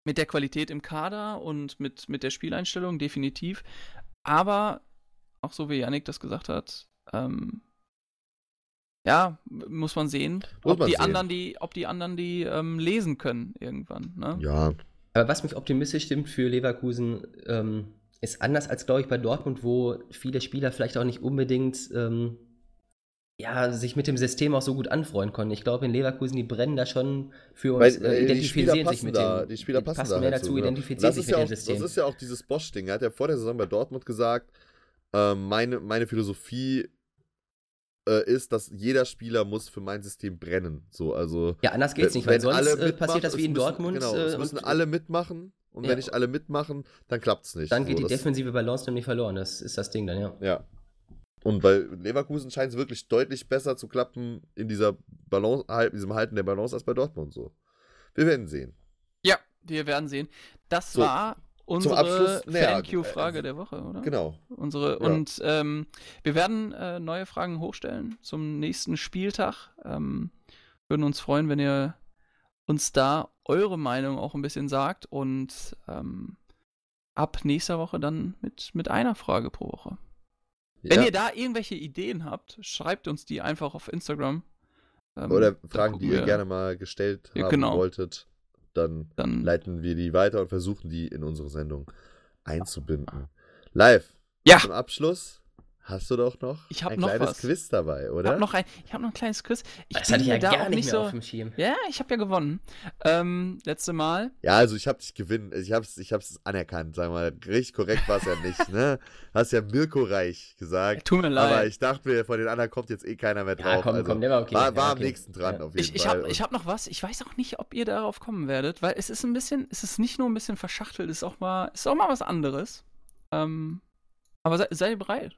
mit der Qualität im Kader und mit, mit der Spieleinstellung definitiv. Aber auch so wie Yannick das gesagt hat, ähm, ja, muss man sehen, Muss ob man die sehen. anderen die, ob die anderen die ähm, lesen können irgendwann. Ne? Ja, Aber was mich optimistisch stimmt für Leverkusen, ähm, ist anders als, glaube ich, bei Dortmund, wo viele Spieler vielleicht auch nicht unbedingt ähm, ja, sich mit dem System auch so gut anfreunden konnten. Ich glaube, in Leverkusen, die brennen da schon für uns, Weil, äh, äh, identifizieren sich passen mit da, dem. die Spieler passen, da mehr halt dazu, zu, ja. identifizieren das sich ist mit ja dem auch, System. Das ist ja auch dieses Bosch-Ding. Er hat ja vor der Saison bei Dortmund gesagt, ähm, meine, meine Philosophie äh, ist, dass jeder Spieler muss für mein System brennen. So, also ja, anders geht's nicht, weil sonst alle äh, passiert das wie in müssen, Dortmund. Genau, äh, es müssen alle mitmachen und Ja. wenn nicht alle mitmachen, dann klappt's nicht. dann so, geht die das, defensive Balance nämlich verloren. Das ist das Ding dann, ja. Ja. Und bei Leverkusen scheint es wirklich deutlich besser zu klappen in dieser Balance, halt- diesem Halten der Balance als bei Dortmund so. Wir werden sehen. Ja, wir werden sehen. Das So, war unsere Thank you-Frage äh, der Woche, oder? Genau. Unsere, Ja. Und ähm, wir werden äh, neue Fragen hochstellen zum nächsten Spieltag. Ähm, würden uns freuen, wenn ihr uns da eure Meinung auch ein bisschen sagt und ähm, ab nächster Woche dann mit, mit einer Frage pro Woche. Wenn Ja. ihr da irgendwelche Ideen habt, schreibt uns die einfach auf Instagram. Ähm, Oder Fragen, die ihr gerne mal gestellt Ja, haben genau. wolltet, dann Dann leiten wir die weiter und versuchen die in unsere Sendung einzubinden. Live. Ja. Zum Abschluss hast du doch noch Ich hab ein noch kleines was. Quiz dabei, Ich oder? habe noch, ein, ich hab noch ein kleines Quiz. Ich das hatte ich ja da gar auch nicht mehr so. auf dem Schirm. Ja, ich habe ja gewonnen. Ähm, letzte Mal. Ja, also ich hab dich gewinnen. Ich hab's, ich hab's anerkannt, sag mal. Richtig korrekt war es ja nicht, ne? Hast ja Mirko Reich gesagt. Tut mir leid. Aber ich dachte mir, von den anderen kommt jetzt eh keiner mehr drauf. Ja, komm, also komm, der war okay. War, war am okay. nächsten dran, Ja. auf jeden Ich, ich Fall. habe ich hab noch was. Ich weiß auch nicht, ob ihr darauf kommen werdet, weil es ist ein bisschen, es ist nicht nur ein bisschen verschachtelt, es ist auch mal, es ist auch mal was anderes. Ähm, aber sei, seid ihr bereit?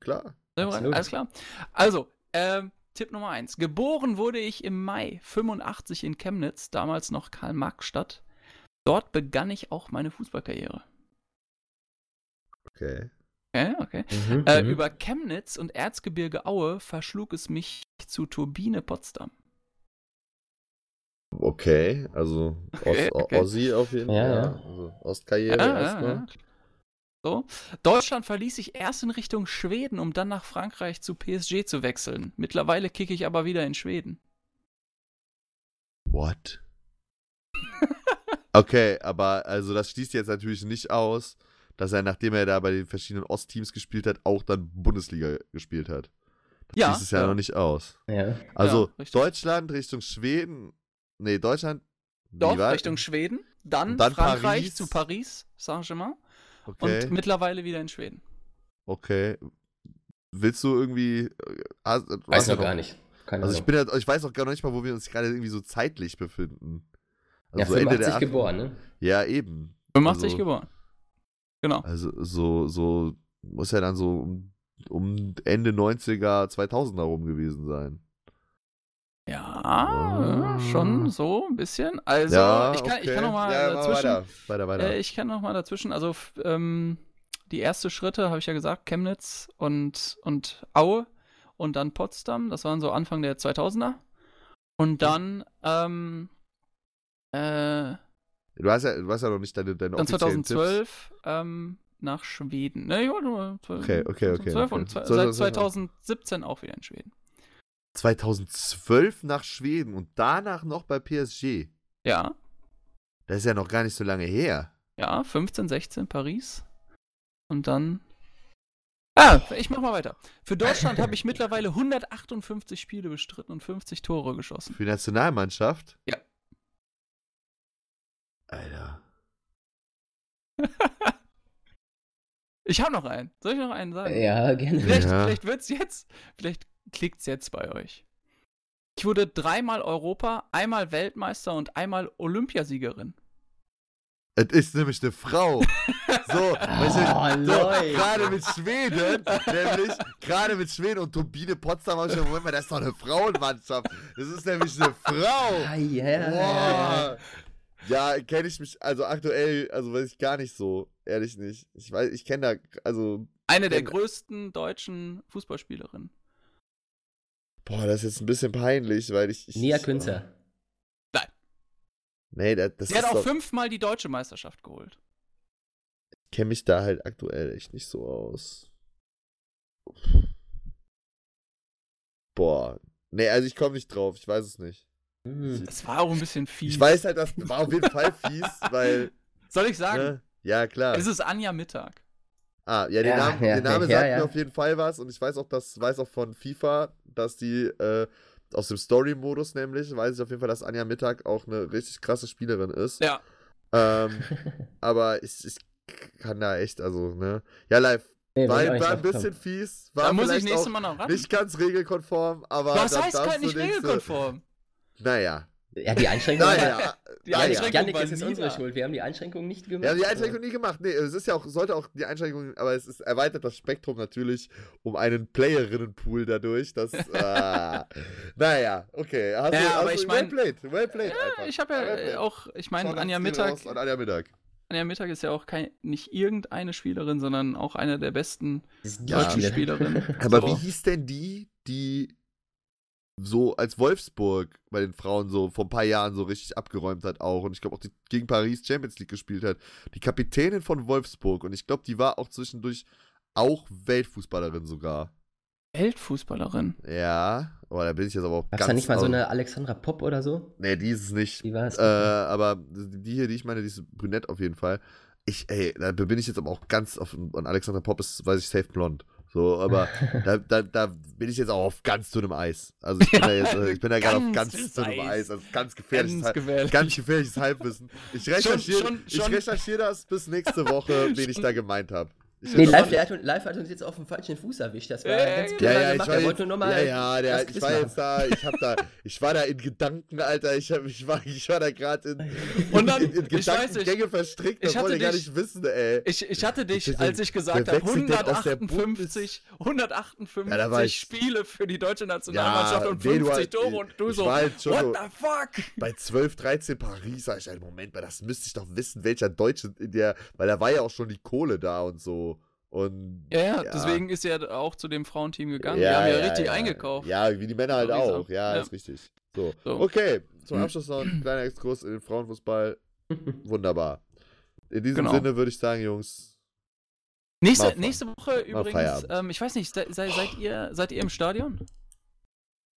Klar. Absolut. Alles klar. Also, ähm, Tipp Nummer eins. Geboren wurde ich im Mai 85 in Chemnitz, damals noch Karl-Marx-Stadt. Dort begann ich auch meine Fußballkarriere. Okay. Okay, okay. Mhm, Äh, mhm. über Chemnitz und Erzgebirge Aue verschlug es mich zu Turbine Potsdam. Okay, also Okay, Ost, okay. Ossi auf jeden Fall. Ja, ja. Also Ostkarriere erstmal. So. Deutschland verließ ich erst in Richtung Schweden, um dann nach Frankreich zu PSG zu wechseln. Mittlerweile kicke ich aber wieder in Schweden. What? okay, aber also das schließt jetzt natürlich nicht aus, dass er, nachdem er da bei den verschiedenen Ostteams gespielt hat, auch dann Bundesliga gespielt hat. Das Ja, schließt es ja, ja. noch nicht aus. Ja. Also Ja. Deutschland Richtung Schweden. Nee, Deutschland. Doch, Richtung Schweden, dann, dann Frankreich Paris. zu Paris, Saint-Germain Okay, und mittlerweile wieder in Schweden. okay. Willst du irgendwie. äh, Weiß noch gar nicht. Keine Also ich bin ja, ich weiß auch gar nicht mal, wo wir uns gerade irgendwie so zeitlich befinden. ja, Also so Ende 85 der 80 geboren, ne? Ja, eben. 85 Also- geboren. Genau. Also so, so muss ja dann so um, um Ende 90er, 2000er rum gewesen sein. Ja, schon so ein bisschen. Also, ja, ich, kann, ich kann noch mal ja, dazwischen. Weiter, weiter, weiter. Äh, ich kann noch mal dazwischen, also ähm, die ersten Schritte, habe ich ja gesagt, Chemnitz und, und Aue und dann Potsdam, das waren so Anfang der 2000er. Und dann, ähm, äh, du, hast ja, du hast ja noch nicht deine, deine dann offiziellen 2012 ähm, nach Schweden. Ne, ich wollte nur Okay, okay, okay, 2012 okay. und so, seit so, so. 2017 auch wieder in Schweden. Tipps. 2012 nach Schweden und danach noch bei PSG. Ja, Das ist ja noch gar nicht so lange her. ja, 15, 16 Paris. Und dann. Ah, ich mach mal weiter. Für Deutschland habe ich mittlerweile 158 Spiele bestritten und 50 Tore geschossen. Für die Nationalmannschaft? Ja. Alter. Ich habe noch einen. Soll ich noch einen sagen? Ja, gerne. Vielleicht, Ja. vielleicht wird's jetzt, vielleicht klickt's jetzt bei euch. Ich wurde dreimal Europa, einmal Weltmeister und einmal Olympiasiegerin. Es ist nämlich eine Frau. So, weißt du, Oh, so Leute. gerade mit Schweden, nämlich, gerade mit Schweden und Turbine Potsdam, hab ich schon, Moment mal, das ist doch eine Frauenmannschaft. Das ist nämlich eine Frau. Ah, ja. Boah. Ja, kenne ich mich, also aktuell, also weiß ich gar nicht so, ehrlich nicht. Ich weiß, ich kenne da, also, Eine der größten deutschen Fußballspielerinnen. Boah, das ist jetzt ein bisschen peinlich, weil ich. ich Nia Künzer. Nee, das, das Sie hat auch fünfmal die deutsche Meisterschaft geholt. ich kenne mich da halt aktuell echt nicht so aus. Boah. Nee, also ich komme nicht drauf, ich weiß es nicht. Hm. Das war auch ein bisschen fies. Ich weiß halt, das war auf jeden Fall fies, weil. Soll ich sagen? Ne? Ja, klar. Es ist Anja Mittag. Ah, ja, den, Ja, Namen, ja, der Name ja, sagt ja. mir auf jeden Fall was und ich weiß auch, dass weiß auch von FIFA, dass die äh, aus dem Story-Modus nämlich, weiß ich auf jeden Fall, dass Anja Mittag auch eine richtig krasse Spielerin ist. Ja. Ähm, aber ich, ich kann da echt, also, ne. Ja, live. Nee, War, war ein bisschen kommen. fies, war Da muss ich vielleicht nächstes auch Mal noch ran. nicht ganz regelkonform, aber. Was heißt du nicht regelkonform? Naja. Ja, die Einschränkung war. Naja. Die naja. Einschränkung Janik, war es ist unsere. Schuld. Wir haben die Einschränkung nicht gemacht. Wir haben die Einschränkung nie gemacht. Nee, es ist ja auch, sollte auch die Einschränkung, aber es ist erweitert das Spektrum natürlich um einen Playerinnenpool dadurch. Das, ah, naja, okay. Hast Ja, du, aber hast ich du, well played, well played. Ja, einfach. ich habe ja Well äh, auch, ich meine, Anja Mittag, An Anja Mittag. Anja Mittag ist ja auch kein, nicht irgendeine Spielerin, sondern auch eine der besten Ja. deutschen Spielerinnen. Aber So. wie hieß denn die, die so als Wolfsburg bei den Frauen so vor ein paar Jahren so richtig abgeräumt hat auch und ich glaube auch die gegen Paris Champions League gespielt hat. Die Kapitänin von Wolfsburg und ich glaube, die war auch zwischendurch auch Weltfußballerin sogar. Weltfußballerin. Ja, aber da bin ich jetzt aber auch Gab es ganz da nicht mal so eine Alexandra Popp oder so? Nee, die ist es nicht. Wie war es? Äh, aber die hier, die ich meine, die ist brünett auf jeden Fall. Ich, ey, da bin ich jetzt aber auch ganz auf. Und Alexander Pop ist, weiß ich, safe blond. So, aber da, da, da bin ich jetzt auch auf ganz dünnem Eis. Also ich bin da jetzt, äh, ich bin da gerade auf Ganz dünnem Eis. Also ganz gefährliches, Ganz gefährlich. ganz gefährliches Halbwissen. Ich recherchiere schon- ich schon- recherchiere das bis nächste Woche, wen ich da gemeint habe. Ich Nee, live, der hat, uns- live hat uns jetzt auf dem falschen Fuß erwischt. Das war Ja, ganz ja, clever ja, ja, ich gemacht. war, Er jetzt, ja, ja, der, ich war machen. jetzt da, ich hab da, ich war da in Gedanken, Alter, ich, hab, ich, war, ich war da gerade in, Und dann- in, in ich Gedankengänge verstrickt, ich das wollte ich gar nicht wissen, ey. Ich, ich hatte dich, Ich- als ich gesagt habe, wechselt denn aus der 158, 158 Ja, da war ich- Spiele für die deutsche Nationalmannschaft Ja, und nee, du 50 halt- Tore und du ich so, war halt schon what the fuck? Bei 12, 13 Paris sag ich, halt, Moment mal, das müsste ich doch wissen, welcher Deutsche in der, weil da war ja auch schon die Kohle da und so. Und Ja, ja, Ja. deswegen ist er auch zu dem Frauenteam gegangen. die haben ja, richtig eingekauft. Ja, wie die Männer halt auch. Ja, Ja. ist richtig. So. So. Okay, zum Hm. Abschluss noch ein kleiner Exkurs in den Frauenfußball. Wunderbar. In diesem Genau. Sinne würde ich sagen, Jungs, Nächste, nächste Woche übrigens, ähm, ich weiß nicht, se, se, seid, ihr, seid ihr im Stadion?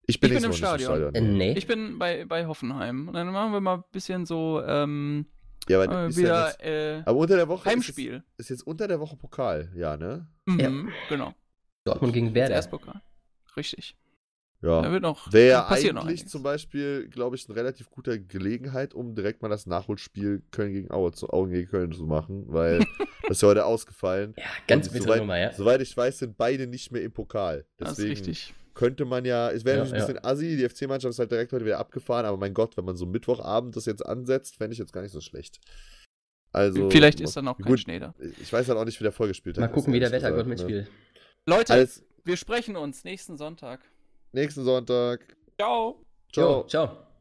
ich bin Ich bin im nicht Stadion. Äh, nee. Ich bin bei, bei Hoffenheim. Und dann machen wir mal ein bisschen so ähm, Ja, aber äh, ist ja wieder jetzt, äh, aber unter der Woche Heimspiel. Ist, jetzt, ist jetzt unter der Woche Pokal, ja, ne? Mhm, Genau. Dortmund gegen Werder. Erstpokal. Richtig. Ja. Da wird noch Wäre ja noch eigentlich einiges. zum Beispiel, glaube ich, eine relativ gute Gelegenheit, um direkt mal das Nachholspiel Köln gegen Aue zu, Augen gegen Köln zu machen, weil das ist ja heute ausgefallen. Ja, ganz Und bittere soweit, Nummer, ja. Soweit ich weiß, sind beide nicht mehr im Pokal. Das ist Deswegen richtig. Könnte man ja, es wäre Ja, natürlich ein bisschen assi, die FC-Mannschaft ist halt direkt heute wieder abgefahren, aber mein Gott, wenn man so Mittwochabend das jetzt ansetzt, fände ich jetzt gar nicht so schlecht. Also, Vielleicht ist dann auch kein gut, Schnee da. Ich weiß halt auch nicht, wie der vorgespielt Mal hat. gucken, wie der Wettergott gesagt, ne? mitspielt. Leute, Alles wir sprechen uns nächsten Sonntag. nächsten Sonntag. Ciao. Ciao. Jo, ciao.